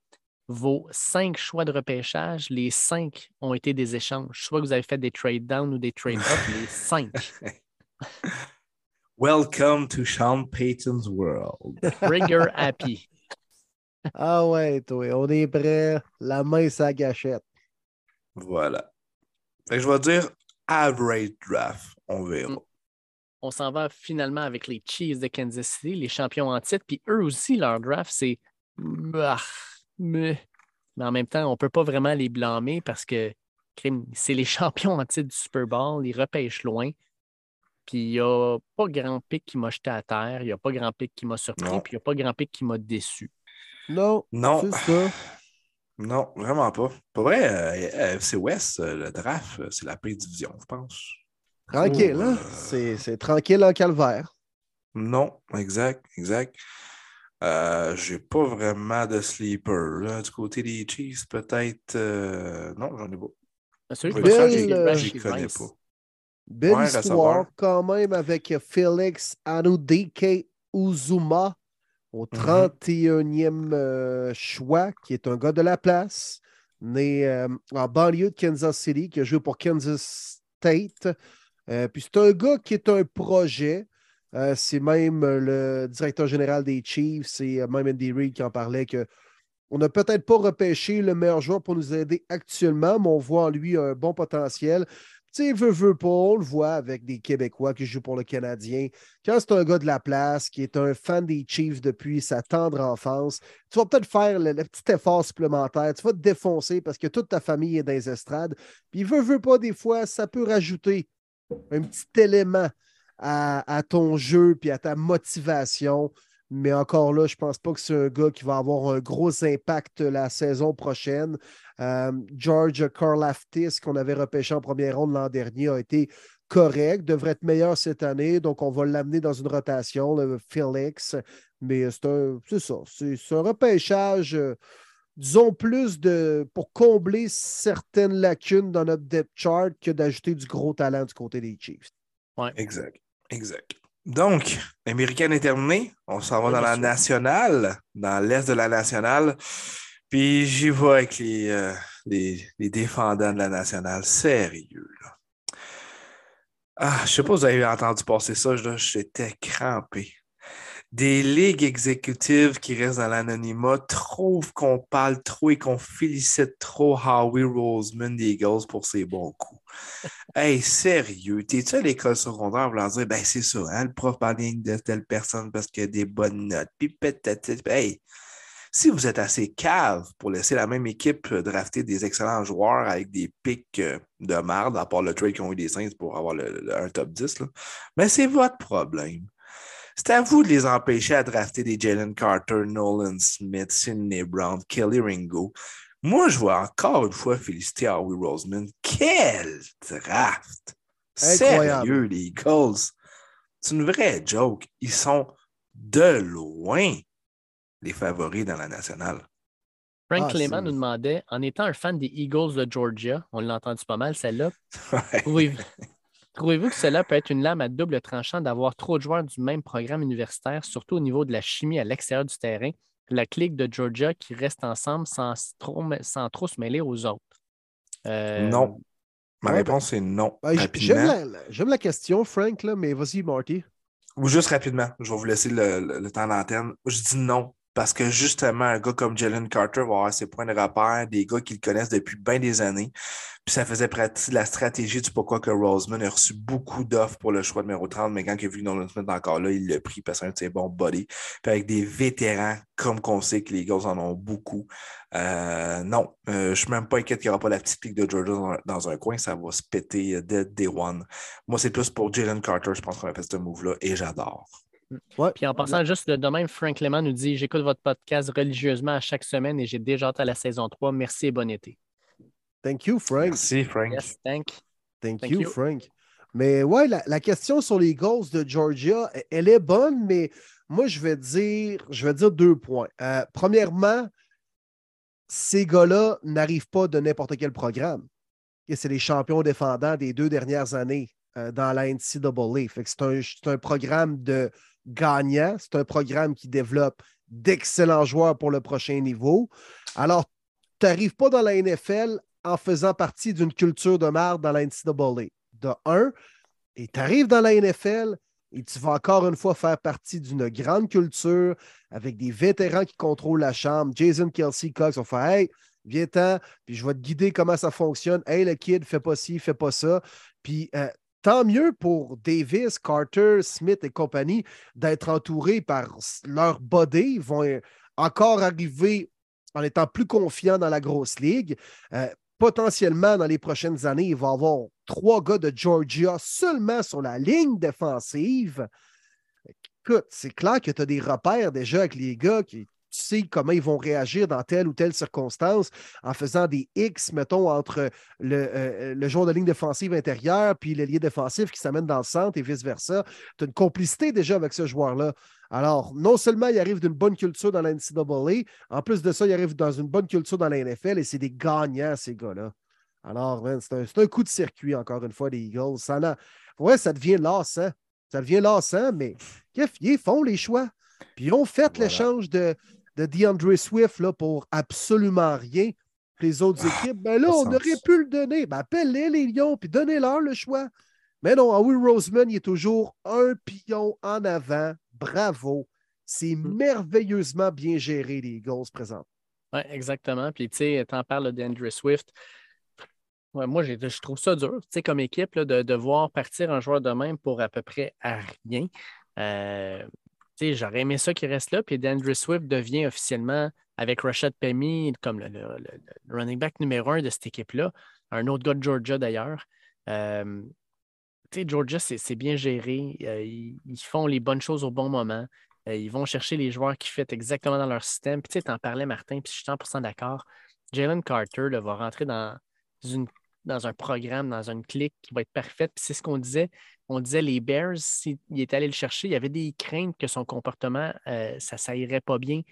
D: vos cinq choix de repêchage, les cinq ont été des échanges. Soit que vous avez fait des trade down ou des trade up, les cinq.
C: Welcome to Sean Payton's world.
D: Trigger happy.
B: Ah ouais, toi, on est prêt. La main, ça gâchette.
C: Voilà. Fait que je vais dire average draft. On verra.
D: Mm. On s'en va finalement avec les Chiefs de Kansas City, les champions en titre. Puis eux aussi, leur draft, c'est. Mais mais en même temps, on ne peut pas vraiment les blâmer parce que c'est les champions en titre du Super Bowl. Ils repêchent loin. Puis il n'y a pas grand pic qui m'a jeté à terre. Il n'y a pas grand pic qui m'a surpris. Puis il n'y a pas grand pic qui m'a déçu.
B: Non,
C: Non.
B: c'est ça.
C: Non, vraiment pas. Pour vrai, euh, FC West, euh, le draft, euh, c'est la pire division, je pense.
B: Tranquille,
C: Oh,
B: hein?
C: euh,
B: C'est tranquille en calvaire.
C: Non, exact, exact. Euh, j'ai pas vraiment de sleeper. là. Du côté des Chiefs, peut-être. euh, Non, j'en ai pas.
D: Celui
B: ça, je-
D: Rashid
C: j'y connais pas.
B: Belle
C: Ouais,
B: histoire quand même avec Félix Anudike Uzuma au
C: Mhm.
B: 31e euh, choix, qui est un gars de la place, né euh, en banlieue de Kansas City, qui a joué pour Kansas State. Euh, puis c'est un gars qui est un projet. C'est même le directeur général des Chiefs, c'est même Andy Reid qui en parlait que on n'a peut-être pas repêché le meilleur joueur pour nous aider actuellement, mais on voit en lui un bon potentiel. Tu sais, veut, veut pas, on le voit avec des Québécois qui jouent pour le Canadien. Quand c'est un gars de la place, qui est un fan des Chiefs depuis sa tendre enfance, tu vas peut-être faire le, petit effort supplémentaire. Tu vas te défoncer parce que toute ta famille est dans les estrades. Puis, veut, veut pas, des fois, ça peut rajouter un petit élément à, à ton jeu puis à ta motivation. Mais encore là, je ne pense pas que c'est un gars qui va avoir un gros impact la saison prochaine. Euh, George Karlaftis, qu'on avait repêché en première ronde l'an dernier, a été correct, devrait être meilleur cette année. Donc, on va l'amener dans une rotation, le Felix. Mais c'est ça. C'est un repêchage, euh, disons, plus de pour combler certaines lacunes dans notre depth chart que d'ajouter du gros talent du côté des Chiefs.
C: Ouais. Exact. Exact. Donc, l'américaine est terminée. On s'en va dans la nationale, dans l'est de la nationale. Puis j'y vais avec les, euh, les, les, défendants de la nationale. Sérieux, là. Ah, je sais pas si vous avez entendu passer ça, j'étais crampé. Des ligues exécutives qui restent dans l'anonymat trouvent qu'on parle trop et qu'on félicite trop Howie Roseman des Eagles pour ses bons coups. hey, sérieux, t'es-tu à l'école secondaire pour leur dire, ben c'est ça, hein, le prof parle de telle personne parce qu'il a des bonnes notes, puis peut-être, hey, si vous êtes assez cave pour laisser la même équipe drafter des excellents joueurs avec des pics euh, de marde, à part le trade qui ont eu des Saints pour avoir un top 10, mais ben, c'est votre problème. C'est à vous de les empêcher à drafter des Jalen Carter, Nolan Smith, Sidney Brown, Kelly Ringo. Moi, je vois encore une fois féliciter Howie Roseman. Quel draft! Sérieux, les Eagles. C'est une vraie joke. Ils sont de loin les favoris dans la nationale.
D: Frank ah, Lehman nous demandait, en étant un fan des Eagles de Georgia, on l'a entendu pas mal, celle-là, trouvez-vous que cela peut être une lame à double tranchant d'avoir trop de joueurs du même programme universitaire, surtout au niveau de la chimie à l'extérieur du terrain, la clique de Georgia qui reste ensemble sans trop, sans trop se mêler aux autres?
C: Euh, non. Ma réponse est non.
B: Ben, j'aime la, question, Frank, là, mais vas-y, Marty.
C: Ou juste rapidement, je vais vous laisser le temps d'antenne. Je dis non parce que justement, un gars comme Jalen Carter va avoir ses points de repère, des gars qui le connaissent depuis bien des années. Puis ça faisait partie de la stratégie du pourquoi que Roseman a reçu beaucoup d'offres pour le choix numéro 30, mais quand il a vu Nolan Smith encore là, il l'a pris parce que c'est un bons body. Puis avec des vétérans, comme qu'on sait que les gars en ont beaucoup. Euh, non, euh, je ne suis même pas inquiète qu'il n'y aura pas la petite pique de Georgia dans, un coin, ça va se péter dès day one. Moi, c'est plus pour Jalen Carter, je pense qu'on a fait ce move-là et j'adore.
D: Puis en passant juste de même, Frank Lehman nous dit J'écoute votre podcast religieusement à chaque semaine et j'ai déjà hâte à la saison 3. Merci et bon été.
B: Thank you, Frank.
C: Merci, Frank.
D: Yes, thank.
B: Thank, you, Frank. Mais ouais, la, question sur les goals de Georgia, elle est bonne, mais moi, je vais dire, je vais dire deux points. Euh, premièrement, ces gars-là n'arrivent pas de n'importe quel programme. c'est les champions défendants des deux dernières années dans la NCAA. C'est un, un programme de, gagnant. C'est un programme qui développe d'excellents joueurs pour le prochain niveau. Alors, tu n'arrives pas dans la NFL en faisant partie d'une culture de marde dans la NCAA. De un, et tu arrives dans la NFL et tu vas encore une fois faire partie d'une grande culture avec des vétérans qui contrôlent la chambre. Jason Kelsey Cox va faire Hey, viens-t'en, puis je vais te guider comment ça fonctionne. Hey, le kid, fais pas ci, fais pas ça. Puis euh, tant mieux pour Davis, Carter, Smith et compagnie d'être entourés par leur body. Ils vont encore arriver en étant plus confiants dans la grosse ligue. Euh, potentiellement, dans les prochaines années, il va y avoir trois gars de Georgia seulement sur la ligne défensive. Écoute, c'est clair que tu as des repères déjà avec les gars qui, tu sais comment ils vont réagir dans telle ou telle circonstance en faisant des X, mettons, entre le, euh, le joueur de ligne défensive intérieure puis le lien défensif qui s'amène dans le centre et vice-versa. Tu as une complicité déjà avec ce joueur-là. Alors, non seulement il arrive d'une bonne culture dans la NCAA, en plus de ça, il arrive dans une bonne culture dans la NFL et c'est des gagnants, ces gars-là. Alors, c'est un, coup de circuit, encore une fois, des Eagles. Ça, ouais, ça devient lassant. Ça devient lassant, mais ils font les choix. Puis ils ont fait l'échange de, de DeAndre Swift là, pour absolument rien. Les autres ah, équipes, ben là, on aurait pu le donner. Ben, appelle-les, les Lions, puis donnez-leur le choix. Mais non, Will Roseman, il est toujours un pion en avant. Bravo. C'est hmm. merveilleusement bien géré, les Eagles présents.
D: Oui, exactement. Puis, tu sais, tu en parles d'Andrew Swift. moi, je trouve ça dur, tu sais, comme équipe, de, de, voir partir un joueur de même pour à peu près à rien. Euh, j'aurais aimé ça qu'il reste là. Puis D'Andre Swift devient officiellement, avec Rashad Penny, comme le, running back numéro un de cette équipe-là. Un autre gars de Georgia d'ailleurs. Euh, Georgia, c'est bien géré. Euh, ils, font les bonnes choses au bon moment. Euh, ils vont chercher les joueurs qui font exactement dans leur système. Puis tu en parlais, Martin, puis je suis 100% d'accord. Jalen Carter va rentrer dans, une, dans un programme, dans une clique qui va être parfaite. Puis c'est ce qu'on disait. On disait les Bears, s'il était allé le chercher, il y avait des craintes que son comportement, euh, ça ne irait pas bien.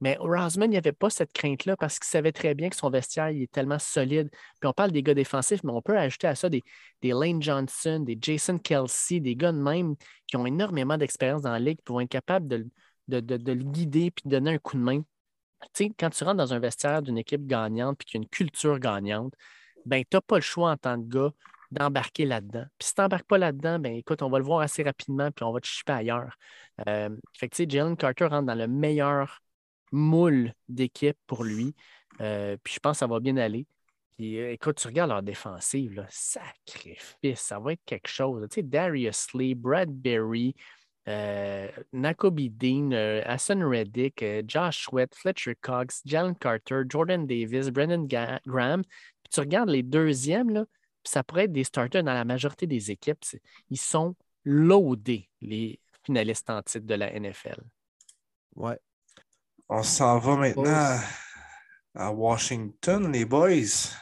D: Mais Rosman, il n'y avait pas cette crainte-là parce qu'il savait très bien que son vestiaire est tellement solide. Puis on parle des gars défensifs, mais on peut ajouter à ça des, des Lane Johnson, des Jason Kelsey, des gars de même qui ont énormément d'expérience dans la ligue pour être capables de, de, le guider puis de donner un coup de main. Tu sais, quand tu rentres dans un vestiaire d'une équipe gagnante puis qu'il y a une culture gagnante, ben, tu n'as pas le choix en tant que gars d'embarquer là-dedans. Puis si tu n'embarques pas là-dedans, ben écoute, on va le voir assez rapidement, puis on va te chipper ailleurs. Euh, fait Jalen Carter rentre dans le meilleur moule d'équipe pour lui. Euh, puis je pense que ça va bien aller. Puis euh, écoute, tu regardes leur défensive, là, sacrifice, ça va être quelque chose. Tu sais, Darius Lee, Bradbury, euh, Nakobe Dean, Hassan Reddick, Josh Sweat, Fletcher Cox, Jalen Carter, Jordan Davis, Brendan Graham. Puis tu regardes les deuxièmes, là, puis ça pourrait être des starters dans la majorité des équipes. Ils sont loadés, les finalistes en titre de la NFL.
B: Ouais.
C: On s'en va maintenant à Washington, les boys.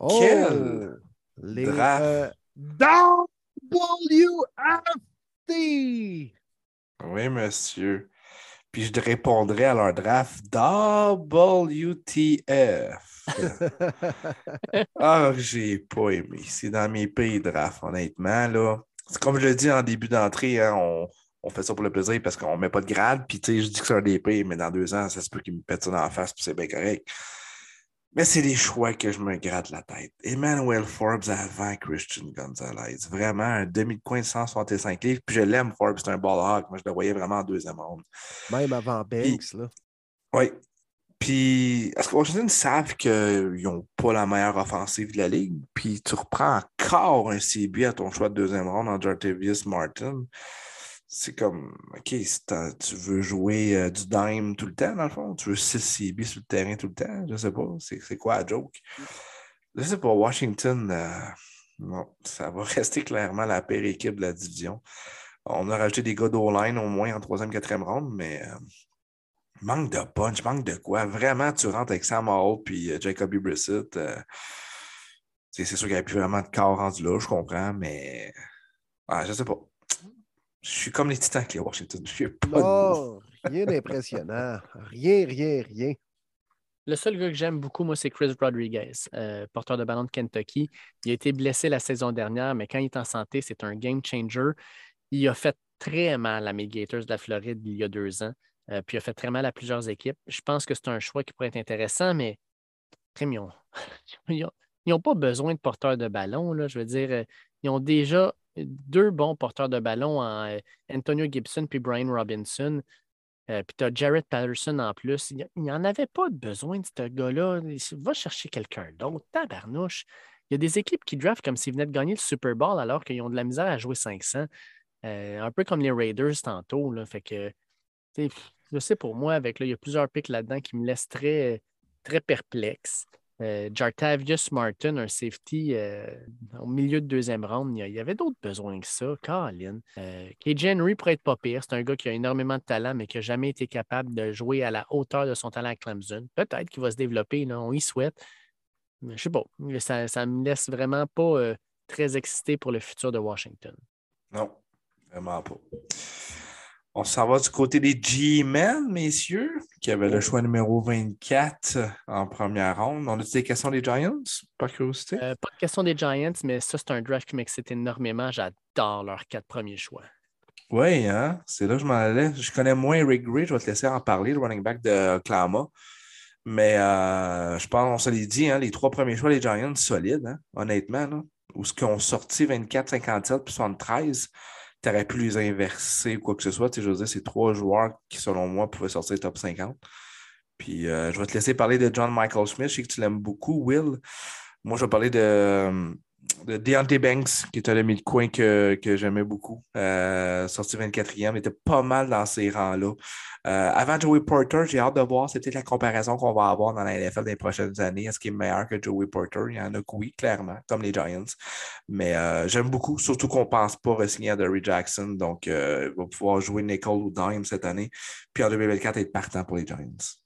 B: Oh, Quel les, draft. Euh, WFT!
C: Oui, monsieur. Puis je répondrai à leur draft WTF. ah, j'ai pas aimé. C'est dans mes pays draft, honnêtement. Là. C'est comme je l'ai dit en début d'entrée, hein, on, on fait ça pour le plaisir parce qu'on ne met pas de grade. Puis, tu sais, je dis que c'est un DP, mais dans deux ans, ça se peut qu'il me pète ça dans la face, puis c'est bien correct. Mais c'est des choix que je me gratte la tête. Emmanuel Forbes avant Christian Gonzalez. Vraiment un demi-coin de 165 livres. Puis je l'aime, Forbes, c'est un ball hawk. Moi, je le voyais vraiment en deuxième ronde.
B: Même avant Banks, là.
C: Oui. Puis, est-ce que Washington savent qu'ils n'ont pas la meilleure offensive de la ligue? Puis tu reprends encore un CB à ton choix de deuxième ronde en Jartavius Martin c'est comme, OK, tu veux jouer euh, du dime tout le temps, dans le fond? Tu veux 6 CB sur le terrain tout le temps? Je sais pas. C'est quoi la joke? Je sais pas. Washington, euh, ça va rester clairement la pire équipe de la division. On a rajouté des gars d'O-line au moins en troisième, quatrième ronde, mais euh, manque de punch, manque de quoi. Vraiment, tu rentres avec Sam Hall puis Jacoby Brissett. c'est sûr qu'il n'y avait plus vraiment de corps rendu là, je comprends, mais ah, je sais pas. Je suis comme les Titans avec les Washington. Je
B: pas rien d'impressionnant. Rien, rien, rien.
D: Le seul gars que j'aime beaucoup, moi, c'est Chris Rodriguez, euh, porteur de ballon de Kentucky. Il a été blessé la saison dernière, mais quand il est en santé, c'est un game changer. Il a fait très mal à mes Gators de la Floride il y a deux ans, euh, puis il a fait très mal à plusieurs équipes. Je pense que c'est un choix qui pourrait être intéressant, mais très mignon. Ils n'ont pas besoin de porteur de ballon. Là. Je veux dire, euh, ils ont déjà deux bons porteurs de ballon euh, Antonio Gibson puis Brian Robinson. Euh, puis tu as Jared Patterson en plus. Il n'y en avait pas besoin de ce gars-là. Va chercher quelqu'un d'autre. Tabarnouche. Il y a des équipes qui draftent comme s'ils venaient de gagner le Super Bowl alors qu'ils ont de la misère à jouer 500. Euh, un peu comme les Raiders tantôt. Là. Fait que, je sais pour moi, avec là, il y a plusieurs pics là-dedans qui me laissent très, très perplexe. Euh, Jartavius Martin, un safety euh, au milieu de deuxième round, il y avait d'autres besoins que ça. Colin. Euh, KJ Henry pourrait être pas pire. C'est un gars qui a énormément de talent, mais qui n'a jamais été capable de jouer à la hauteur de son talent à Clemson. Peut-être qu'il va se développer, on y souhaite. Je sais pas. Ça ne me laisse vraiment pas euh, très excité pour le futur de Washington.
C: Non, vraiment pas. On s'en va du côté des G-Men, messieurs, qui avaient le oh. choix numéro 24 en première ronde. On a des questions des Giants, par curiosité?
D: Euh, pas de questions des Giants, mais ça, c'est un draft qui m'excite énormément. J'adore leurs quatre premiers choix.
C: Oui, hein? c'est là que je m'en allais. Je connais moins Rick Gray, je vais te laisser en parler, le running back de Clama. Mais euh, je pense, on se l'est dit, hein, les trois premiers choix des Giants, solides, hein, honnêtement. Là, où ce qu'ils ont sorti 24, 57 puis 73 tu pu les inverser ou quoi que ce soit. Tu je veux dire, c'est trois joueurs qui, selon moi, pouvaient sortir top 50. Puis euh, je vais te laisser parler de John Michael Smith. Je sais que tu l'aimes beaucoup, Will. Moi, je vais parler de, de Deontay Banks, qui est un ami de coin que, que j'aimais beaucoup. Euh, sorti 24e, était pas mal dans ces rangs-là. Euh, avant Joey Porter, j'ai hâte de voir, c'est peut-être la comparaison qu'on va avoir dans la NFL les prochaines années. Est-ce qu'il est meilleur que Joey Porter? Il y en a que oui, clairement, comme les Giants. Mais euh, j'aime beaucoup, surtout qu'on ne pense pas re-signer à Derry Jackson. Donc, il va pouvoir jouer Nicole ou Dime cette année. Puis en 2024, être partant pour les Giants.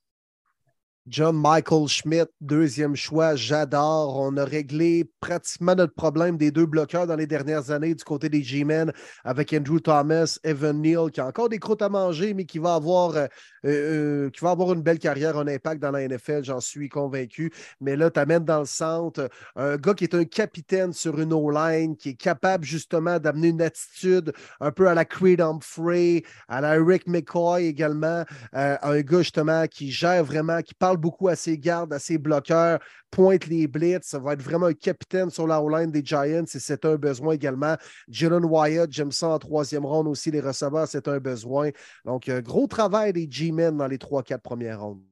B: John Michael Schmidt, deuxième choix, j'adore. On a réglé pratiquement notre problème des deux bloqueurs dans les dernières années du côté des G-Men avec Andrew Thomas, Evan Neal, qui a encore des croûtes à manger, mais qui va avoir, euh, euh, avoir une belle carrière, un impact dans la NFL, j'en suis convaincu. Mais là, tu amènes dans le centre un gars qui est un capitaine sur une O-line, qui est capable justement d'amener une attitude un peu à la Creed Humphrey, à la Rick McCoy également, euh, un gars justement qui gère vraiment, qui parle beaucoup à ses gardes, à ses bloqueurs, pointe les blitz. Ça va être vraiment un capitaine sur la O-line des Giants et c'est un besoin également. Jalen Wyatt, j'aime ça en troisième ronde aussi. Les receveurs, c'est un besoin. Donc, euh, gros travail des G-Men dans les trois, quatre premières rondes.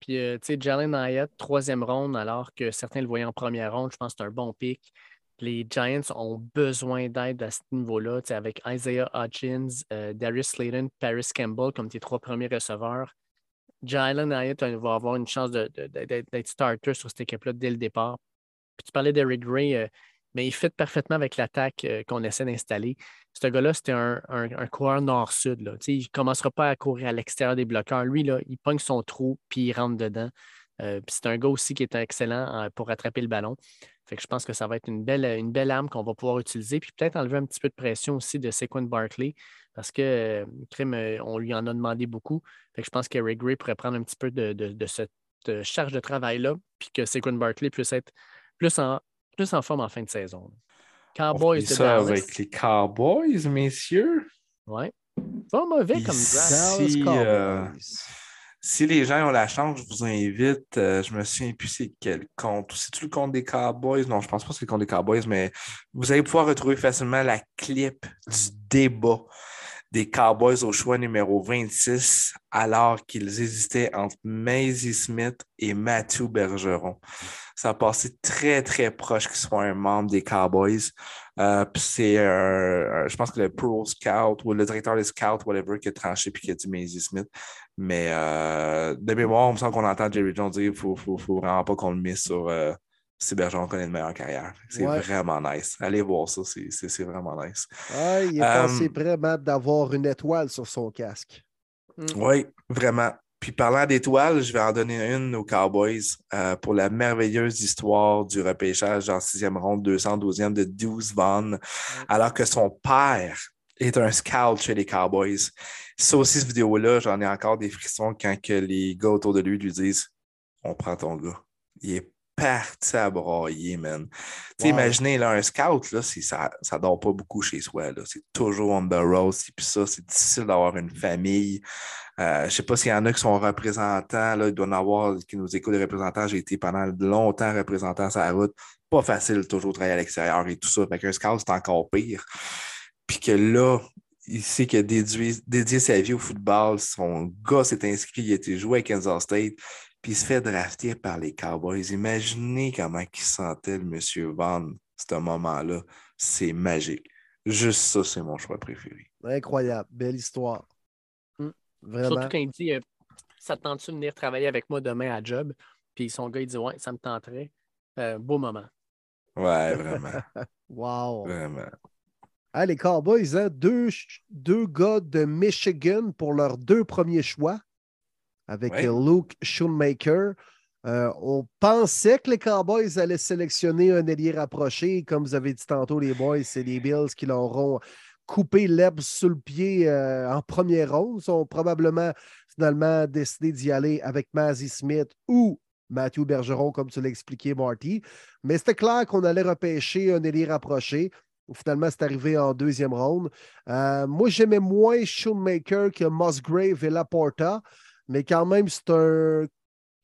D: Puis, euh, tu sais, Jalen Wyatt, troisième ronde, alors que certains le voyaient en première ronde, je pense que c'est un bon pic. Les Giants ont besoin d'aide à ce niveau-là, avec Isaiah Hutchins, euh, Darius Slayton, Paris Campbell comme tes trois premiers receveurs. Jalen Hyatt va avoir une chance d'être starter sur cette équipe-là dès le départ. Puis tu parlais d'Eric Gray, euh, mais il fit parfaitement avec l'attaque euh, qu'on essaie d'installer. Ce gars-là, c'était un, un, coureur nord-sud. Il ne commencera pas à courir à l'extérieur des bloqueurs. Lui, là, il pogne son trou puis il rentre dedans. Euh, c'est un gars aussi qui est excellent pour attraper le ballon. Fait que je pense que ça va être une belle, une belle arme qu'on va pouvoir utiliser. Puis peut-être enlever un petit peu de pression aussi de Sequin Barkley parce que Crime, euh, on lui en a demandé beaucoup. Fait que je pense qu'Eric Gray pourrait prendre un petit peu de, cette euh, charge de travail-là, puis que Sequin Barkley puisse être plus en, plus en forme en fin de saison.
C: Cowboys de ça avec les Cowboys, messieurs.
D: Oui. Pas mauvais comme
C: ça. Si, euh, les gens ont la chance, je vous invite. je me souviens plus c'est quel compte. C'est-tu le compte des Cowboys? Non, je pense pas que c'est le compte des Cowboys, mais vous allez pouvoir retrouver facilement la clip du débat des Cowboys au choix numéro 26, alors qu'ils hésitaient entre Maisie Smith et Matthew Bergeron. Ça a passé très, très proche qu'il soit un membre des Cowboys. Euh, c'est, je pense que le Pro Scout ou le directeur des Scouts, whatever, qui a tranché puis qui a dit Maisie Smith. Mais euh, de mémoire, on me semble qu'on entend Jerry Jones dire qu'il ne faut, faut, faut, vraiment pas qu'on le mette sur, euh, c'est Bergeron connaît une meilleure carrière. C'est vraiment nice. Allez voir ça, c'est vraiment nice.
B: il est pensé vraiment d'avoir une étoile sur son casque.
C: Mm. Oui, vraiment. Puis parlant d'étoiles, je vais en donner une aux Cowboys euh, pour la merveilleuse histoire du repêchage en sixième ronde, 212e de Deuce Vaughn, alors que son père est un scout chez les Cowboys. Ça aussi, cette vidéo-là, j'en ai encore des frissons quand que les gars autour de lui lui disent On prend ton gars. Il est parti à broyer, man. Tu imaginez, là, un scout, là, ça ne dort pas beaucoup chez soi. C'est toujours on the road. Puis ça, c'est difficile d'avoir une famille. Euh, je ne sais pas s'il y en a qui sont représentants. Là, il doit en avoir qui nous écoutent des représentants. J'ai été pendant longtemps représentant sur la route. Pas facile toujours travailler à l'extérieur et tout ça. Fait qu'un scout, c'est encore pire. Puis que là, il sait qu'il a dédié, sa vie au football. Son gars s'est inscrit, il a été joué à Kansas State puis il se fait drafter par les Cowboys. Imaginez comment il sentait le monsieur Van, ce moment-là. C'est magique. Juste ça, c'est mon choix préféré.
B: Incroyable. Belle histoire.
D: Hmm. Vraiment. Surtout quand il dit euh, Ça te tente-tu de venir travailler avec moi demain à job Puis son gars, il dit Ouais, ça me tenterait. Euh, beau moment.
C: Ouais, vraiment.
B: wow.
C: Vraiment.
B: les Cowboys, hein, deux, deux gars de Michigan pour leurs deux premiers choix avec Luke Shoemaker. Euh, on pensait que les Cowboys allaient sélectionner un ailier rapproché. Comme vous avez dit tantôt, les boys, c'est les Bills qui l'auront coupé l'herbe sous le pied euh, en première ronde. Ils sont probablement finalement décidé d'y aller avec Mazzy Smith ou Matthew Bergeron, comme tu l'as expliqué, Marty. Mais c'était clair qu'on allait repêcher un ailier rapproché. Finalement, c'est arrivé en deuxième ronde. Euh, moi, j'aimais moins Shoemaker que Musgrave et Laporta mais quand même, c'est un.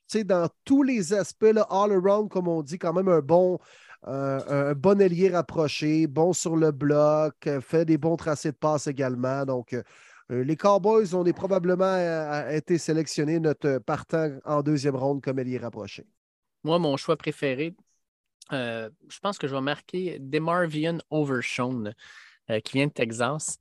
B: Tu sais, dans tous les aspects, all around, comme on dit, quand même un bon, euh, un bon ailier rapproché, bon sur le bloc, euh, fait des bons tracés de passe également. Donc, euh, les Cowboys ont probablement été sélectionnés notre partant en deuxième ronde comme ailier rapproché.
D: Moi, mon choix préféré, je pense que je vais marquer Demarvian Overshone, qui vient de Texas.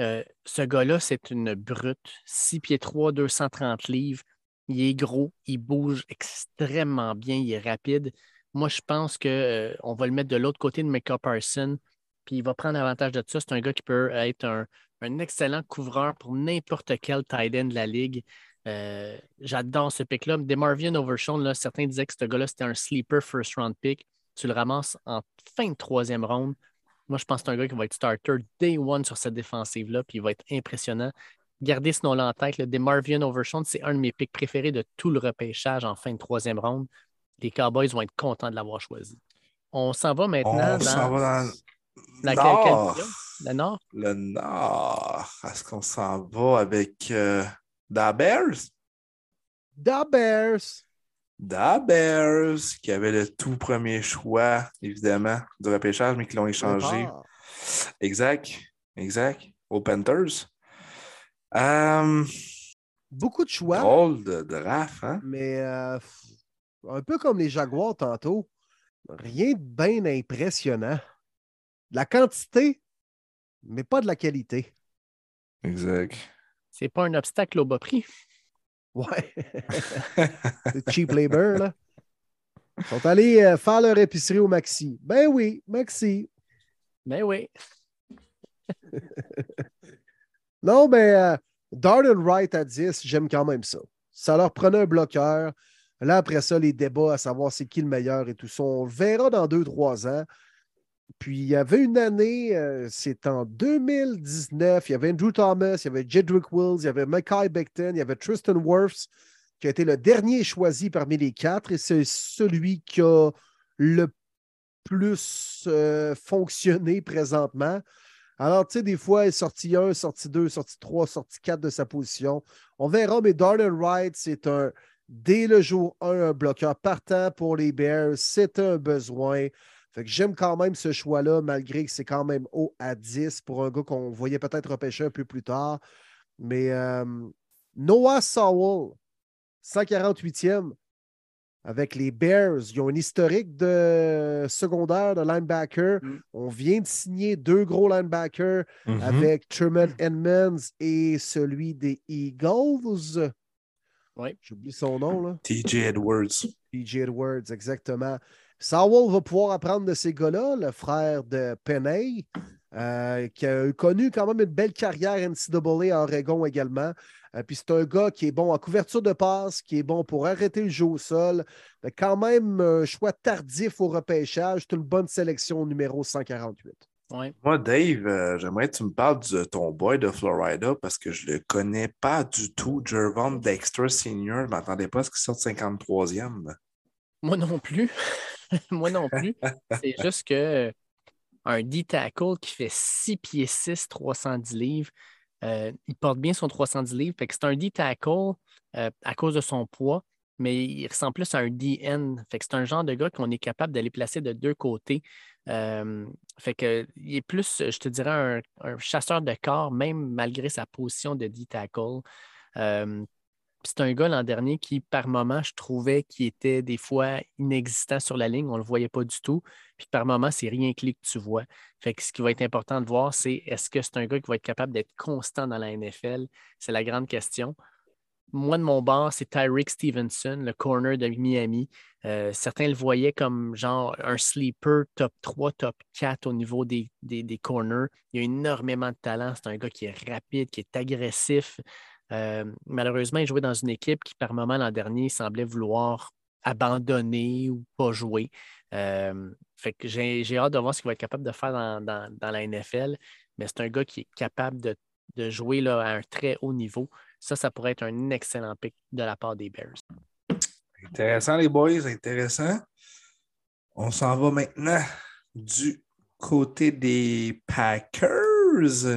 D: Euh, ce gars-là, c'est une brute. 6 pieds 3, 230 livres. Il est gros, il bouge extrêmement bien, il est rapide. Moi, je pense qu'on va le mettre de l'autre côté de Micah Parson, puis il va prendre avantage de ça. C'est un gars qui peut être un, excellent couvreur pour n'importe quel tight end de la ligue. J'adore ce pick-là. Demarvian Overshone, certains disaient que ce gars-là, c'était un sleeper first round pick tu le ramasses en fin de troisième ronde. Moi, je pense que c'est un gars qui va être starter day one sur cette défensive-là, puis il va être impressionnant. Gardez ce nom-là en tête. Le Marvian Overshone, c'est un de mes picks préférés de tout le repêchage en fin de troisième ronde. Les Cowboys vont être contents de l'avoir choisi. On s'en va maintenant dans,
C: dans...
D: La, nord. le Nord.
C: Le Nord. Est-ce qu'on s'en va avec euh, Da Bears?
B: Da Bears.
C: Da Bears, qui avait le tout premier choix, évidemment, du repêchage, mais qui l'ont échangé. Exact, exact. Aux Panthers. Euh,
B: Beaucoup de choix.
C: Drôle de draft, hein?
B: Mais euh, un peu comme les Jaguars tantôt, rien de bien impressionnant. La quantité, mais pas de la qualité.
C: Exact.
D: C'est pas un obstacle au bas prix.
B: Ouais. cheap labor, là. Ils sont allés euh, faire leur épicerie au Maxi. Ben oui, Maxi.
D: Ben oui.
B: non, mais euh, Darden Wright à 10, j'aime quand même ça. Ça leur prenait un bloqueur. Là, après ça, les débats à savoir c'est qui le meilleur et tout ça. On verra dans deux, trois ans. Puis il y avait une année, euh, c'est en 2019, il y avait Andrew Thomas, il y avait Jedrick Wills, il y avait Mackay Becton, il y avait Tristan Wirfs, qui a été le dernier choisi parmi les quatre, et c'est celui qui a le plus euh, fonctionné présentement. Alors, tu sais, des fois, il est sorti 1, sorti 2, sorti 3, sorti 4 de sa position. On verra, mais Darden Wright, c'est un, dès le jour 1, un bloqueur partant pour les Bears. C'est un besoin. Fait que j'aime quand même ce choix-là, malgré que c'est quand même haut à 10 pour un gars qu'on voyait peut-être repêcher un peu plus tard. Mais euh, Noah Sowell, 148e, avec les Bears. Ils ont un historique de secondaire, de linebacker. Mm. On vient de signer deux gros linebackers mm-hmm. avec Truman Edmonds et celui des Eagles.
D: Oui.
B: J'oublie son nom, là.
C: TJ Edwards.
B: TJ Edwards, exactement. Sowell va pouvoir apprendre de ces gars-là, le frère de Penney, euh, qui a connu quand même une belle carrière NCAA à Oregon également. Euh, puis c'est un gars qui est bon en couverture de passe, qui est bon pour arrêter le jeu au sol. Mais quand même, un choix tardif au repêchage. C'est une bonne sélection numéro 148.
C: Moi, Dave, euh, j'aimerais que tu me parles de ton boy de Florida parce que je ne le connais pas du tout. Jervon Dexter Senior, je ne m'attendais pas à ce qu'il sorte 53e.
D: Moi non plus. Moi non plus. C'est juste que un D-tackle qui fait 6 pieds 6, 310 livres, euh, il porte bien son 310 livres. c'est un D-tackle euh, à cause de son poids, mais il ressemble plus à un DN. Fait que c'est un genre de gars qu'on est capable d'aller placer de deux côtés. Euh, fait que il est plus, je te dirais, un, un, chasseur de corps, même malgré sa position de D-tackle c'est un gars l'an dernier qui, par moment, je trouvais qu'il était des fois inexistant sur la ligne. On ne le voyait pas du tout. Puis par moment, c'est rien que que tu vois. Fait que ce qui va être important de voir, c'est est-ce que c'est un gars qui va être capable d'être constant dans la NFL? C'est la grande question. Moi, de mon bord, c'est Tyreek Stevenson, le corner de Miami. Euh, certains le voyaient comme genre un sleeper top 3, top 4 au niveau des, des, des corners. Il a énormément de talent. C'est un gars qui est rapide, qui est agressif. Euh, malheureusement, il jouait dans une équipe qui, par moment, l'an dernier, semblait vouloir abandonner ou pas jouer. Euh, fait que j'ai hâte de voir ce qu'il va être capable de faire dans, la NFL, mais c'est un gars qui est capable de, jouer là, à un très haut niveau. Ça, ça pourrait être un excellent pick de la part des Bears.
C: Intéressant, les boys, intéressant. On s'en va maintenant du côté des Packers.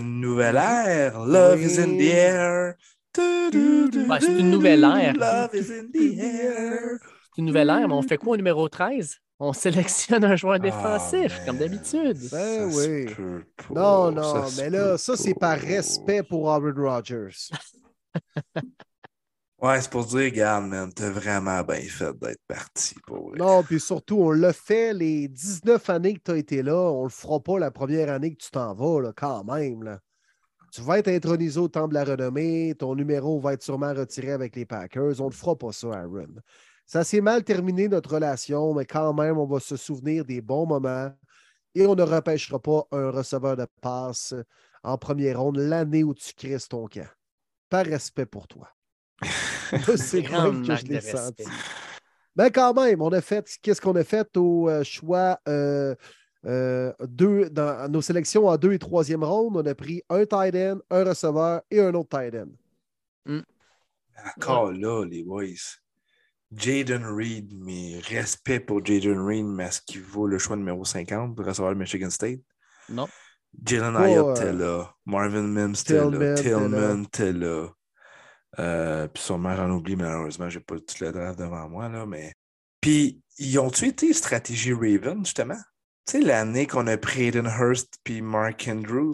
C: Nouvelle ère. Love is in the air
D: c'est une nouvelle ère. C'est une nouvelle ère, mais on fait quoi au numéro 13? On sélectionne un joueur ah, défensif, comme d'habitude.
B: Ben oui. Non, non, mais là, ça, c'est par respect pour Aaron Rodgers.
C: Ouais, c'est pour dire, regarde, man, t'as vraiment bien fait d'être parti. Pour vrai.
B: Non, puis surtout, on l'a fait les 19 années que tu as été là. On le fera pas la première année que tu t'en vas, là, quand même. Là. Tu vas être intronisé au temps de la renommée. Ton numéro va être sûrement retiré avec les Packers. On ne fera pas ça, Aaron. Ça s'est mal terminé, notre relation, mais quand même, on va se souvenir des bons moments et on ne repêchera pas un receveur de passe en première ronde l'année où tu crises ton camp. Par respect pour toi. C'est même que je l'ai senti. Mais quand même, on a fait, qu'est-ce qu'on a fait au euh, choix euh, euh, deux, dans nos sélections en deux et troisième ronde? On a pris un tight end, un receveur et un autre tight end.
C: Encore là, les boys. Jaden Reed, mais respect pour Jaden Reed, mais est-ce qu'il vaut le choix numéro 50 pour recevoir le Michigan State?
D: Non.
C: Jalen Hyatt
B: euh,
C: était là. Marvin Mims était là.
B: Tillman était
C: là. Euh, puis sûrement, j'en oublie, malheureusement, j'ai pas tout le draft devant moi, là, mais. Puis, ils ont-tu été stratégie Raven, justement? Tu sais, l'année qu'on a pris Aiden Hurst puis Mark Andrews,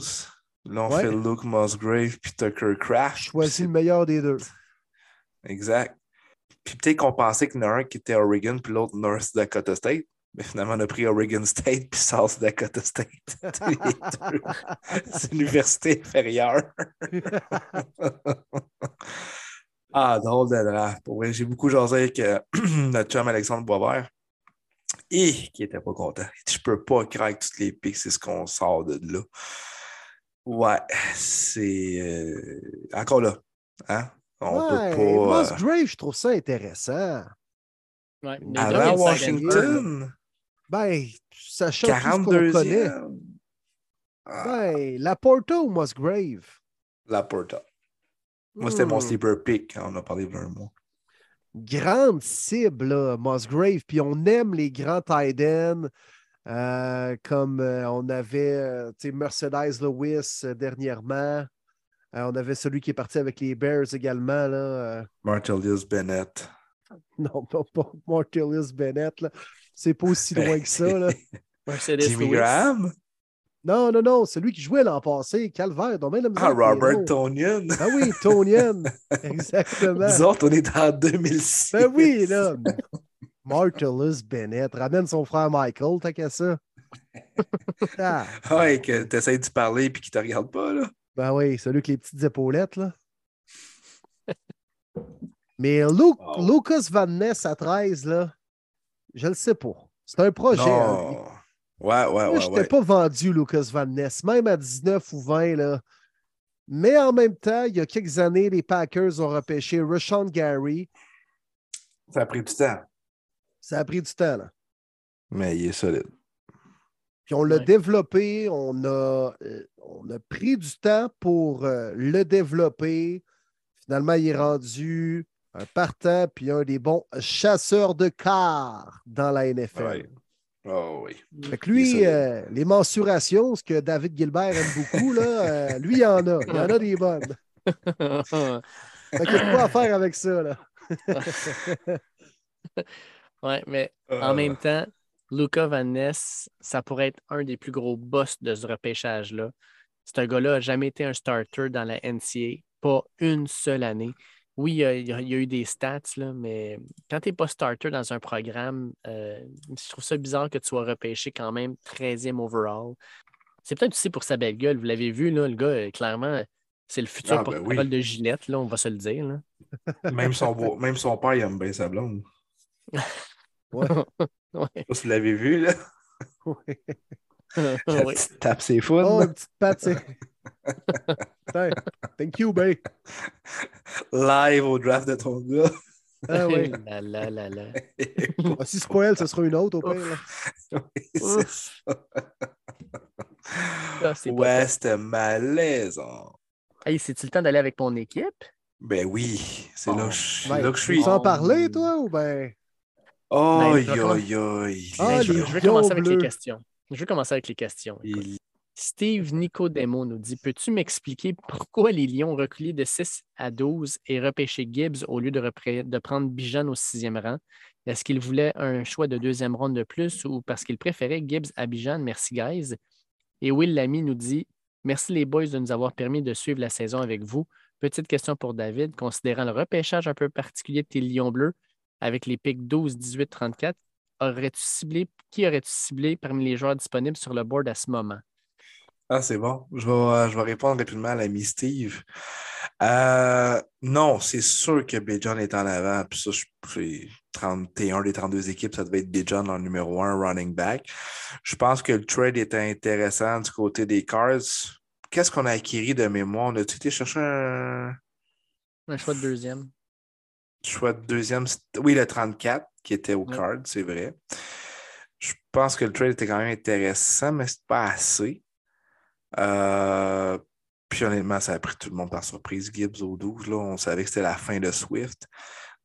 C: là, on
B: Ouais.
C: fait Luke Musgrave puis Tucker Crash.
B: Choisis le meilleur des deux.
C: Exact. Puis peut-être qu'on pensait qu'il y en a un qui était Oregon puis l'autre North Dakota State. Mais finalement, on a pris Oregon State puis South Dakota State. Les deux. C'est l'université inférieure. ah, drôle de draft. J'ai beaucoup jasé avec euh, notre chum Alexandre Boisvert. Et qui était pas content. Je peux pas craquer toutes les pics, c'est ce qu'on sort de là. Ouais, c'est euh, encore là. Hein? On
B: Ouais,
C: peut pas. euh,
B: Musgrave, je trouve ça intéressant.
D: Ouais.
C: Avant Washington,
B: Ben, sachant tout ce qu'on connaît.
C: 42e. Ah,
B: Ben, Laporta ou Musgrave?
C: Laporta. Moi, c'était mon
B: Hmm.
C: sleeper pick quand on a parlé de un mois.
B: Grande cible, là, Musgrave. Puis on aime les grands tight ends, euh, comme euh, on avait euh, Mercedes Lewis euh, dernièrement. Euh, on avait celui qui est parti avec les Bears également. Là, euh,
C: Martellus Bennett.
B: non, non, pas Martellus Bennett. là. C'est pas aussi
C: Ben,
B: loin que ça. Là.
D: Mercedes
C: Jimmy
D: Lewis.
C: Graham?
B: Non, non, non, celui qui jouait l'an passé, Calvaire. donc misère
C: Ah, Robert. Tonian.
B: Ah oui, Tonian. Exactement.
C: Nous autres, on est en 2006.
B: Ben oui, là. Martellus Bennett. Ramène son frère Michael, t'as qu'à ça. Ah,
C: Ouais, que tu essaies de parler et qu'il te regarde pas, là.
B: ben oui, celui avec les petites épaulettes, là. Mais Lu-
C: Wow.
B: Lucas Van Ness à 13, là, je le sais pas. C'est un projet. hein.
C: Ouais, ouais,
B: je
C: ouais.
B: pas vendu Lucas Van Ness, même à 19 ou 20, là. Mais en même temps, il y a quelques années, les Packers ont repêché Rashawn Gary.
C: Ça a pris du temps.
B: Ça a pris du temps, là.
C: Mais il est solide.
B: Puis on l'a
D: Ouais.
B: développé, on a, euh, on a pris du temps pour euh, le développer. Finalement, il est rendu un partant puis un des bons chasseurs de quart dans la NFL.
C: Ouais. Oh oui.
B: Fait que lui, euh, les mensurations, ce que David Gilbert aime beaucoup, là, euh, lui, il y en a. Il y en a des bonnes. Fait qu'il y a quoi à faire avec ça. Là.
D: ouais, mais
C: Euh,
D: en même temps, Luca Van Ness, ça pourrait être un des plus gros boss de ce repêchage-là. C'est un gars-là n'a jamais été un starter dans la NCA, pas une seule année. Oui, il y a, il y eu des stats, là, mais quand tu n'es pas starter dans un programme, euh, je trouve ça bizarre que tu sois repêché quand même 13e overall. C'est peut-être aussi pour sa belle gueule. Vous l'avez vu, là, le gars, euh, clairement, c'est le futur
C: Ah, ben
D: porte-parole
C: oui.
D: de Ginette, là, on va se le dire. là.
C: Même son, beau- même son père, il aime bien sa blonde.
B: Ouais.
C: Vous l'avez vu, là?
B: Ouais.
C: La
D: Oui.
C: petite tape ses founes.
B: Oh, une petite patte, Thank you, babe.
C: Live au draft de ton gars.
B: Ah oui.
D: là, là, là, là.
B: Ah, si c'est pas elle, ce sera une autre au pire. là.
C: Oui, c'est ça.
D: Ah,
C: c'était malaisant.
D: Hey, c'est-tu le temps d'aller avec mon équipe?
C: Ben oui, c'est là, que je-
B: Ben,
C: là que je
B: tu
C: suis.
B: veux en parler, toi, ou ben?
C: Oh,
D: Ben,
C: aïe.
B: Ah,
D: Ben, je, vais
B: lions
D: commencer avec les questions. Je vais commencer avec les questions. écoute. Steve Nicodemo nous dit Peux-tu m'expliquer pourquoi les Lions ont de 6 à 12 et repêché Gibbs au lieu de, prendre Bijan au sixième rang? Est-ce qu'ils voulaient un choix de deuxième ronde de plus ou parce qu'ils préféraient Gibbs à Bijan? Merci, guys. Et Will Lamy nous dit Merci les boys de nous avoir permis de suivre la saison avec vous. Petite question pour David. Considérant le repêchage un peu particulier de tes Lions bleus avec les pics 12, 18, 34, aurais-tu qui aurais-tu ciblé parmi les joueurs disponibles sur le board à ce moment?
C: Ah, c'est bon. Je vais, euh, je vais répondre rapidement à l'ami Steve. Euh, non, c'est sûr que Bijan est en avant. Puis ça, c'est 31 des 32 équipes, ça devait être Bijan en numéro 1 running back. Je pense que le trade était intéressant du côté des Cards. Qu'est-ce qu'on a acquis de mémoire? On a-tu été chercher un.
D: Un choix de deuxième.
C: Choix de deuxième. Oui, le 34 qui était au card, c'est vrai. Je pense que le trade était quand même intéressant, mais c'est pas assez. Euh, puis honnêtement, ça a pris tout le monde par surprise. Gibbs au 12, là, on savait que c'était la fin de Swift.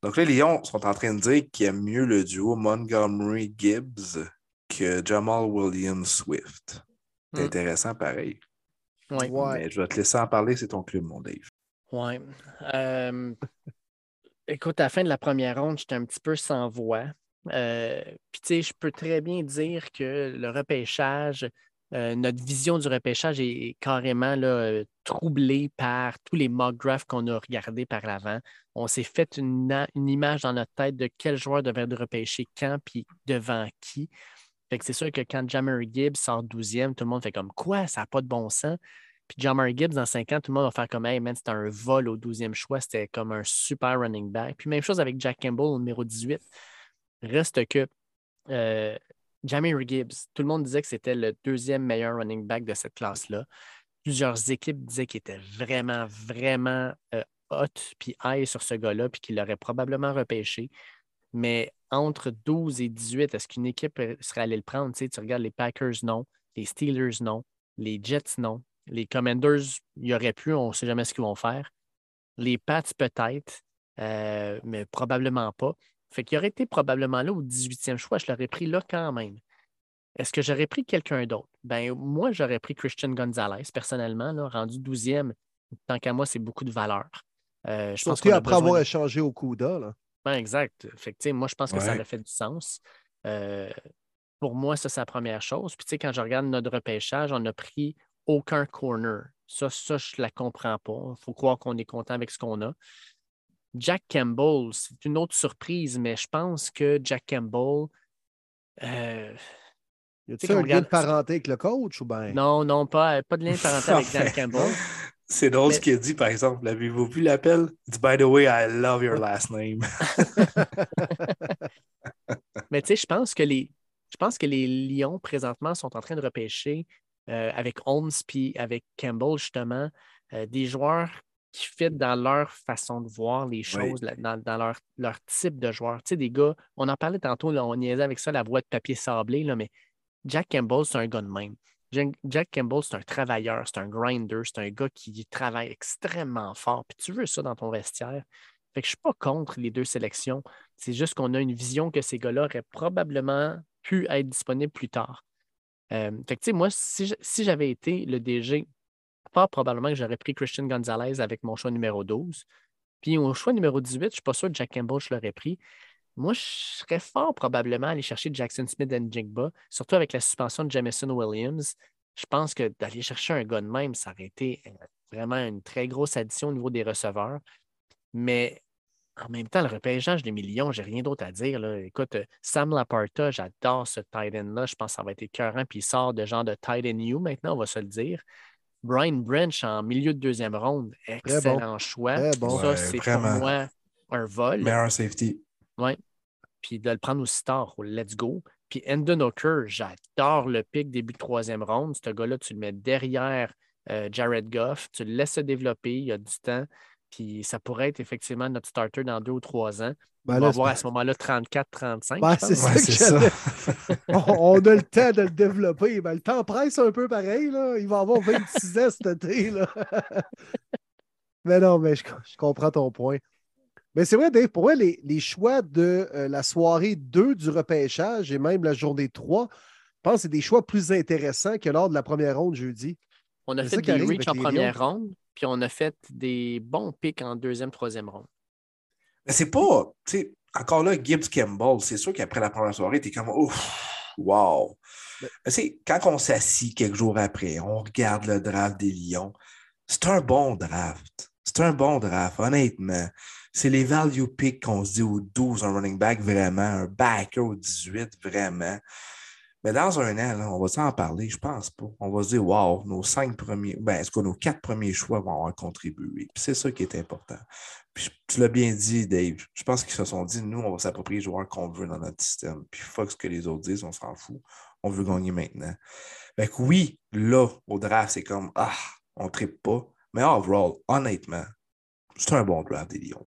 C: Donc là, les Lions sont en train de dire qu'il y a mieux le duo Montgomery-Gibbs que Jamal Williams-Swift. C'est hmm. intéressant, pareil.
D: Ouais.
C: Mais je vais te laisser en parler, c'est ton club, mon Dave.
D: Oui. Euh, écoute, à la fin de la première ronde, j'étais un petit peu sans voix. Euh, puis, tu sais, je peux très bien dire que le repêchage, euh, notre vision du repêchage est carrément là, troublée par tous les mock drafts qu'on a regardés par l'avant. On s'est fait une, image dans notre tête de quel joueur devait être repêché quand puis devant qui. Fait que c'est sûr que quand Jammer Gibbs sort 12e, tout le monde fait comme quoi, ça n'a pas de bon sens. Puis Jammer Gibbs, dans 5 ans, tout le monde va faire comme Hey man, c'était un vol au 12e choix, c'était comme un super running back. Puis même chose avec Jack Campbell numéro 18. Reste que euh, Jamir Gibbs, tout le monde disait que c'était le deuxième meilleur running back de cette classe-là. Plusieurs équipes disaient qu'il était vraiment, vraiment euh, hot puis high sur ce gars-là, puis qu'il l'aurait probablement repêché. Mais entre 12 et 18, est-ce qu'une équipe serait allée le prendre? Tu, sais, tu regardes les Packers, non. Les Steelers, non. Les Jets, non. Les Commanders, il y aurait pu, on ne sait jamais ce qu'ils vont faire. Les Pats, peut-être, euh, mais probablement pas. Fait qu'il aurait été probablement là au 18e choix. Je l'aurais pris là quand même. Est-ce que j'aurais pris quelqu'un d'autre? Ben, moi, j'aurais pris Christian Gonzalez, personnellement, là, rendu 12e. Tant qu'à moi, c'est beaucoup de valeur.
B: Euh, je Surtout pense après avoir échangé au. Là.
D: Ben, exact. Fait moi, je pense que ça a fait du sens. Euh, pour moi, ça, c'est la première chose. Puis, tu sais, quand je regarde notre repêchage, on n'a pris aucun corner. Ça, ça, je ne la comprends pas. Il faut croire qu'on est content avec ce qu'on a. Jack Campbell, c'est une autre surprise, mais je pense que Jack Campbell. Euh,
B: y a-t-il un lien de parenté avec le coach ou bien?
D: Non, non, pas, pas de lien de parenté avec Jack Campbell.
C: C'est drôle ce qu'il a dit, par exemple. Avez-vous vu l'appel? By the way, I love your last name.
D: mais tu sais, je pense que les. Je pense que les Lions, présentement, sont en train de repêcher euh, avec Holmes puis avec Campbell, justement, euh, des joueurs qui fit dans leur façon de voir les choses, dans, leur, leur, type de joueur. Tu sais, des gars, on en parlait tantôt, là, on niaisait avec ça, la voix de papier sablé, là, mais Jack Campbell, c'est un gars de même. Jack Campbell, c'est un travailleur, c'est un grinder, c'est un gars qui travaille extrêmement fort. Puis tu veux ça dans ton vestiaire? Fait que je ne suis pas contre les deux sélections. C'est juste qu'on a une vision que ces gars-là auraient probablement pu être disponibles plus tard. Euh, fait que tu sais, moi, si j'avais été le DG probablement que j'aurais pris Christian Gonzalez avec mon choix numéro 12. Puis au choix numéro 18, je ne suis pas sûr que Jack Campbell, je l'aurais pris. Moi, je serais fort probablement à aller chercher Jackson Smith et Jigba, surtout avec la suspension de Jamison Williams. Je pense que d'aller chercher un gars de même, ça aurait été euh, vraiment une très grosse addition au niveau des receveurs. Mais en même temps, le repêchage des millions, j'ai rien d'autre à dire. Là. Écoute, Sam Laporta, j'adore ce tight end-là. Je pense que ça va être écœurant. Puis il sort de genre de tight end new maintenant, on va se le dire. Brian Branch en milieu de deuxième ronde, excellent choix. Ça, c'est pour moi un vol.
C: Meilleur safety.
D: Oui. Puis de le prendre aussi tard, let's go. Puis Endon O'Kerr, j'adore le pic début de troisième ronde. Ce gars-là, tu le mets derrière euh, Jared Goff, tu le laisses se développer, il y a du temps. Puis ça pourrait être effectivement notre starter dans deux ou trois ans. Ben on va voir à ce moment-là 34-35.
B: Ben, c'est ça. on, a le temps de le développer. Ben, le temps presse un peu pareil. Là. Il va avoir 26 ans cet été. Là. mais non, mais je, comprends ton point. Mais c'est vrai, Dave, pour moi, les, choix de euh, la soirée 2 du repêchage et même la journée 3, je pense que c'est des choix plus intéressants que lors de la première ronde jeudi.
D: On a fait des reach en première ronde, puis on a fait des bons pics en deuxième, troisième ronde.
C: Mais c'est pas, tu sais, encore là, Gibbs Campbell, c'est sûr qu'après la première soirée, tu es comme, ouf, wow. Mais... quand on s'assit quelques jours après, on regarde le draft des Lions, c'est un bon draft. C'est un bon draft, honnêtement. C'est les value picks qu'on se dit au 12, un running back, vraiment, un backer au 18, vraiment. Mais dans un an, on va s'en parler, je pense pas. On va se dire, wow, nos cinq premiers, ben, est-ce que nos quatre premiers choix vont avoir contribué? c'est ça qui est important. Puis tu l'as bien dit, Dave. Je pense qu'ils se sont dit, nous, on va s'approprier les joueurs qu'on veut dans notre système. Puis fuck ce que les autres disent, on s'en fout. On veut gagner maintenant. Fait que oui, là, au draft, c'est comme, ah, on ne tripe pas. Mais overall, honnêtement, c'est un bon draft des Lions.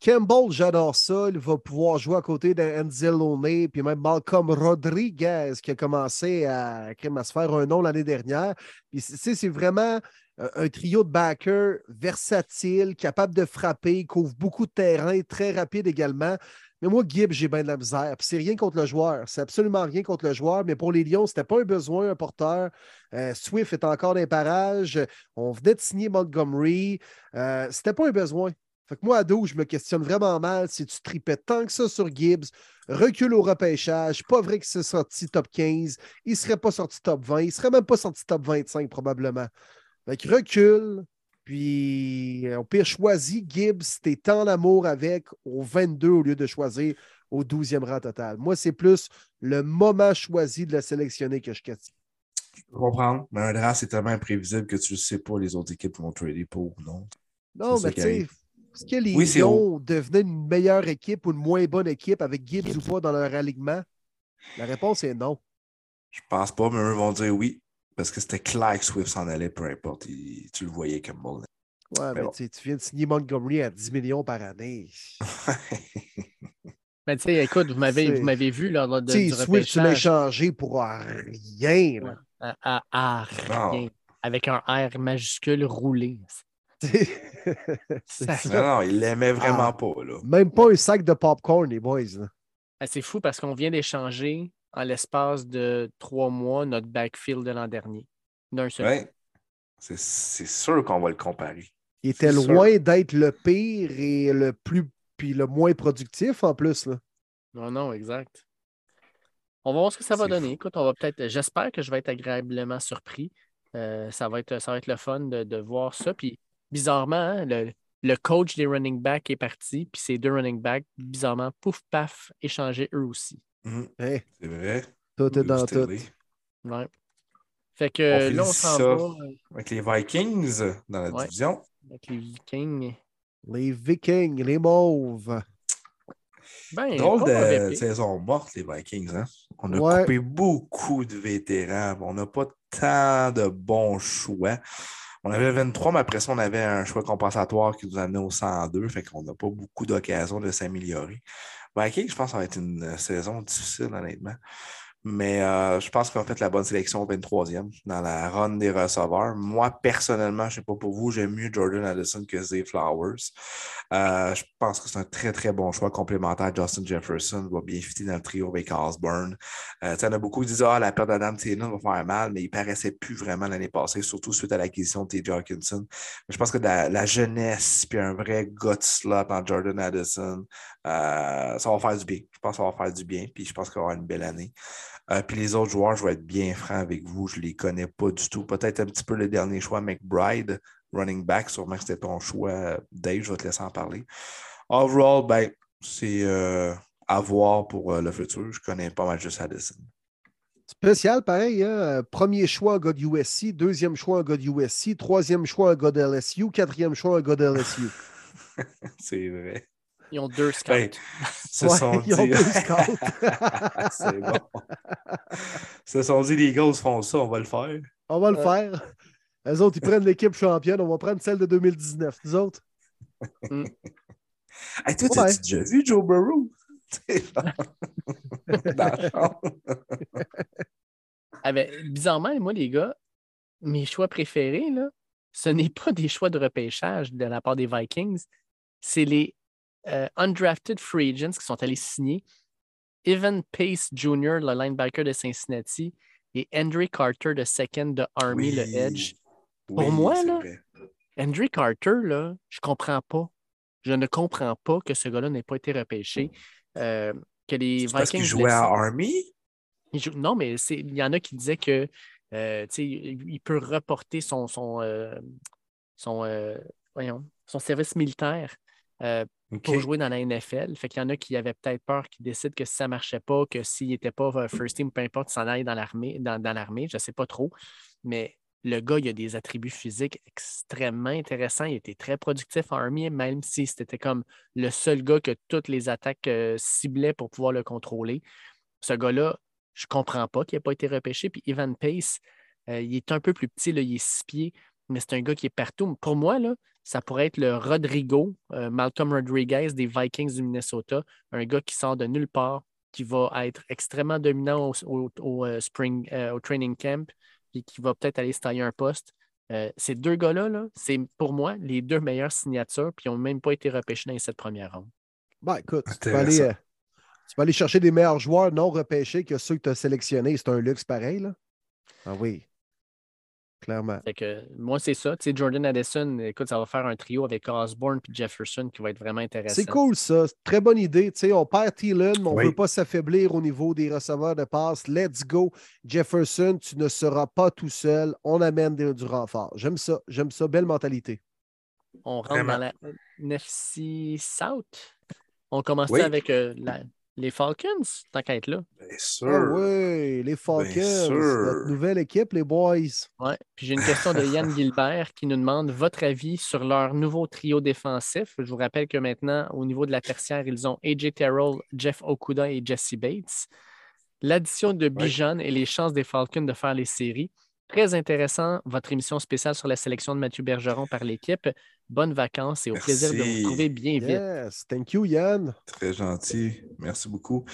B: Campbell, j'adore ça. Il va pouvoir jouer à côté d'Anzalone, puis même Malcolm Rodriguez qui a commencé à, à se faire un nom l'année dernière. Puis c'est vraiment euh, un trio de backers versatile, capable de frapper, couvre beaucoup de terrain, très rapide également. Mais moi, Gibbs, j'ai bien de la misère. Puis c'est rien contre le joueur. C'est absolument rien contre le joueur. Mais pour les Lions, ce n'était pas un besoin, un porteur. Euh, Swift est encore dans les parages. On venait de signer Montgomery. Euh, ce n'était pas un besoin. Fait que moi, à dos, je me questionne vraiment mal si tu tripais tant que ça sur Gibbs, recule au repêchage, pas vrai que c'est sorti top 15, il ne serait pas sorti top 20, il ne serait même pas sorti top 25 probablement. Fait que recule, puis au pire, choisis Gibbs, t'es en amour avec au 22 au lieu de choisir au 12e rang total. Moi, c'est plus le moment choisi de la sélectionner que je questionne.
C: Je peux comprendre, mais un draft, c'est tellement imprévisible que tu ne sais pas les autres équipes vont trader pour ou non.
B: Non, mais tu sais, est-ce que les Lions devenaient une meilleure équipe ou une moins bonne équipe avec Gibbs ou pas dans leur alignement? La réponse est non.
C: Je pense pas, mais eux vont dire oui. Parce que c'était clair que Swift s'en allait, peu importe. tu le voyais comme bon.
B: Ouais, mais, tu viens de signer Montgomery à 10 millions par année.
D: mais tu sais, écoute, vous m'avez vu lors de, du
B: Swift, tu l'as changé pour rien.
D: Là. À, rien. Avec un R majuscule roulé.
C: non, non, il l'aimait vraiment ah. pas. Là.
B: Même pas un sac de popcorn, les boys.
D: Ah, c'est fou parce qu'on vient d'échanger en l'espace de trois mois notre backfield de l'an dernier. D'un seul.
C: Ouais. C'est sûr qu'on va le comparer.
B: Il était loin d'être le pire et le plus puis le moins productif en plus. Là.
D: Non, non, exact. On va voir ce que ça va donner. Écoute, on va peut-être. J'espère que je vais être agréablement surpris. Euh, ça, va être, ça va être le fun de, de voir ça. Puis bizarrement, hein, le, coach des running backs est parti, puis ces deux running backs, bizarrement, pouf, paf, échangés eux aussi.
C: Mhm. C'est vrai.
B: Tout est dans tout.
D: Ouais. Fait que là, on s'en va. Euh,
C: avec les Vikings dans la division.
D: Avec les Vikings.
B: Les Vikings, les Mauves.
C: Ben, Drôle de saison morte, les Vikings. Hein? On a coupé beaucoup de vétérans. On n'a pas tant de bons choix. On avait 23, mais après ça, on avait un choix compensatoire qui nous amenait au 102. Fait qu'on n'a pas beaucoup d'occasions de s'améliorer. Vikings, je pense que ça va être une saison difficile, honnêtement. Mais euh, je pense qu'on fait la bonne sélection au 23e dans la run des receveurs. Moi, personnellement, je ne sais pas pour vous, j'aime mieux Jordan Addison que Zay Flowers. Euh, je pense que c'est un très, très bon choix complémentaire. Justin Jefferson va bien fitter dans le trio avec Osborne. Euh, il y en a beaucoup qui disent Ah, la perte d'Adam Taylor va faire mal, mais il ne paraissait plus vraiment l'année passée, surtout suite à l'acquisition de T.J. Hawkinson. je pense que la, jeunesse puis un vrai gut slot en Jordan Addison, ça va faire du bien. Je pense que ça va faire du bien, puis je pense qu'on va avoir une belle année. Euh, puis les autres joueurs, je vais être bien franc avec vous, je ne les connais pas du tout. Peut-être un petit peu le dernier choix, McBride, running back, sûrement que c'était ton choix, Dave, je vais te laisser en parler. Overall, ben, c'est euh, à voir pour euh, le futur. Je connais pas mal juste Addison.
B: Spécial, pareil. Hein? Premier choix en God USC, deuxième choix en God USC, troisième choix en God LSU, quatrième choix God LSU.
C: c'est vrai.
D: Ils ont deux scouts. Ben,
B: sont ils dit... ont deux scouts.
C: c'est bon. se sont dit, les gars font ça, on va le faire.
B: On va le faire. Les autres, ils prennent l'équipe championne, on va prendre celle de 2019. Nous autres.
C: Mm. hey, toi, ouais. tu déjà vu Joe Burrow?
D: ah ben, bizarrement, moi, les gars, mes choix préférés, là, ce n'est pas des choix de repêchage de la part des Vikings, c'est les euh, undrafted free agents qui sont allés signer Evan Pace Jr., le linebacker de Cincinnati, et Henry Carter, le second de Army, le edge. Pour moi, là, Henry Carter, là, je comprends pas. Je ne comprends pas que ce gars-là n'ait pas été repêché. Euh, que les Vikings.
C: Parce qu'il jouait à Army?
D: Il joue- Non, mais c'est- il y en a qui disaient que euh, il peut reporter son, son, euh, son, voyons, son service militaire euh, pour jouer dans la NFL. Fait qu'il y en a qui avaient peut-être peur, qui décident que si ça ne marchait pas, que s'il n'était pas euh, first team, peu importe, s'en aille dans l'armée, dans, dans l'armée, je ne sais pas trop. Mais le gars, il a des attributs physiques extrêmement intéressants. Il était très productif en Army, même si c'était comme le seul gars que toutes les attaques euh, ciblaient pour pouvoir le contrôler. Ce gars-là, je ne comprends pas qu'il n'ait pas été repêché. Puis Evan Pace, euh, il est un peu plus petit, là, il est six pieds, mais c'est un gars qui est partout. Pour moi, là, ça pourrait être le Rodrigo, euh, Malcolm Rodriguez des Vikings du Minnesota, un gars qui sort de nulle part, qui va être extrêmement dominant au, au- au, euh, spring, euh, au training camp, et qui va peut-être aller se tailler un poste. Euh, ces deux gars-là, là, c'est pour moi les deux meilleures signatures, puis ils n'ont même pas été repêchés dans les sept premières rondes.
B: Ben, écoute, tu vas, aller,
C: Intéressant.
B: euh, tu vas aller chercher des meilleurs joueurs non repêchés que ceux que tu as sélectionnés. C'est un luxe pareil, là. Ah oui. Clairement.
D: Fait que, moi, c'est ça. Tu sais, Jordan Addison, écoute, ça va faire un trio avec Osborne et Jefferson qui va être vraiment intéressant.
B: C'est cool, ça. Très bonne idée. Tu sais, on perd Thielen, mais on ne
C: Oui.
B: veut pas s'affaiblir au niveau des receveurs de passe. Let's go. Jefferson, tu ne seras pas tout seul. On amène des- du renfort. J'aime ça. J'aime ça. Belle mentalité.
D: On rentre
C: Vraiment.
D: dans la NFC South. On commence
C: Oui.
D: avec euh, la- les Falcons, tant qu'à être là.
C: Bien sûr.
B: Ah oui, les Falcons.
C: sûr.
B: Notre nouvelle équipe, les boys.
D: Ouais. Puis j'ai une question de Yann Gilbert qui nous demande votre avis sur leur nouveau trio défensif. Je vous rappelle que maintenant, au niveau de la tertiaire, ils ont AJ Terrell, Jeff Okuda et Jesse Bates. L'addition de Bijan et les chances des Falcons de faire les séries. Très intéressant, votre émission spéciale sur la sélection de Mathieu Bergeron par l'équipe. Bonnes vacances et au plaisir de vous retrouver bien vite.
B: Yes. Thank you, Yann.
C: Très gentil. Merci beaucoup.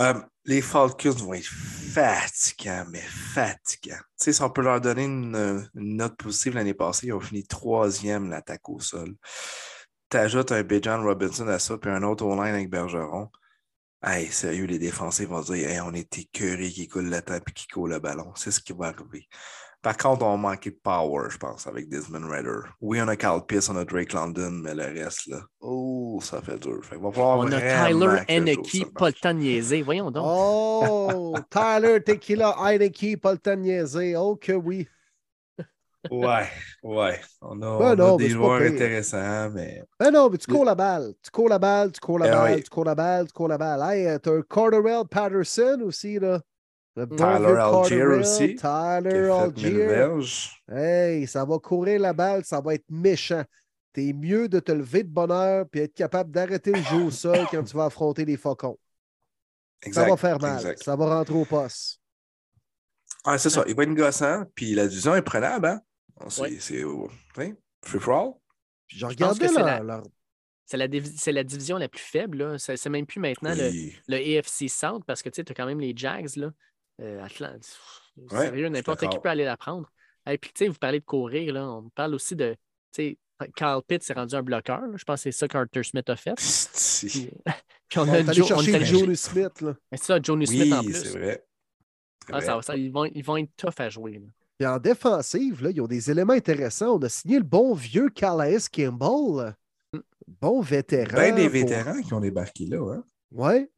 C: Euh, les Falcons vont être fatigants, mais fatigants. Tu sais, si on peut leur donner une, une note positive l'année passée, ils ont fini troisième l'attaque au sol. T'ajoutes un Bijan Robinson à ça, puis un autre online avec Bergeron. Hey, sérieux, les défensifs vont dire hey, on est écœurés qui coule le temps puis qui coule le ballon. C'est ce qui va arriver. Par contre, on manquait de power, je pense, avec Desmond Ritter. Oui, on a Carl Pierce, on a Drake London, mais le reste, là, oh, ça fait dur. Fait va
D: On a Tyler Henneke, pas le temps de niaiser. Voyons donc.
B: Oh, Tyler Tequila Heineke, pas le temps de niaiser. Oh que oui.
C: Ouais, ouais. On a,
B: Ben
C: on
B: non,
C: des joueurs intéressants, mais
B: Ah non, mais tu cours la balle. Tu cours la balle, tu cours la
C: Eh
B: balle,
C: oui.
B: tu cours la balle, tu cours la balle. Hey, t'as un Corderell Patterson aussi, là. Bon
C: Tyler Algier aussi,
B: Tyler Algier. Hey, ça va courir la balle, ça va être méchant. T'es mieux de te lever de bonne heure et être capable d'arrêter le jeu au sol quand tu vas affronter les faucons.
C: Exact,
B: ça va faire mal.
C: exact.
B: Ça va rentrer au poste.
C: Ah, c'est ça. Il va être gossant, puis la division est prenable, hein? C'est,
D: Ouais.
C: c'est oh, hein? free for all.
B: Puis je regardais
D: que c'est
B: leur-
D: la- C'est la, divi- c'est la division la plus faible. là. C'est c'est même plus maintenant le, le AFC South parce que tu as quand même les Jags. Là. Euh, Atlant-
C: Ouais,
D: Sérieux, n'importe qui peut aller la prendre. Et puis, tu sais, vous parlez de courir. Là. On parle aussi de. Tu sais, Carl Pitt s'est rendu un bloqueur. là. Je pense que c'est ça qu'Arthur Smith a fait. Puis, puis on
B: On
D: a
B: est
D: on est
B: Joe Smith. Là.
D: C'est ça, Johnny Smith en plus.
C: c'est vrai. C'est
D: Ah,
C: vrai.
D: ça ça- ils, vont, ils vont être tough à jouer. là.
B: Puis en défensive, là, ils ont des éléments intéressants. On a signé le bon vieux Calais Kimball.
D: Mm.
B: Bon vétéran.
C: Ben des
B: pour-
C: vétérans qui ont débarqué là, hein?
B: Oui,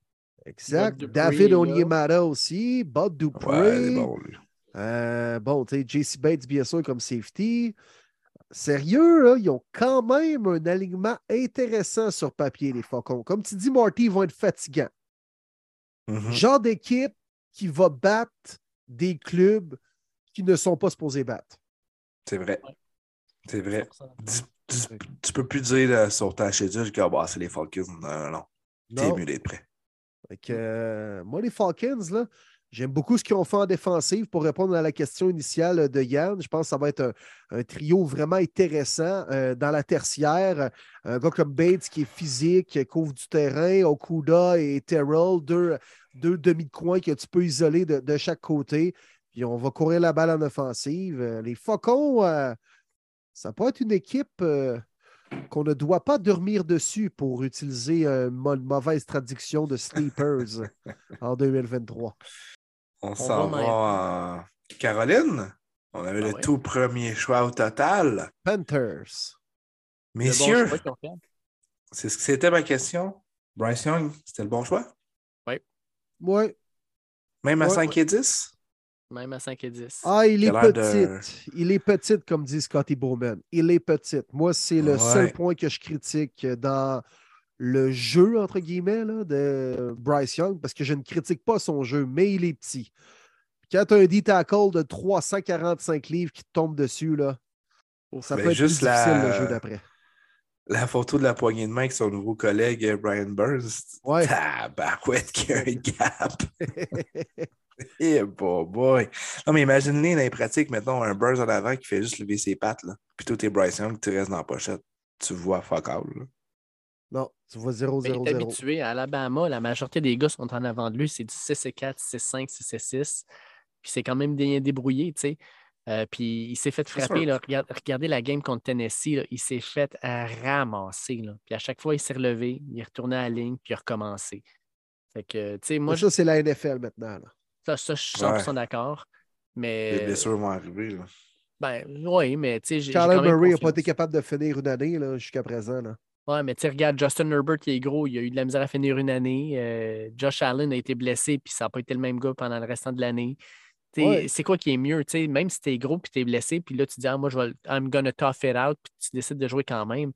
B: exact.
D: Dupree,
B: David. Onyemata aussi.
C: Ouais,
B: Dupree.
C: c'est bon, lui.
B: Euh, bon, tu sais, JC Bates, bien sûr, comme safety. Sérieux, là, ils ont quand même un alignement intéressant sur papier, les Faucons. Comme tu dis, Marty, ils vont être fatigants.
C: Mhm.
B: Genre d'équipe qui va battre des clubs qui ne sont pas supposés battre.
C: C'est vrai.
D: Ouais.
C: C'est vrai. Tu, tu- tu peux plus dire là, sur ta schedule que ah, bah, c'est les Falcons. Non, non, non. T'es mieux d'être prêt.
B: Euh, moi, les Falcons, là, j'aime beaucoup ce qu'ils ont fait en défensive pour répondre à la question initiale de Yann. Je pense que ça va être un, trio vraiment intéressant euh, dans la tertiaire. Un gars comme Bates qui est physique, couvre du terrain, Okuda et Terrell, deux, deux demi de coin que tu peux isoler de, de chaque côté. Puis on va courir la balle en offensive. Euh, Les Faucons, ça peut être une équipe qu'on ne doit pas dormir dessus pour utiliser euh, une mauvaise traduction de Sleepers en 2023.
C: On s'en va en Caroline. On avait
D: Ah
C: le
D: ouais.
C: tout premier choix au total.
B: Panthers.
D: Bon
C: Messieurs, c'est ce que c'était ma question. Bryce Young, c'était le bon choix?
B: Oui,
C: Même à
B: Ouais.
C: 5 et 10?
D: Même à 5 et 10.
B: Ah, il est
C: de-
B: petite. Il est petite, comme dit Scotty Bowman. Il est petite. Moi, c'est le
C: Ouais.
B: seul point que je critique dans le jeu, entre guillemets, là, de Bryce Young, parce que je ne critique pas son jeu, mais il est petit. Quand tu as un D-tackle de 345 livres qui te tombe dessus, là, ça
C: Ben,
B: peut être
C: juste
B: plus difficile
C: la-
B: le jeu d'après.
C: La photo de la poignée de main avec son nouveau collègue euh, Brian Burns.
B: Ouais.
C: Tabarouette qu'il y a un gap. Eh boy, boy. Non, mais imagine-les dans les pratiques, mettons, un Burns en avant qui fait juste lever ses pattes, là. Puis toi, t'es Bryce Young, tu restes dans la pochette. Tu vois fuck all, là.
B: non, tu vois
D: Mais il est
B: 0-0-0.
D: habitué à Alabama. La majorité des gars sont en avant de lui. C'est du 6 et 4, 6 et 5, 6 et 6. Puis c'est quand même bien débrouillé, tu sais. Euh, puis il s'est fait frapper.
C: sûr.
D: Là, Regarde- regardez la game contre Tennessee. là, il s'est fait ramasser. Là. Puis à chaque fois, il s'est relevé, il est retourné à la ligne, puis il a recommencé. Fait que, tu sais, moi,
B: ça, c'est la NFL maintenant. là.
D: Ça, ça, je suis 100% d'accord.
C: Les
D: Mais,
C: blessures vont arriver, là.
D: ben, oui, mais tu sais,
B: Kyler
D: quand même
B: Murray n'a pas été capable de finir une année là, jusqu'à présent. Là.
D: Ouais, mais tu sais, regarde, Justin Herbert, il est gros, il a eu de la misère à finir une année. Euh, Josh Allen a été blessé, puis ça n'a pas été le même gars pendant le restant de l'année.
B: Ouais.
D: C'est quoi qui est mieux? même si tu es gros puis tu es blessé, puis là, tu dis, ah, moi, je vais, I'm gonna tough it out, puis tu décides de jouer quand même.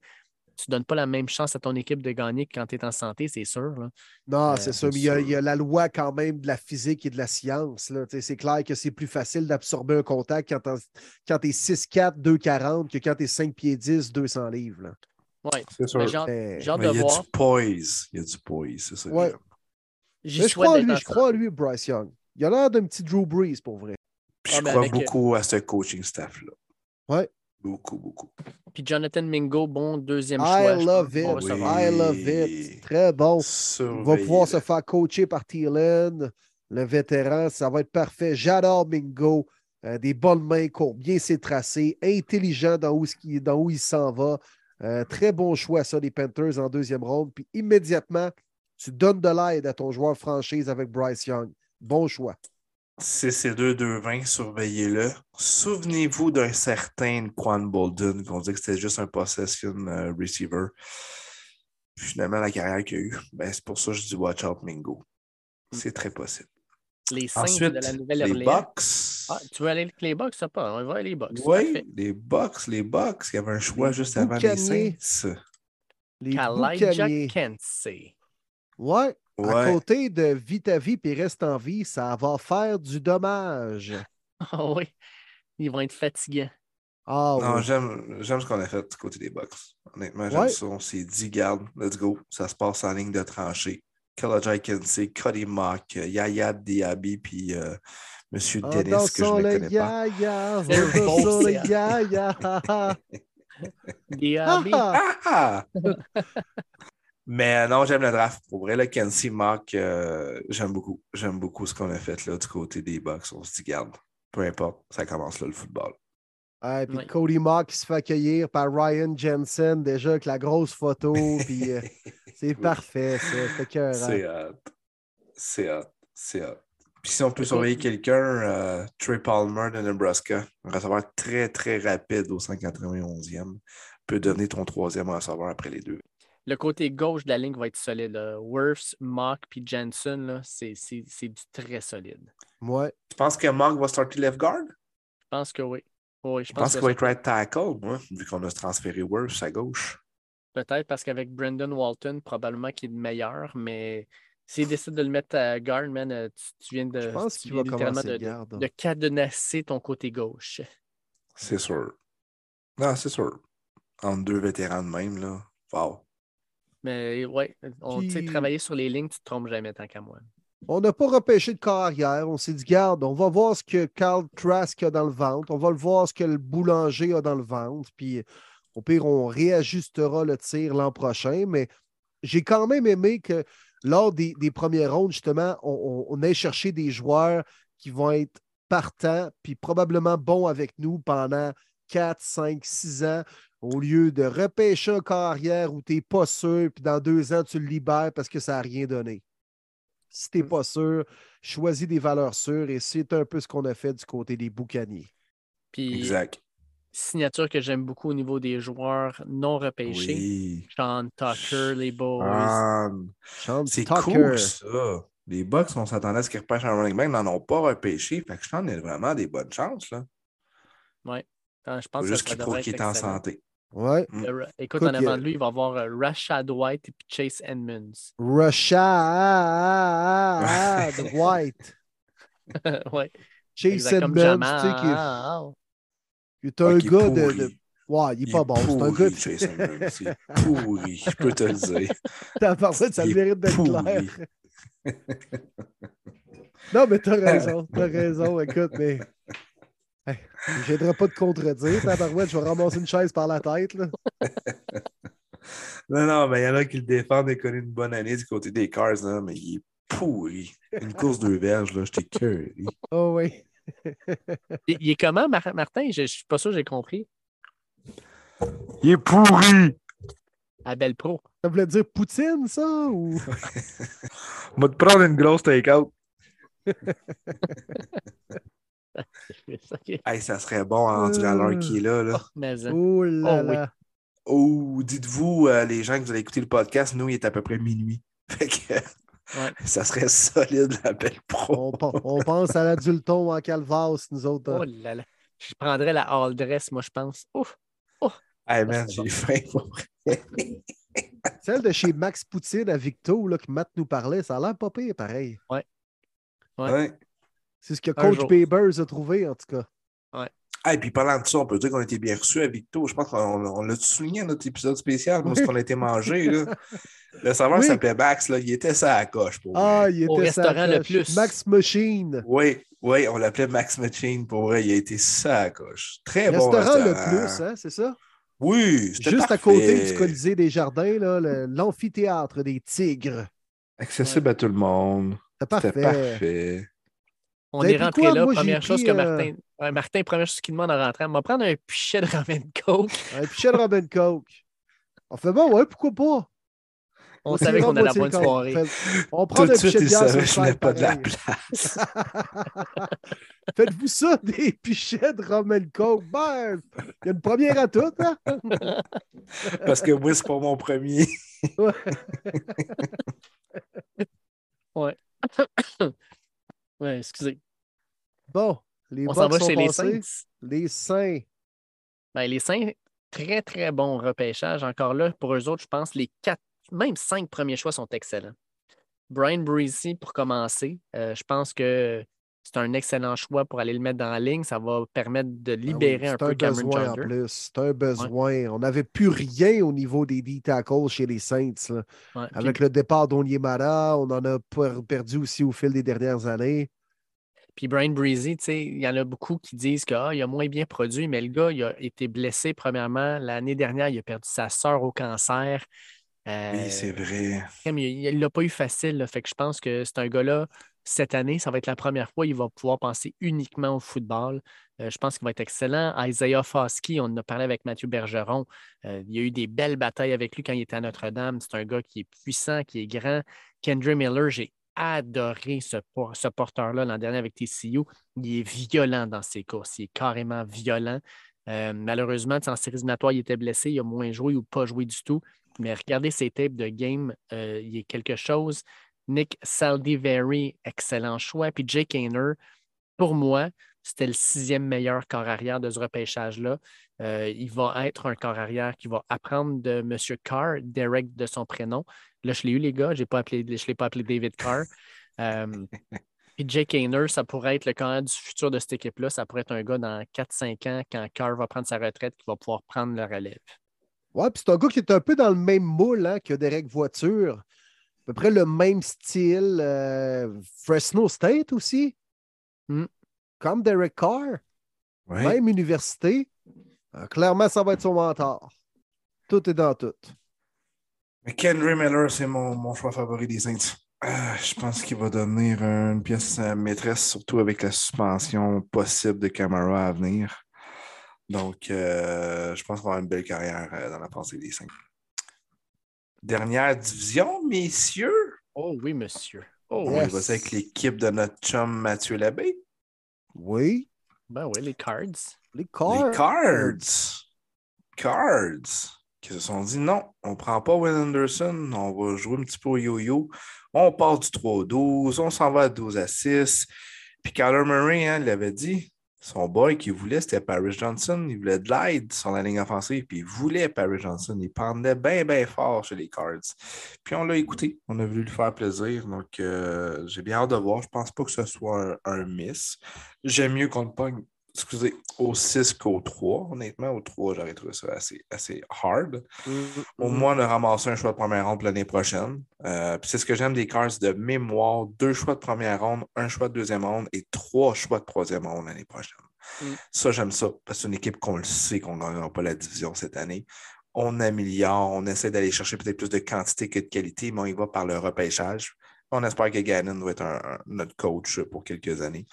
D: Tu ne donnes pas la même chance à ton équipe de gagner que quand tu es en santé, c'est sûr. Là.
B: Non,
D: Euh,
B: c'est
C: c'est
B: Mais il y, a,
C: sûr.
B: il y a la loi quand même de la physique et de la science. C'est clair que c'est plus facile d'absorber un contact quand tu es 6'4, 240 que quand tu es 5 pieds 10, 200 livres.
D: Ouais.
C: C'est sûr.
D: Mais j'ai hâte-
B: Mais-
D: j'ai hâte
C: Mais
D: de
C: il y a
D: voir.
C: du poise. Il y a du poise, c'est ça.
B: Ouais. Mais je crois, lui, je crois en lui, Bryce Young. Il a l'air d'un petit Drew Brees pour vrai.
C: Puis
D: Ah,
C: je
D: ben
C: crois
D: avec, euh,
C: beaucoup à ce coaching staff-là.
B: Ouais.
C: Beaucoup, beaucoup.
D: Puis Jonathan Mingo, bon deuxième choix.
B: I love it.
C: Oui.
B: I love it. Très bon. Il va pouvoir se faire coacher par Thielen, le vétéran. Ça va être parfait. J'adore Mingo. Euh, des bonnes mains, court bien ses tracés, intelligent dans où, ce qui- dans où il s'en va. Euh, très bon choix, ça, des Panthers en deuxième ronde. Puis immédiatement, tu donnes de l'aide à ton joueur franchise avec Bryce Young. Bon choix.
C: 6 et 2, 2-20, surveillez-le. Souvenez-vous d'un certain Quan Bolden, qu'on dit que c'était juste un possession euh, receiver. Puis finalement, la carrière qu'il a eue, ben, c'est pour ça que je dis watch out Mingo. C'est très possible.
D: Les Saints
C: Ensuite,
D: de la
C: les
D: Nouvelle-Orléans.
C: Bucks.
D: Ah, tu veux aller avec les Bucks, ça pas? On va aller les Bucks.
C: oui, les Bucks, les Bucks. Il y avait un choix
B: Les
C: juste avant les. Saints.
B: Les Boucaniers.
D: Kensey.
B: Ouais. À côté de Vite à vie puis reste en vie, ça va faire du dommage.
D: Ah oui, ils vont être fatigants.
B: Ah
C: Non,
B: oui.
C: j'aime j'aime ce qu'on a fait du côté des Bucks. Honnêtement, j'aime
B: Ouais.
C: ça. On s'est dit, garde, let's go. Ça se passe en ligne de tranchée. Kalajai Kensey, Cody Mock, Yaya Diaby, puis euh, Monsieur
B: En
C: Dennis, que je ne
B: le
C: connais pas.
B: yaya, le
D: ça.
B: yaya.
D: Diaby.
C: Ah, ah! Mais non, j'aime le draft. Pour vrai, le Kensey Mock, euh, j'aime beaucoup. J'aime beaucoup ce qu'on a fait là du côté des Bucks. On se dit, garde, peu importe, ça commence là le football.
B: Ouais, puis
D: Ouais.
B: Cody Mock qui se fait accueillir par Ryan Jensen, déjà avec la grosse photo. puis euh, c'est
C: Oui.
B: parfait, ça.
C: C'est hot. C'est hot. C'est hot. Puis si on peut surveiller quelqu'un, euh, Trey Palmer de Nebraska, un receveur très, très rapide au 191e, peut devenir ton troisième receveur après les deux.
D: Le côté gauche de la ligne va être solide. là. Wirfs, Mock puis Jensen, là, c'est, c'est- c'est du très solide.
B: Ouais.
C: Tu penses que Mark va starter left guard?
D: Je pense que oui. Oui, je
C: Je
D: pense,
C: qu'il va être right tackle, moi, vu qu'on a transféré Worth à gauche.
D: peut-être parce qu'avec Brendan Walton, probablement qu'il est le meilleur, mais s'il décide de le mettre à guard, man, euh, tu, tu viens de,
B: Je pense qu'il va commencer
D: de, de, de cadenasser ton côté gauche.
C: C'est sûr. Non, c'est sûr. Entre deux vétérans de même, là. Wow.
D: Mais ouais, on,
B: Puis-
D: travailler sur les lignes, tu te trompes jamais tant qu'à moi.
B: On n'a pas repêché de carrière. On s'est dit, garde, on va voir ce que Carl Trask a dans le ventre. On va le voir ce que le boulanger a dans le ventre. Puis au pire, on réajustera le tir l'an prochain. Mais j'ai quand même aimé que lors des, des premières rondes, justement, on, on, on ait cherché des joueurs qui vont être partants, puis probablement bons avec nous pendant 4, 5, 6 ans, au lieu de repêcher un carrière où tu n'es pas sûr, puis dans deux ans, tu le libères parce que ça n'a rien donné. Si tu n'es
C: Mm.
B: pas sûr, choisis des valeurs sûres et c'est un peu ce qu'on a fait du côté des boucaniers.
D: Puis,
C: Exact.
D: signature que j'aime beaucoup au niveau des joueurs non repêchés.
C: Oui.
D: Sean Tucker, les Boys.
B: Sean
C: c'est
B: Tucker.
C: cool, ça. Les Bucks, on s'attendait à ce qu'ils repêchent un running back, n'en ont pas repêché. Fait que je pense qu'il y a vraiment des bonnes chances. Là.
D: Ouais. Je
C: Faut
D: pense
C: juste qu'il est en santé.
B: Ouais.
C: Mm.
D: Écoute,
B: Écoute,
D: en
B: a-
D: avant de lui, il va avoir euh, Rashad White et puis Chase Edmonds.
B: Rashad White.
D: ouais.
B: Chase Edmonds, tu sais, qui est,
D: Ah,
B: qui est un
C: est
B: gars de, Ouais, il est
C: Il
B: pas bon. C'est un gars de.
C: Chase Edmonds. C'est pourri, je peux te le dire.
B: Tabarouette, ça
C: Il
B: le
C: est
B: mérite d'être clair. Non, mais t'as raison. T'as raison. Écoute, mais. Hey, J'aiderais pas de contredire, tabarouette. Je vais ramasser une chaise par la tête. Là.
C: Non, non, mais il y en a qui le défendent et connaissent une bonne année du côté des Cars, là, mais il est pourri. Une course de verges, là, j'étais cœur.
B: Oh oui.
D: Il, il est comment, Mar- Martin? Je ne suis pas sûr que j'ai compris.
C: Il est pourri!
D: À Belle Pro.
B: Ça voulait dire Poutine, ça? Ou...
C: On va te prendre une grosse take-out. Hey, ça serait bon en durant l'heure qui est là. là.
D: Mais, hein.
B: Oh là
D: Oh oui.
C: Oh, dites-vous, euh, les gens que vous allez écouter le podcast, nous, il est à peu près minuit. Fait que
D: Ouais.
C: ça serait solide, la belle pro.
B: On, pen- on pense à l'adulton en calvasse, nous autres.
D: Oh là là. Je prendrais la all dress, moi, je pense. Ouf.
C: Hey man, j'ai faim.
B: Celle de chez Max Poutine à Victo, là, que Matt nous parlait, ça a l'air pas pire, pareil.
D: Ouais.
C: Ouais.
B: C'est ce que
D: Un
B: Coach
D: jour.
B: Babers a trouvé, en tout cas.
C: Ah, et puis parlant de ça, on peut dire qu'on a été bien reçus à Victo. Je pense qu'on on l'a souligné à notre épisode spécial,
B: Oui.
C: est-ce qu'on a été mangé. Là? Le serveur
B: Oui.
C: s'appelait Max, là, il était ça à la coche pour
B: Ah,
C: vrai.
B: il était
D: Au restaurant le plus.
B: Max Machine.
C: Oui, oui, on l'appelait Max Machine pour vrai, il a été ça à la coche. Très bon
B: Restaurant le plus, hein, c'est ça?
C: Oui, c'était
B: Juste à côté du Colisée des Jardins, l'amphithéâtre des Tigres.
C: Accessible à tout le monde.
B: C'est
C: C'était
B: parfait.
C: parfait.
D: On est rentré
B: quoi?
D: là.
B: Moi,
D: première chose
B: pris,
D: que
B: euh,
D: Martin. Ouais, Martin, première chose qu'il demande en rentrant, on va prendre un pichet de ramen coke.
B: Un pichet de Robin Coke. On fait bon, ouais, pourquoi pas?
D: On savait qu'on allait avoir une soirée.
B: Fait- On prend
C: Tout
B: un
C: de suite,
B: pichet de
C: il
B: bière
C: savait que
B: sur
C: je n'avais pas de la place.
B: Faites-vous ça, des pichets de Roman Coke? Ben, il y a une première à tout, hein?
C: Parce que moi, c'est pas mon premier.
D: Ouais, excusez.
B: Bon, les
D: On s'en va
B: sont
D: chez les. Saints.
B: Les Saints.
D: Ben, les Saints, très, très bon repêchage. Encore là, pour eux autres, je pense les quatre, même cinq premiers choix sont excellents. Brian Breezy, pour commencer, euh, je pense que c'est un excellent choix pour aller le mettre dans la ligne. Ça va permettre de
B: Ah oui,
D: libérer un peu Cameron
B: besoin en plus. C'est un besoin. On n'avait plus rien au niveau des D-tackles chez les Saints. là.
D: Ouais, puis-
B: Avec le départ d'Onyemara, on en a per- perdu aussi au fil des dernières années.
D: Puis Brian Breezy, il y en a beaucoup qui disent qu'il a moins bien produit, mais le gars, il a été blessé premièrement. L'année dernière, il a perdu sa sœur au cancer. Euh,
C: Oui, c'est vrai.
D: il ne l'a pas eu facile. là. Fait que je pense que c'est un gars-là, cette année, ça va être la première fois il va pouvoir penser uniquement au football. Euh, je pense qu'il va être excellent. Isaiah Foskey, on en a parlé avec Mathieu Bergeron. Euh, il y a eu des belles batailles avec lui quand il était à Notre-Dame. C'est un gars qui est puissant, qui est grand. Kendra Miller, j'ai adoré ce, ce porteur-là l'an dernier avec TCU. Il est violent dans ses courses. Il est carrément violent. Euh, malheureusement, en séries éliminatoires, il était blessé. Il a moins joué ou pas joué du tout. Mais regardez ses tapes de game, euh, il est quelque chose. Nick Saldiveri, excellent choix. Puis Jake Hayner, pour moi, c'était le sixième meilleur corps arrière de ce repêchage-là. Euh, il va être un corps arrière qui va apprendre de M. Carr, Derek de son prénom. Là, je l'ai eu, les gars. J'ai pas appelé, je ne l'ai pas appelé David Carr. Euh, puis Jake Hayner, ça pourrait être le corps du futur de cette équipe-là. Ça pourrait être un gars dans 4-5 ans, quand Carr va prendre sa retraite, qui va pouvoir prendre le relève.
B: Ouais, puis c'est un gars qui est un peu dans le même moule hein, que Derek Voiture. À peu près le même style. euh, Fresno State aussi.
D: Hmm.
B: Comme Derek Carr.
C: Ouais.
B: Même université. Euh, clairement, ça va être son mentor. Tout est dans tout.
C: Mais Kendra Miller, c'est mon, mon choix favori des Saints. Ah, je pense qu'il va devenir une pièce maîtresse, surtout avec la suspension possible de Camara à venir. Donc, euh, je pense qu'on va avoir une belle carrière euh, dans la pensée des Saints. Dernière division, messieurs?
D: Oh oui, monsieur. Oh,
C: On
B: Yes.
C: va avec l'équipe de notre chum Mathieu Labbé.
B: Oui.
D: ben oui, les cards.
B: Les Carr.
C: Les Cards. Cards. qui se sont dit non, on ne prend pas Will Anderson, on va jouer un petit peu au yo-yo. On part du 3 12, on s'en va à 12 à 6. Puis Kyler Murray, hein, il avait dit son boy qu'il voulait, c'était Paris Johnson. Il voulait de l'aide sur la ligne offensive, puis il voulait Paris Johnson. Il pendait bien, bien fort chez les Cards. Puis on l'a écouté. On a voulu lui faire plaisir. Donc, euh, j'ai bien hâte de voir. Je pense pas que ce soit un, miss. J'aime mieux qu'on ne pogne excusez, au 6 qu'au 3. Honnêtement, au 3, j'aurais trouvé ça assez, assez hard. Mm-hmm. Au moins, on a ramassé un choix de première ronde l'année prochaine. Euh, c'est ce que j'aime des Cards de mémoire. Deux choix de première ronde, un choix de deuxième ronde et trois choix de troisième ronde l'année prochaine. Mm. Ça, j'aime ça, parce que c'est une équipe qu'on le sait qu'on ne gagnera pas la division cette année. On améliore, on essaie d'aller chercher peut-être plus de quantité que de qualité, mais on y va par le repêchage. On espère que Gannon va être notre coach pour quelques années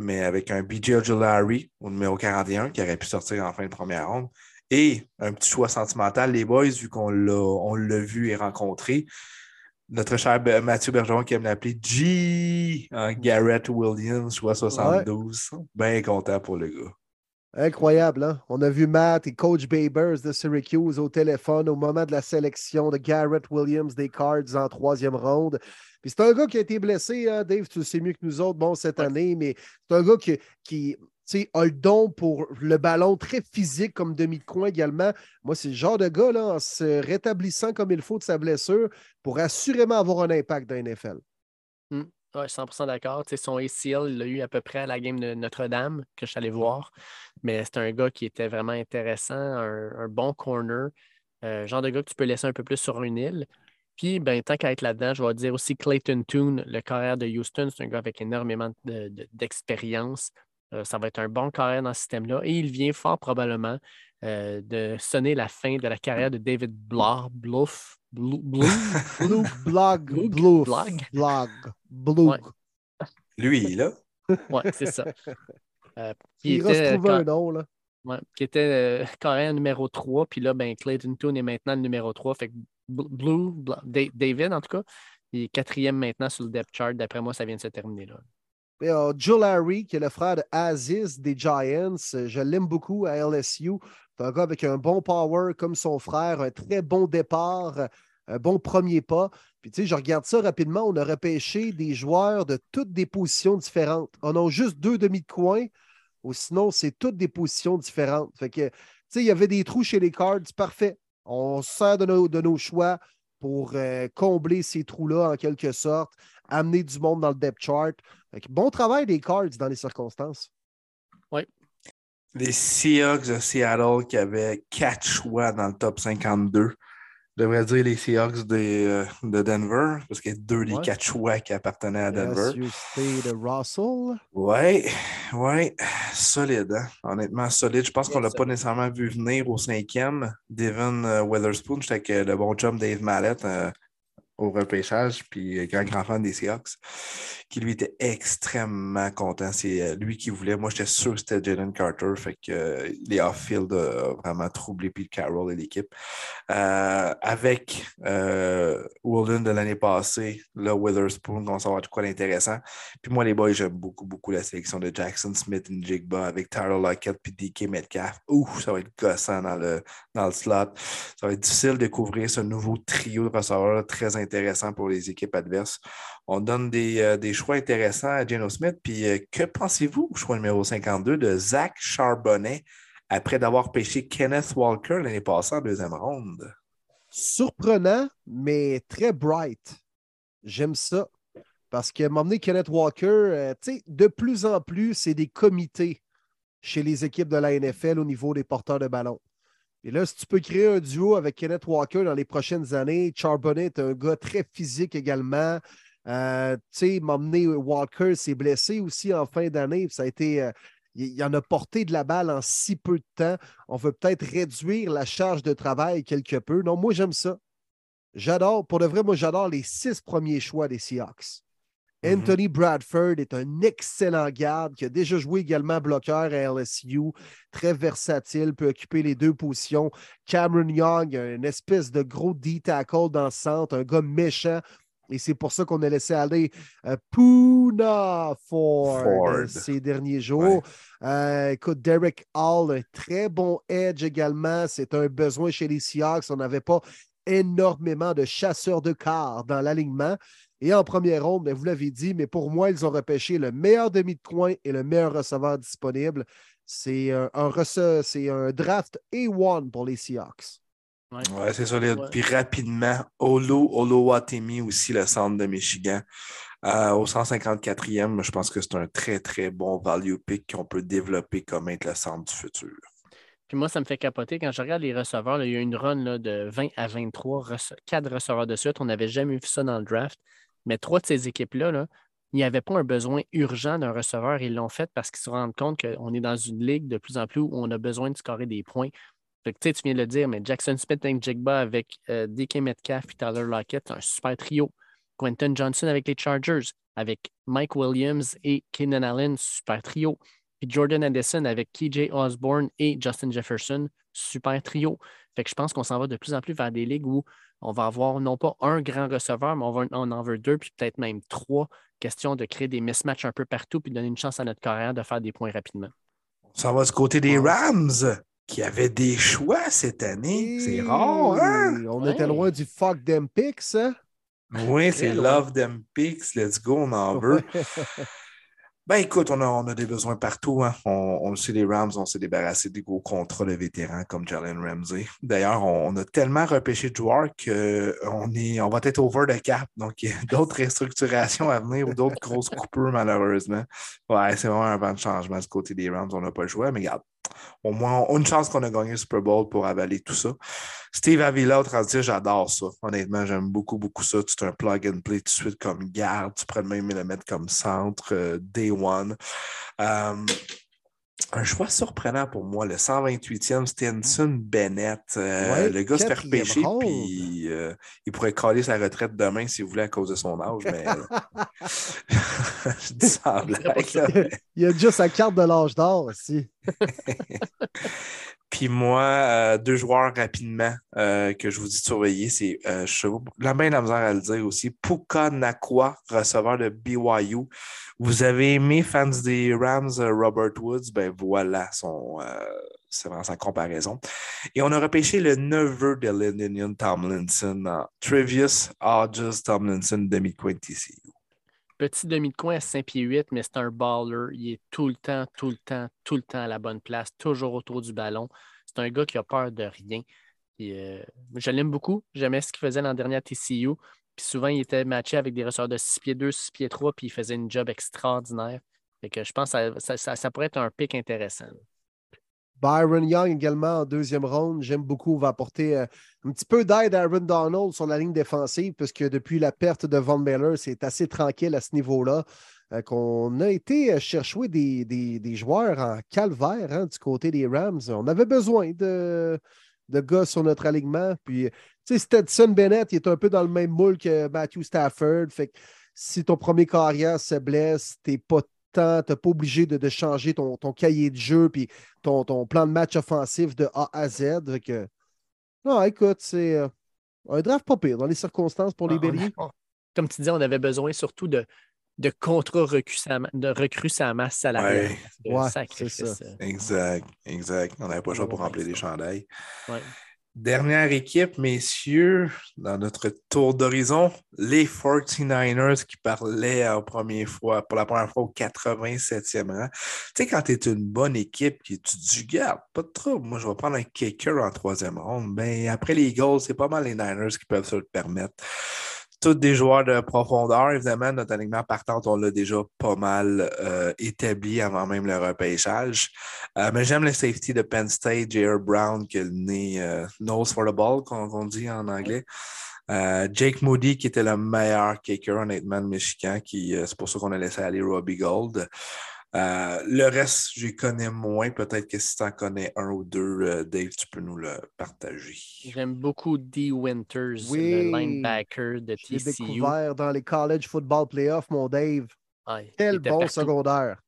C: mais avec un BJ Ojolari au numéro 41 qui aurait pu sortir en fin de première ronde. Et un petit choix sentimental, les boys, vu qu'on l'a vu et rencontré. Notre cher Mathieu Bergeron qui aime l'appeler G, Garrett Williams, choix 72. Bien content pour le gars.
B: Incroyable, hein? On a vu Matt et Coach Babers de Syracuse au téléphone au moment de la sélection de Garrett Williams des Cards en troisième ronde. Puis c'est un gars qui a été blessé, hein, Dave, tu le sais mieux que nous autres, bon, cette année, mais c'est un gars qui, qui a le don pour le ballon très physique comme demi de coin également. Moi, c'est le genre de gars, là, en se rétablissant comme il faut de sa blessure, pour assurément avoir un impact dans NFL.
D: Mmh. Oui, 100% d'accord. son ACL, il l'a eu à peu près à la game de Notre-Dame que je suis allé voir. Mais c'est un gars qui était vraiment intéressant, un, bon corner. Euh, genre de gars que tu peux laisser un peu plus sur une île. Puis, ben, tant qu'à être là-dedans, je vais dire aussi Clayton Toon, le carrière de Houston. C'est un gars avec énormément d'expérience. Euh, ça va être un bon carrière dans ce système-là. Et il vient fort probablement euh, de sonner la fin de la carrière de David Blah, Bluff. Blue,
B: Blue, Blog, Blue, Blog, Blue.
C: Lui, là.
D: Oui, c'est ça.
B: Euh, il se trouver un nom, là.
D: Ouais, qui était carrière numéro 3. Puis là, ben, Clayton Toon est maintenant le numéro 3. Fait que Blue, David en tout cas, il est quatrième maintenant sur le depth chart. D'après moi, ça vient de se terminer là.
B: Euh, Joe Larry, qui est le frère de Aziz des Giants, je l'aime beaucoup à LSU. C'est un gars avec un bon power comme son frère, un très bon départ, un bon premier pas. Puis, tu sais, je regarde ça rapidement. On a repêché des joueurs de toutes des positions différentes. On a juste deux demi de coin, ou sinon, c'est toutes des positions différentes. Fait que, tu sais, il y avait des trous chez les Cards, parfait. On sert de nos choix pour euh, combler ces trous-là en quelque sorte, amener du monde dans le depth chart. bon travail des Cards dans les circonstances.
D: Oui.
C: Les Seahawks de Seattle qui avaient quatre choix dans le top 52 je devrais dire les Seahawks de, euh, de Denver, parce qu'il y a deux des quatre choix qui appartenaient à Denver.
B: de Russell?
C: Oui, oui, solide. Hein? Honnêtement, solide. Je pense qu'on ne l'a pas nécessairement vu venir au cinquième. Devin euh, Weatherspoon, j'étais avec le bon job Dave Mallet. Euh, au repêchage, puis grand, grand fan des Seahawks, qui lui était extrêmement content. C'est euh, lui qui voulait. Moi, j'étais sûr que c'était Jalen Carter. Fait que euh, les off-field ont vraiment troublé Pete Carroll et l'équipe. Euh, avec euh, de l'année passée, là, Witherspoon, on va de quoi d'intéressant. Puis moi, les boys, j'aime beaucoup, beaucoup la sélection de Jackson Smith et Jigba avec Tyler Lockett puis DK Metcalf. Ouh, ça va être gossant dans le, dans le slot. Ça va être difficile de découvrir ce nouveau trio de receveurs très intéressant intéressant pour les équipes adverses. On donne des, euh, choix intéressants à Geno Smith. Puis euh, que pensez-vous au choix numéro 52 de Zach Charbonnet après d'avoir pêché Kenneth Walker l'année passée en deuxième ronde?
B: Surprenant, mais très bright. J'aime ça. Parce que m'emmener Kenneth Walker, euh, de plus en plus, c'est des comités chez les équipes de la NFL au niveau des porteurs de ballon. Et là, si tu peux créer un duo avec Kenneth Walker dans les prochaines années, Charbonnet est un gars très physique également. Euh, tu sais, m'emmener Walker s'est blessé aussi en fin d'année. Ça a été. Euh, il en a porté de la balle en si peu de temps. On veut peut-être réduire la charge de travail quelque peu. Non, moi, j'aime ça. J'adore, pour de vrai, moi, j'adore les six premiers choix des Seahawks. Mm-hmm. Anthony Bradford est un excellent garde qui a déjà joué également bloqueur à LSU, très versatile, peut occuper les deux positions. Cameron Young, une espèce de gros D-tackle dans le centre, un gars méchant. Et c'est pour ça qu'on a laissé aller euh, Puna Ford,
C: Ford.
B: ces derniers jours. Euh, écoute, Derek Hall, un très bon edge également. C'est un besoin chez les Seahawks. On n'avait pas énormément de chasseurs de quart dans l'alignement. Et en première ronde, ben, vous l'avez dit, mais pour moi, ils ont repêché le meilleur demi de coin et le meilleur receveur disponible. C'est un, un un draft A1 pour les Seahawks.
C: Ouais, c'est solide.
D: Ouais.
C: Puis rapidement, Olo Olowatemi aussi, le centre de Michigan. Euh, au 154e, je pense que c'est un très, très bon value pick qu'on peut développer comme être le centre du futur.
D: Puis moi, ça me fait capoter. Quand je regarde les receveurs, là, il y a une run là, de 20 à 23, rece- quatre receveurs de suite. On n'avait jamais vu ça dans le draft. Mais trois de ces équipes-là, là, il n'y avait pas un besoin urgent d'un receveur. Ils l'ont fait parce qu'ils se rendent compte qu'on est dans une ligue de plus en plus où on a besoin de scorer des points. Tu viens de le dire, mais Jackson Smith et Jigba avec euh, DK Metcalf et Tyler Lockett, un super trio. Quentin Johnson avec les Chargers, avec Mike Williams et Keenan Allen, super trio. Puis Jordan Addison avec KJ Osborne et Justin Jefferson, super trio. Fait que je pense qu'on s'en va de plus en plus vers des ligues où on va avoir non pas un grand receveur, mais on, va, on en veut deux, puis peut-être même trois. Question de créer des mismatchs un peu partout, puis donner une chance à notre carrière de faire des points rapidement.
C: Ça va du côté des. Rams, qui avaient des choix cette année. C'est rare, hein?
B: On
D: Ouais.
B: était loin du fuck them picks. hein?
C: Oui, c'est. Love Them Picks. Let's go, on en veut. Ben écoute, on a, on a des besoins partout. hein. On, on sait, les Rams, on s'est débarrassé des gros contrats de vétérans comme Jalen Ramsey. D'ailleurs, on, a tellement repêché de joueurs qu'on est, on va être over the cap. Donc, il y a d'autres restructurations à venir ou d'autres grosses coupures, malheureusement. Ouais, c'est vraiment un vent de changement du côté des Rams. On n'a pas le choix, mais regarde, au moins, une chance qu'on a gagné le Super Bowl pour avaler tout ça. Steve Avila, autrement dit, j'adore ça. Honnêtement, j'aime beaucoup, beaucoup ça. Tu un plug and play tout de suite comme garde. Tu pourrais même le mettre comme centre, euh, day one. Euh, un choix surprenant pour moi, le 128e, Stinson Bennett. Euh,
B: Ouais,
C: le gars se fait repêcher, puis euh, il pourrait coller sa retraite demain s'il voulait à cause de son âge, mais. Je dis ça en blague, là.
B: Il a déjà sa carte de l'âge d'or aussi.
C: Puis moi, euh, deux joueurs rapidement euh, que je vous dis de surveiller, c'est, euh, je la bien la misère à le dire aussi, Puka Nakwa, receveur de BYU. Vous avez aimé, fans des Rams, euh, Robert Woods, ben voilà, son, euh, c'est vraiment sa comparaison. Et on a repêché le neveu de Lyndon Tomlinson, Trevius Hodges Tomlinson, de TCU.
D: Petit demi de coin à 5 pieds 8, mais c'est un baller. Il est tout le temps, tout le temps, tout le temps à la bonne place, toujours autour du ballon. C'est un gars qui a peur de rien. Euh, je l'aime beaucoup. J'aimais ce qu'il faisait l'an dernier à TCU. Puis souvent, il était matché avec des ressorts de 6 pieds 2, 6 pieds 3, puis il faisait une job extraordinaire. Fait que je pense que ça- ça- ça pourrait être un pic intéressant.
B: Byron Young également en deuxième ronde. J'aime beaucoup. Va apporter euh, un petit peu d'aide à Aaron Donald sur la ligne défensive, puisque depuis la perte de Von Miller, c'est assez tranquille à ce niveau-là. euh, qu'on a été chercher des, des, des joueurs en calvaire hein, du côté des Rams. On avait besoin de, de gars sur notre alignement. Puis, tu sais, Stetson Bennett, il est un peu dans le même moule que Matthew Stafford. Fait que si ton premier carrière se blesse, t'es pas tant, t'es pas obligé de, de changer ton, ton cahier de jeu puis ton, ton plan de match offensif de A à Z. Que, non, écoute, c'est euh, un draft pas pire dans les circonstances pour les
D: Ah, a-
B: Béliers.
D: Comme tu disais, on avait besoin surtout de, de recrues à masse salariale.
C: Ouais.
B: Ouais, c'est ça.
D: euh,
C: Exact, exact. On n'avait pas le choix pour remplir les chandails.
D: ouais.
C: Dernière équipe, messieurs, dans notre tour d'horizon, les 49ers qui parlaient en première fois, pour la première fois au 87e rang. Tu sais, quand tu es une bonne équipe qui tu dis, garde, pas de trouble, moi je vais prendre un kicker en troisième ronde. Ben, après les goals, c'est pas mal les Niners qui peuvent se le permettre. Tous des joueurs de profondeur, évidemment, notre alignement partant, on l'a déjà pas mal euh, établi avant même le repêchage. Euh, mais j'aime le safety de Penn State, J.R. Brown, qui a le nez euh, nose for the ball, qu'on qu'on dit en anglais. Euh, Jake Moody, qui était le meilleur kicker, honnêtement, de Michigan, qui, euh, c'est pour ça qu'on a laissé aller Robbie Gold. Euh, le reste, je les connais moins. Peut-être que si tu en connais un ou deux, euh, Dave, tu peux nous le partager.
D: J'aime beaucoup D. Winters,
B: Oui.
D: le linebacker de
B: J'ai
D: TCU.
B: découvert dans les college football playoffs, mon Dave.
D: Ouais, il
B: Quel bon
D: partout.
B: secondaire.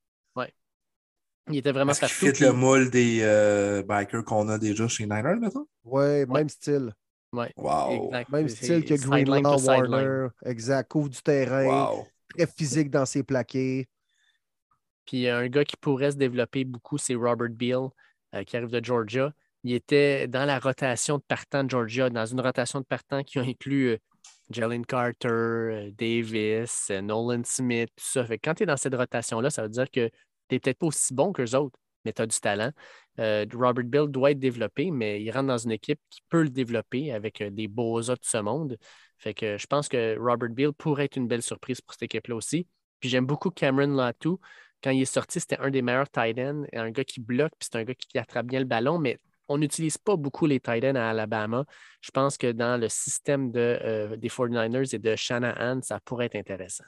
D: Il était vraiment partout.
C: fit
D: puis-
C: le moule des euh, bikers qu'on a déjà chez Niners, mettons?
B: Ouais, même style.
D: Ouais,
C: Wow.
D: exact.
B: Même
D: C'est
B: style que
D: sideline.
B: Warner. Exact. Couvre du terrain.
C: Wow.
B: Très physique dans ses plaqués.
D: Puis un gars qui pourrait se développer beaucoup, c'est Robert Beal, euh, qui arrive de Georgia. Il était dans la rotation de partant de Georgia, dans une rotation de partant qui a inclus euh, Jalen Carter, euh, Davis, euh, Nolan Smith, tout ça. Fait que quand tu es dans cette rotation-là, ça veut dire que tu n'es peut-être pas aussi bon qu'eux autres, mais tu as du talent. Robert Bill doit être développé, mais il rentre dans une équipe qui peut le développer avec des beaux de ce monde. Fait que je pense que Robert Bill pourrait être une belle surprise pour cette équipe-là aussi. Puis j'aime beaucoup Cameron Latu. Quand il est sorti, c'était un des meilleurs tight ends, un gars qui bloque, puis c'est un gars qui attrape bien le ballon, mais on n'utilise pas beaucoup les tight ends à Alabama. Je pense que dans le système euh, des 49ers et de Shanahan, ça pourrait être intéressant.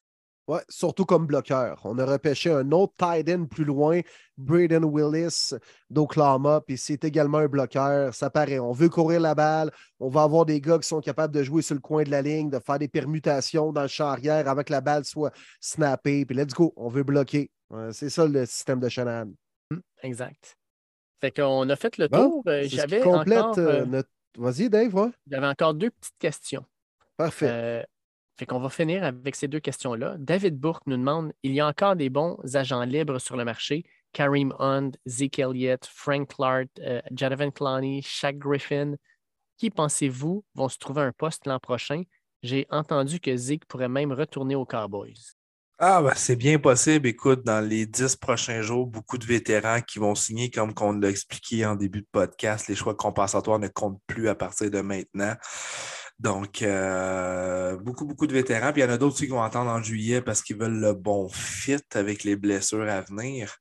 B: Ouais, surtout comme bloqueur. On a repêché un autre tight end plus loin, Braden Willis d'Oklahoma, puis c'est également un bloqueur. Ça paraît. On veut courir la balle. On va avoir des gars qui sont capables de jouer sur le coin de la ligne, de faire des permutations dans le champ arrière avant que la balle soit snappée. Puis let's go, on veut bloquer. Ouais, c'est ça le système de Shanahan.
D: Exact. Fait qu'on a fait le
B: Bon,
D: tour. Euh, J'avais
B: complète
D: encore,
B: euh,
D: euh,
B: notre. Vas-y, Dave, ouais.
D: j'avais encore deux petites questions.
B: Parfait.
D: Euh, fait qu'on va finir avec ces deux questions-là. David Bourque nous demande il y a encore des bons agents libres sur le marché? Kareem Hunt, Zeke Elliott, Frank Clark, euh, Jadavan Clowney, Shaq Griffin. Qui pensez-vous vont se trouver un poste l'an prochain? J'ai entendu que Zeke pourrait même retourner aux Cowboys.
C: Ah, ben, c'est bien possible. Écoute, dans les dix prochains jours, beaucoup de vétérans qui vont signer, comme on l'a expliqué en début de podcast, les choix compensatoires ne comptent plus à partir de maintenant. Donc, euh, beaucoup, beaucoup de vétérans. Puis il y en a d'autres aussi qui vont attendre en juillet parce qu'ils veulent le bon fit avec les blessures à venir.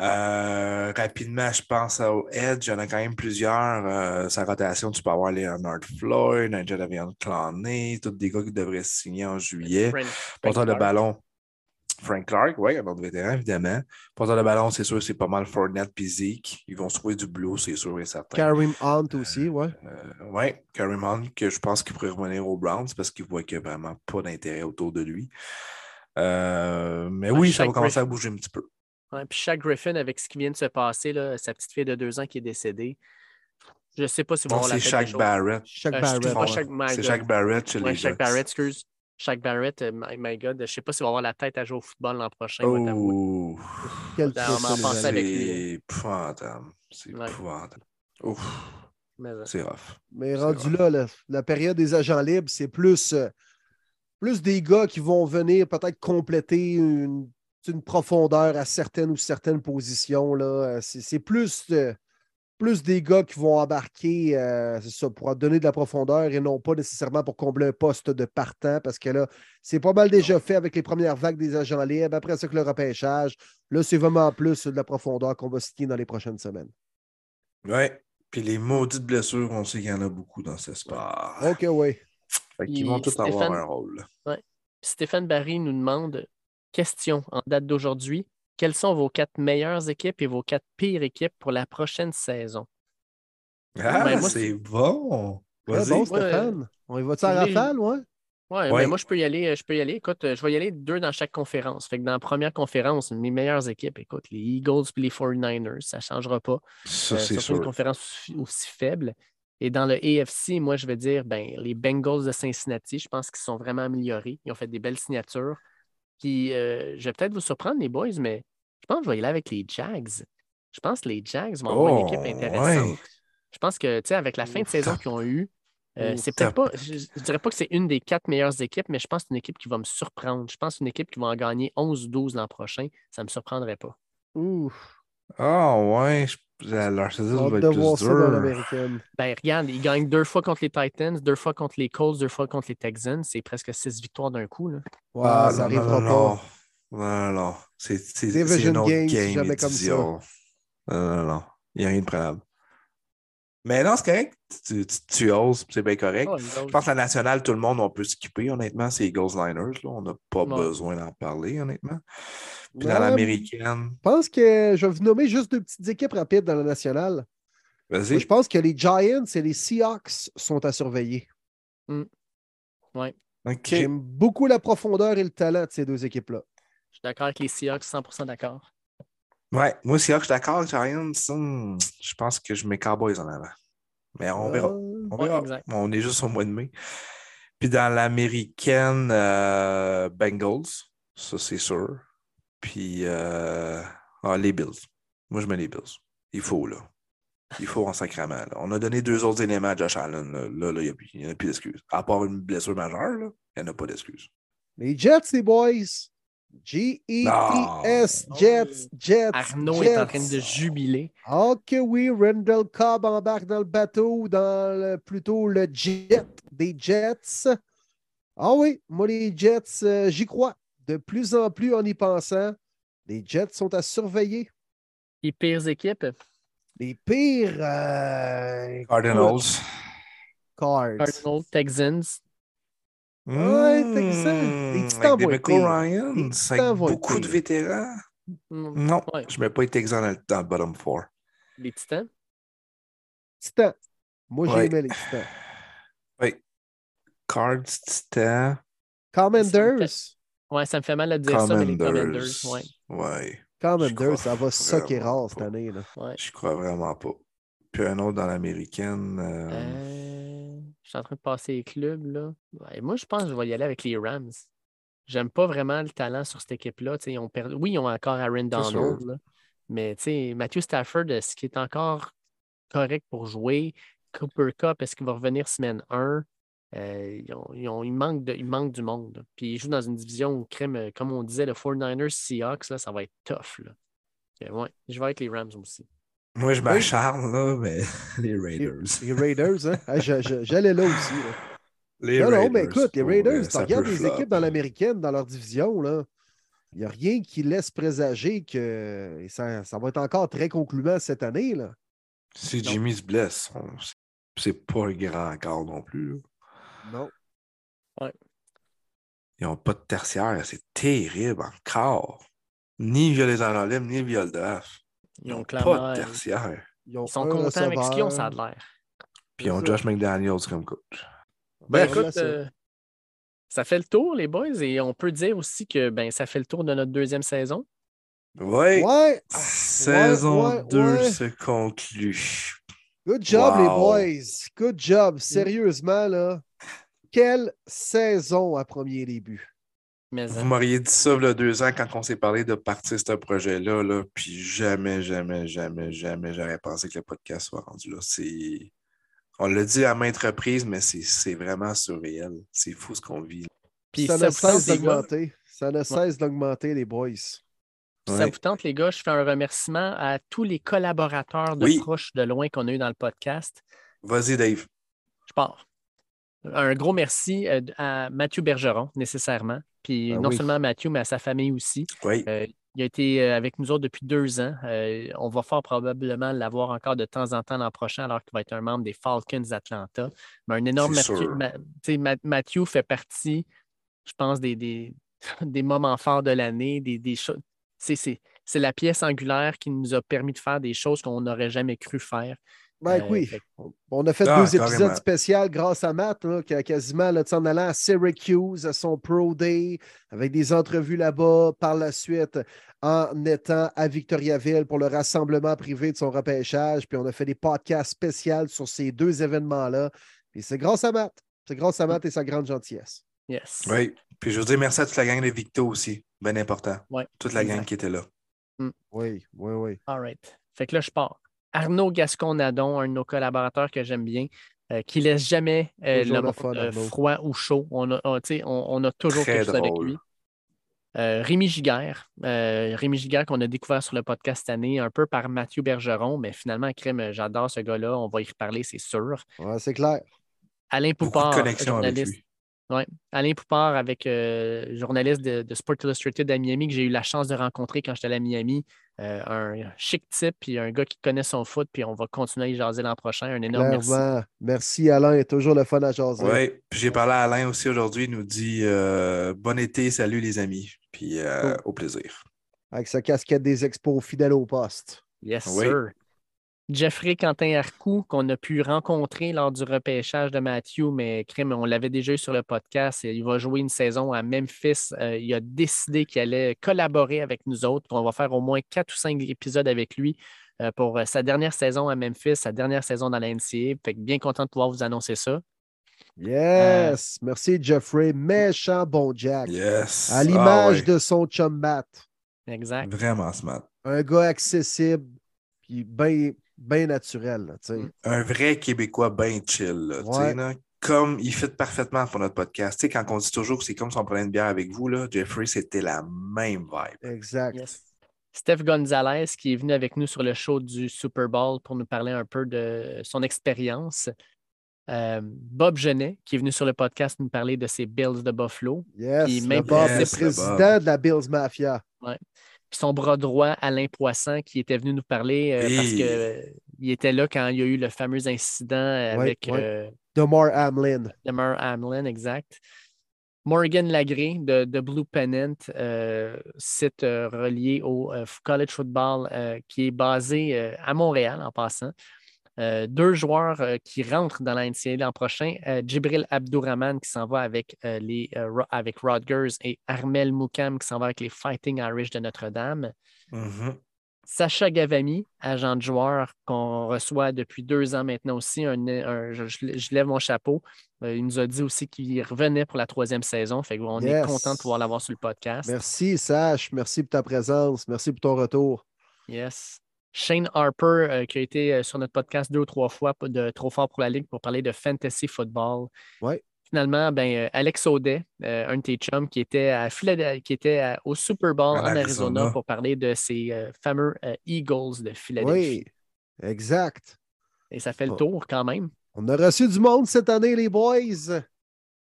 C: Euh, rapidement, je pense au Edge. Il y en a quand même plusieurs. Euh, sa rotation, tu peux avoir Leonard Floyd, un Jadavion Clowney, tous des gars qui devraient signer en juillet. De
D: Clark.
C: ballon. Frank Clark, oui, un autre vétéran, évidemment. Porteur de ballon, c'est sûr, c'est pas mal Fournette Zeke. Ils vont se trouver du blue, c'est sûr et certain.
B: Kareem Hunt aussi, ouais.
C: oui, Kareem Hunt, que je pense qu'il pourrait revenir aux Browns parce qu'il voit qu'il n'y a vraiment pas d'intérêt autour de lui. Euh, mais
D: Ouais,
C: oui, ça va commencer à bouger un petit peu.
D: Ouais, puis Shaq Griffin, avec ce qui vient de se passer, là, sa petite fille de deux ans qui est décédée, je ne sais pas si on va
C: Donc,
D: avoir la
C: c'est Shaq. Barrett.
B: Shaq
D: Euh,
B: Barrett.
C: Ouais,
D: Shaq- my
C: C'est. Shaq Barrett chez les
D: Shaq. Barrett, excuse. Shaq Barrett, euh, my, my God, je ne sais pas s'il va avoir la tête à jouer au football l'an prochain.
C: Oh,
B: Quel
C: c'est épouvantable. C'est épouvantable.
D: Euh,
C: c'est rough.
B: Mais rendu là, la, la période des agents libres, c'est plus, euh, plus des gars qui vont venir peut-être compléter une, une profondeur à certaines ou certaines positions. là. C'est c'est plus, euh, plus des gars qui vont embarquer euh, c'est ça, pour donner de la profondeur et non pas nécessairement pour combler un poste de partant parce que là, c'est pas mal déjà fait avec les premières vagues des agents libres. Après ça, que le repêchage, là, c'est vraiment plus de la profondeur qu'on va signer dans les prochaines semaines.
C: Oui. Puis les maudites blessures, on sait qu'il y en a beaucoup dans ce sport.
B: OK, oui.
C: Fait qu'ils vont tous avoir
D: Stéphane-
C: un rôle.
D: Stéphane Barry nous demande question en date d'aujourd'hui. Quelles sont vos quatre meilleures équipes et vos quatre pires équipes pour la prochaine saison?
C: Ah,
D: Ben, moi,
C: c'est bon. Vas-y.
B: bon, Stéphane. On y va-tu
D: Oui.
B: rafale, ouais?
D: Ouais,
C: Ouais.
D: ben moi, je peux y aller. euh, Je peux y aller. Écoute, euh, je vais y aller deux dans chaque conférence. Fait que dans la première conférence, mes meilleures équipes, écoute, les Eagles et les 49ers, ça ne changera pas.
C: Ça,
D: Euh,
C: c'est
D: surtout une
C: sûr.
D: conférence aussi, aussi faible. Et dans le AFC, moi, je vais dire ben, les Bengals de Cincinnati, je pense qu'ils sont vraiment améliorés. Ils ont fait des belles signatures. Puis, euh, je vais peut-être vous surprendre, les boys, mais je pense que je vais y aller avec les Jags. Je pense que les Jags vont avoir une
C: Oh,
D: équipe intéressante.
C: ouais.
D: Je pense que, tu sais, avec la fin de saison qu'ils ont eue, euh, c'est peut-être pas, je, je dirais pas que c'est une des quatre meilleures équipes, mais je pense que c'est une équipe qui va me surprendre. Je pense que c'est une équipe qui va en gagner 11-12 l'an prochain. Ça ne me surprendrait pas.
B: Ouf.
C: Ah, ouais. je- Leur saison va être plus.
D: Ben, regarde, ils gagnent deux fois contre les Titans, deux fois contre les Colts, deux fois contre les Texans. C'est presque six victoires d'un coup. Là.
B: Ouais,
C: Ah,
B: ça
C: non, non,
B: n'arrivera
C: non,
B: pas.
C: non. Non, non, C'est une autre
B: game,
C: game
B: jamais comme ça.
C: Non, non, non. Il n'y a rien de prenable. Mais non, c'est correct. Tu, tu, tu oses, c'est bien correct.
D: Oh, les
C: Je pense que la nationale, tout le monde, on peut skipper, honnêtement. C'est les Ghost Liners. Là. On n'a pas besoin d'en parler, honnêtement. Puis
B: Ouais,
C: dans l'américaine,
B: Je pense que je vais vous nommer juste deux petites équipes rapides dans la nationale.
C: Vas-y.
B: je pense que les Giants et les Seahawks sont à surveiller.
C: OK.
B: J'aime beaucoup la profondeur et le talent de ces deux équipes-là.
D: Je suis d'accord avec les Seahawks, 100% d'accord.
C: Ouais, moi aussi, je suis d'accord, Giants. hum, je pense que je mets Cowboys en avant. Mais on verra.
B: Euh,
C: On verra. On est juste au mois de mai. Puis dans l'américaine, euh, Bengals, ça c'est sûr. Puis euh, ah, les Bills. Moi, je mets les Bills. Il faut, là. Il faut en sacrament. là. On a donné deux autres éléments à Josh Allen. Là, là, là, il n'y a, plus d'excuses. À part une blessure majeure, là, il n'y en a pas d'excuses.
B: Les Jets, les boys. G-E-T-S. Jets, Jets.
D: Arnaud
B: Jets.
D: est en train de jubiler.
B: Ok, oui, Randall Cobb embarque dans le bateau, dans le- plutôt le jet des Jets. Ah oui, moi, les Jets, euh, j'y crois. De plus en plus en y pensant, les Jets sont à surveiller.
D: Les pires équipes,
B: Les pires euh,
C: Cardinals.
B: cards.
D: Cardinals, Texans.
B: Ouais, être
C: Michael
B: pires.
C: Ryan, beaucoup de vétérans. Non,
D: Ouais.
C: je ne mets pas les Texans dans le, dans le bottom four.
D: Les Titans?
B: Titans. Moi,
C: Ouais.
B: j'aimais les Titans.
C: Oui. Cards, Titans,
B: Commanders.
D: Ouais, ça me fait mal de dire ça, mais les
C: Commanders.
D: Ouais.
C: Ouais.
B: Commanders, ça va socker
C: vraiment
B: rare cette année. Là.
D: ouais.
C: Je crois vraiment pas. Puis un autre dans l'américaine. euh,
D: Euh, je suis en train de passer les clubs. Là. Ouais, moi, je pense que je vais y aller avec les Rams. J'aime pas vraiment le talent sur cette équipe-là. Ils perdu... Oui, ils ont encore Aaron Donald, là. mais Matthew Stafford, est-ce qu'il est encore correct pour jouer? Cooper Cup, est-ce qu'il va revenir semaine 1? Euh, ils ont- ils ont- il, manque de, il manque du monde. Puis ils jouent dans une division où, crème, euh, comme on disait, le 49ers Seahawks, là, ça va être tough. Là. Ouais, je vais avec les Rams aussi.
C: Moi, je
B: Oui.
C: m'acharne, là, mais les Raiders.
B: les Raiders, hein? Ah, J'allais là aussi. là.
C: Les
B: Non, non, mais écoute, les Raiders, tu regardes les
C: flop.
B: équipes dans l'américaine, dans leur division, là. Il n'y a rien qui laisse présager que ça, ça va être encore très concluant cette année. Là.
C: Si. Jimmy se blesse, c'est pas un grand quart non plus. là.
B: Non.
C: Ils n'ont pas de tertiaire. C'est terrible encore. Ni Violet dans l'Olympe, ni Violet d'Af.
D: Ils ont
C: pas
D: clairement.
C: de tertiaire.
B: Ils, ont
D: Ils sont contents avec ce qu'ils ont, ça a de l'air.
C: Puis ils ont Josh McDaniels comme coach.
D: Ben,
B: là,
D: écoute,
B: ça.
D: euh, ça fait le tour, les boys, et on peut dire aussi que ben, ça fait le tour de notre deuxième saison.
C: Oui.
B: Ouais,
C: Saison
B: ouais,
C: 2
B: ouais.
C: se conclut.
B: good job, les boys. Good job. Sérieusement, là. Quelle saison à premier début.
D: Mais
C: Vous
D: euh,
C: m'auriez dit ça il y a deux ans quand on s'est parlé de partir ce projet-là, là, puis jamais, jamais, jamais, jamais j'aurais pensé que le podcast soit rendu là. C'est... On l'a dit à maintes reprises, mais c'est, c'est vraiment surréel. C'est fou ce qu'on vit.
D: puis
B: ça
D: ça,
B: ne cesse d'augmenter. Ça ne cesse d'augmenter, les boys.
D: ça vous tente, les gars, je fais un remerciement à tous les collaborateurs de
C: Oui.
D: proche, de loin qu'on a eu dans le podcast.
C: Vas-y, Dave.
D: Je pars. Un gros merci euh, à Mathieu Bergeron, nécessairement. Puis
B: Ben
D: non
B: oui.
D: seulement à Mathieu, mais à sa famille aussi.
C: Oui.
D: Euh, il a été euh, avec nous autres depuis deux ans. Euh, on va fort probablement l'avoir encore de temps en temps l'an prochain, alors qu'il va être un membre des Falcons d'Atlanta. Mais un énorme Mathieu. Ma- Mathieu fait partie, je pense, des, des, des moments forts de l'année, des, des choses. C'est la pièce angulaire qui nous a permis de faire des choses qu'on n'aurait jamais cru faire.
B: Ben oui.
D: fait-
B: On a fait
C: Ah,
B: deux
C: carrément.
B: épisodes spéciaux grâce à Matt, là, qui a quasiment en allant à Syracuse, à son Pro Day, avec des entrevues là-bas, par la suite, en étant à Victoriaville pour le rassemblement privé de son repêchage. Puis on a fait des podcasts spéciaux sur ces deux événements-là. Et c'est grâce à Matt. C'est grâce à Matt et sa grande gentillesse.
D: Yes.
C: Oui. Puis je veux dire merci à toute la gang de Victo aussi. Bien important.
D: Ouais,
C: Toute la gang
D: exact.
C: qui était là.
B: Oui, oui, oui.
D: All right. Fait que là, je pars. Arnaud Gascon-Nadon, un de nos collaborateurs que j'aime bien, euh, qui laisse jamais euh, monde, euh, froid ou chaud. On a, on, tu sais, on- on a toujours
C: Très
D: quelque chose avec lui. Euh, Rémi Giguère. Euh, Rémi Giguère qu'on a découvert sur le podcast cette année, un peu par Mathieu Bergeron, mais finalement, crème, j'adore ce gars-là. On va y reparler, c'est sûr.
B: Ouais, c'est clair.
D: Alain Poupard, journaliste. Ouais. Alain Poupard, avec euh, journaliste de, de Sport Illustrated à Miami, que j'ai eu la chance de rencontrer quand j'étais à Miami. Euh, un chic type, puis un gars qui connaît son foot, puis on va continuer à y jaser l'an prochain. Un énorme merci.
B: Clairement. Merci, Alain. Toujours le fun à jaser.
C: Oui. Puis j'ai parlé à Alain aussi aujourd'hui. Il nous dit euh, bon été, salut les amis. Puis euh,
B: Cool.
C: au plaisir.
B: Avec sa casquette des expos fidèle au poste.
D: Yes,
C: Oui.
D: sir. Jeffrey Quentin Arcou, qu'on a pu rencontrer lors du repêchage de Matthew, mais crime, on l'avait déjà eu sur le podcast. Il va jouer une saison à Memphis. Euh, il a décidé qu'il allait collaborer avec nous autres. On va faire au moins quatre ou cinq épisodes avec lui. pour sa dernière saison à Memphis, sa dernière saison dans la NCA. Fait bien content de pouvoir vous annoncer ça.
B: Yes! Merci, Jeffrey. Méchant bon Jack.
C: Yes.
B: À l'image ah de son chum Matt.
D: Exact.
C: Vraiment smart.
B: Un gars accessible, puis bien ben naturel.
C: un vrai Québécois bien chill. comme il fit parfaitement pour notre podcast. quand on dit toujours que c'est comme si on prenait une bière avec vous, là, Jeffrey, c'était la même vibe.
B: Exact.
D: Steph Gonzalez, qui est venu avec nous sur le show du Super Bowl pour nous parler un peu de son expérience. Euh, Bob Genet, qui est venu sur le podcast nous parler de ses Bills de Buffalo.
B: Yes, même Bob, le président de la Bills Mafia.
D: Ouais. Puis son bras droit, Alain Poisson, qui était venu nous parler euh, parce qu'il euh, était là quand il y a eu le fameux incident avec.
B: Ouais. Demar Hamlin.
D: Demar Hamlin, exact. Morgan Lagré de, de Blue Pennant, site relié au college football qui est basé à Montréal en passant. Euh, deux joueurs euh, qui rentrent dans la NCAA l'an prochain. Euh, Djibril Abdourahman qui s'en va avec, les, avec Rodgers et Armel Moukam qui s'en va avec les Fighting Irish de Notre-Dame.
C: Mm-hmm.
D: Sacha Gavami, agent de joueur qu'on reçoit depuis deux ans maintenant aussi. je, lève mon chapeau. il nous a dit aussi qu'il revenait pour la troisième saison. Fait on est content de pouvoir l'avoir sur le podcast.
B: Merci, Sach. Merci pour ta présence. Merci pour ton retour.
D: Yes. Shane Harper, euh, qui a été euh, sur notre podcast deux ou trois fois de Trop fort pour la Ligue pour parler de fantasy football.
B: Ouais.
D: Finalement, ben, euh, Alex Audet, un de tes chums, qui était, à qui était au Super Bowl en, Arizona. pour parler de ces fameux Eagles de Philadelphie.
B: Oui, exact.
D: Et ça fait le tour quand même.
B: On a reçu du monde cette année, les boys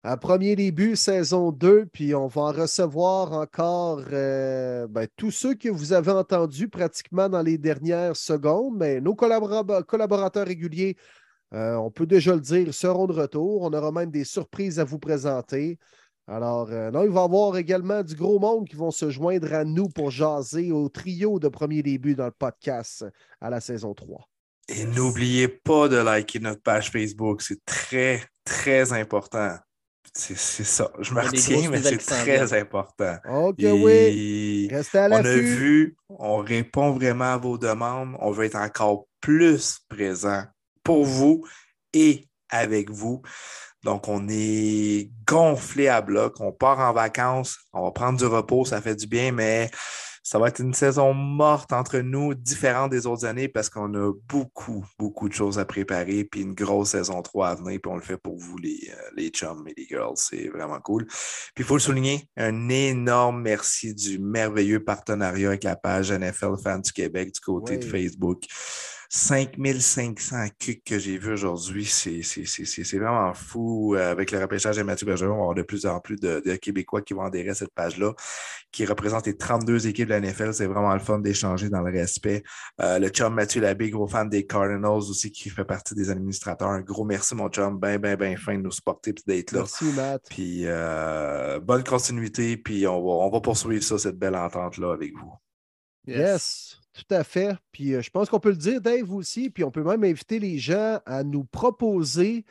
B: à premier début, saison 2, puis on va en recevoir encore euh, ben, tous ceux que vous avez entendus pratiquement dans les dernières secondes. Mais nos collaborateurs réguliers, euh, on peut déjà le dire, seront de retour. On aura même des surprises à vous présenter. Alors, euh, il va y avoir également du gros monde qui vont se joindre à nous pour jaser au trio de premier début dans le podcast à la saison 3.
C: Et n'oubliez pas de liker notre page Facebook. C'est très, très important. C'est ça. Je me retiens, mais c'est très important.
B: OK, oui. Restez à
C: On a vu, on répond vraiment à vos demandes. On veut être encore plus présent pour vous et avec vous. Donc, on est gonflé à bloc. On part en vacances. On va prendre du repos. Ça fait du bien, mais ça va être une saison morte entre nous, différente des autres années, parce qu'on a beaucoup, beaucoup de choses à préparer, puis une grosse saison 3 à venir, puis on le fait pour vous, les, euh, les chums et les girls. C'est vraiment cool. Puis il faut le souligner, un énorme merci du merveilleux partenariat avec la page NFL Fans du Québec du côté de Facebook. 5500 cucs que j'ai vu aujourd'hui, c'est vraiment fou. Euh, avec le repêchage de Mathieu Bergeron, on va avoir de plus en plus de, Québécois qui vont adhérer à cette page-là, qui représente les 32 équipes de la NFL. C'est vraiment le fun d'échanger dans le respect. Euh, le chum Mathieu Labbé, gros fan des Cardinals aussi, qui fait partie des administrateurs. Un gros merci, mon chum. Ben, ben, ben fin de nous supporter et d'être là.
B: Merci, Matt.
C: Puis euh, bonne continuité, puis on va, on va poursuivre ça, cette belle entente-là avec vous.
B: yes. Tout à fait. Puis euh, je pense qu'on peut le dire, Dave, aussi. Puis on peut même inviter les gens à nous proposer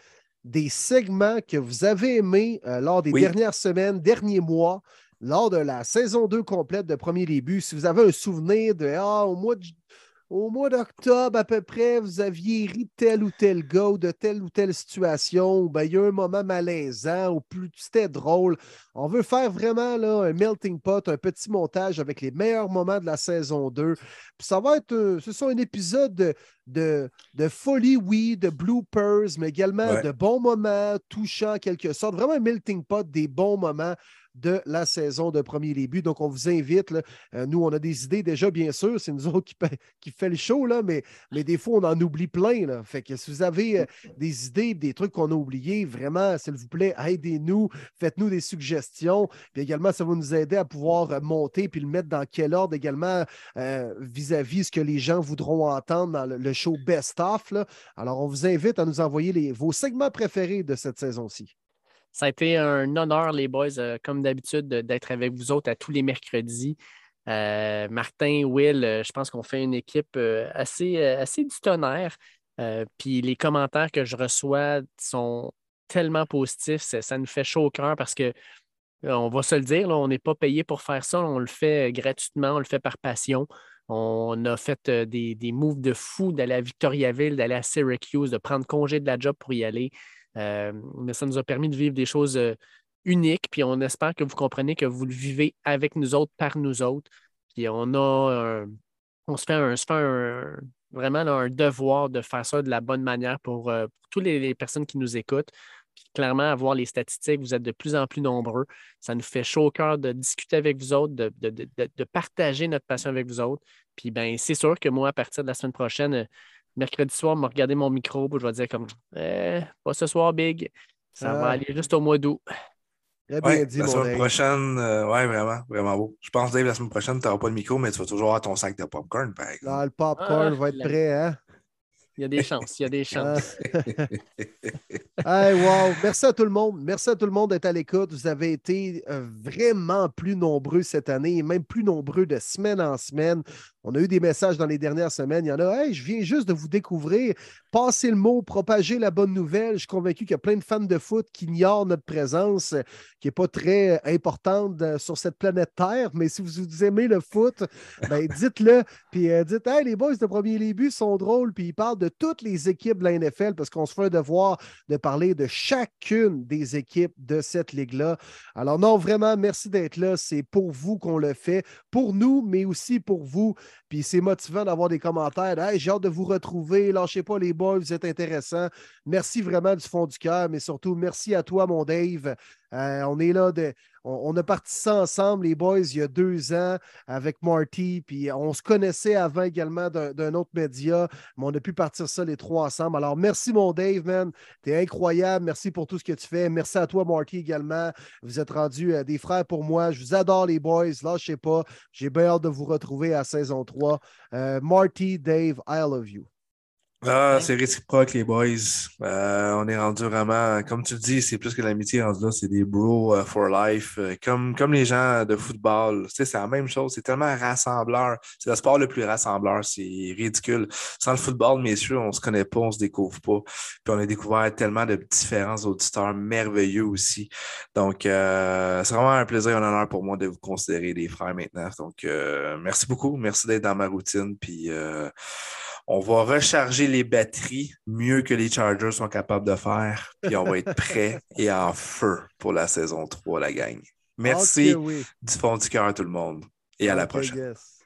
B: des segments que vous avez aimés euh, lors des dernières semaines, derniers mois, lors de la saison 2 complète de premier début. Si vous avez un souvenir de Ah, au mois de au mois d'octobre, à peu près, vous aviez ri tel ou tel gars ou de telle ou telle situation, ou ben, il y a un moment malaisant, ou plus c'était drôle. On veut faire vraiment là, un melting pot, un petit montage avec les meilleurs moments de la saison 2. Puis ça va être, ce sont un épisode de, de, folie, oui, de bloopers, mais également de bons moments, touchants en quelque sorte. Vraiment un melting pot des bons moments de la saison de premier début. Donc, on vous invite. Euh, nous, on a des idées déjà, bien sûr. C'est nous autres qui, fait le show, là, mais, mais des fois, on en oublie plein. Fait que si vous avez euh, des idées, des trucs qu'on a oubliés, vraiment, s'il vous plaît, aidez-nous. Faites-nous des suggestions. Puis également, ça va nous aider à pouvoir euh, monter puis le mettre dans quel ordre également vis-à-vis -vis ce que les gens voudront entendre dans le, show Best Of. Alors, on vous invite à nous envoyer vos segments préférés de cette saison-ci.
D: Ça a été un honneur, les boys, euh, comme d'habitude, d'être avec vous autres à tous les mercredis. Euh, Martin, Will, euh, je pense qu'on fait une équipe assez, assez du tonnerre. puis les commentaires que je reçois sont tellement positifs, ça, nous fait chaud au cœur parce que on va se le dire, on n'est pas payé pour faire ça, on le fait gratuitement, on le fait par passion. On a fait des, des moves de fou d'aller à Victoriaville, d'aller à Syracuse, de prendre congé de la job pour y aller. Mais ça nous a permis de vivre des choses uniques. Puis on espère que vous comprenez que vous le vivez avec nous autres, par nous autres. Puis on a on se fait, un, vraiment un devoir de faire ça de la bonne manière pour, euh, toutes les, personnes qui nous écoutent. Puis clairement, avoir les statistiques, vous êtes de plus en plus nombreux. Ça nous fait chaud au cœur de discuter avec vous autres, de, partager notre passion avec vous autres. Puis ben, c'est sûr que moi, à partir de la semaine prochaine, euh, mercredi soir, vais regarder mon micro, je vais dire comme eh, pas ce soir, Big. Ça va ah. aller juste au mois d'août
C: la semaine prochaine, euh, ouais, vraiment, vraiment beau. Je pense, Dave, la semaine prochaine, tu n'auras pas de micro, mais tu vas toujours avoir ton sac de popcorn, par
B: exemple. le popcorn ah, va être prêt, hein?
D: Il y a des chances, il y a des chances.
B: hey, wow. Merci à tout le monde. Merci à tout le monde d'être à l'écoute. Vous avez été euh, vraiment plus nombreux cette année et même plus nombreux de semaine en semaine. On a eu des messages dans les dernières semaines. Il y en a, hey, je viens juste de vous découvrir. Passez le mot, propagez la bonne nouvelle. Je suis convaincu qu'il y a plein de fans de foot qui ignorent notre présence, qui n'est pas très importante sur cette planète Terre. Mais si vous aimez le foot, ben, dites-le. Puis euh, dites, hey, les boys de premier début sont drôles. Puis ils parlent de toutes les équipes de la NFL parce qu'on se fait un devoir de parler de chacune des équipes de cette ligue-là. Alors, non, vraiment, merci d'être là. C'est pour vous qu'on le fait. Pour nous, mais aussi pour vous. Puis c'est motivant d'avoir des commentaires. Hey, j'ai hâte de vous retrouver. Lâchez pas les boys, vous êtes intéressants. Merci vraiment du fond du cœur, mais surtout merci à toi, mon Dave. Euh, on est là, de, on, a parti ça ensemble, les boys, il y a deux ans avec Marty. Puis on se connaissait avant également d'un autre média, mais on a pu partir ça les trois ensemble. Alors merci, mon Dave, man. T'es incroyable. Merci pour tout ce que tu fais. Merci à toi, Marty, également. Vous êtes rendus euh, des frères pour moi. Je vous adore, les boys. Lâchez pas. J'ai bien hâte de vous retrouver à saison 3. Euh, Marty, Dave, I love you.
C: Ah, c'est réciproque, les boys. Euh, on est rendu vraiment, comme tu le dis, c'est plus que l'amitié rendu là, c'est des bros euh, for life. Euh, comme, comme les gens de football. Tu sais, c'est la même chose. C'est tellement rassembleur. C'est le sport le plus rassembleur. C'est ridicule. Sans le football, messieurs, on se connaît pas, on se découvre pas. Puis on a découvert tellement de différents auditeurs merveilleux aussi. Donc, c'est vraiment un plaisir et un honneur pour moi de vous considérer des frères maintenant. Donc, merci beaucoup. Merci d'être dans ma routine. Puis, on va recharger les batteries mieux que les Chargers sont capables de faire, puis on va être prêt et en feu pour la saison 3, la gang. Merci du fond du cœur à tout le monde et à la prochaine.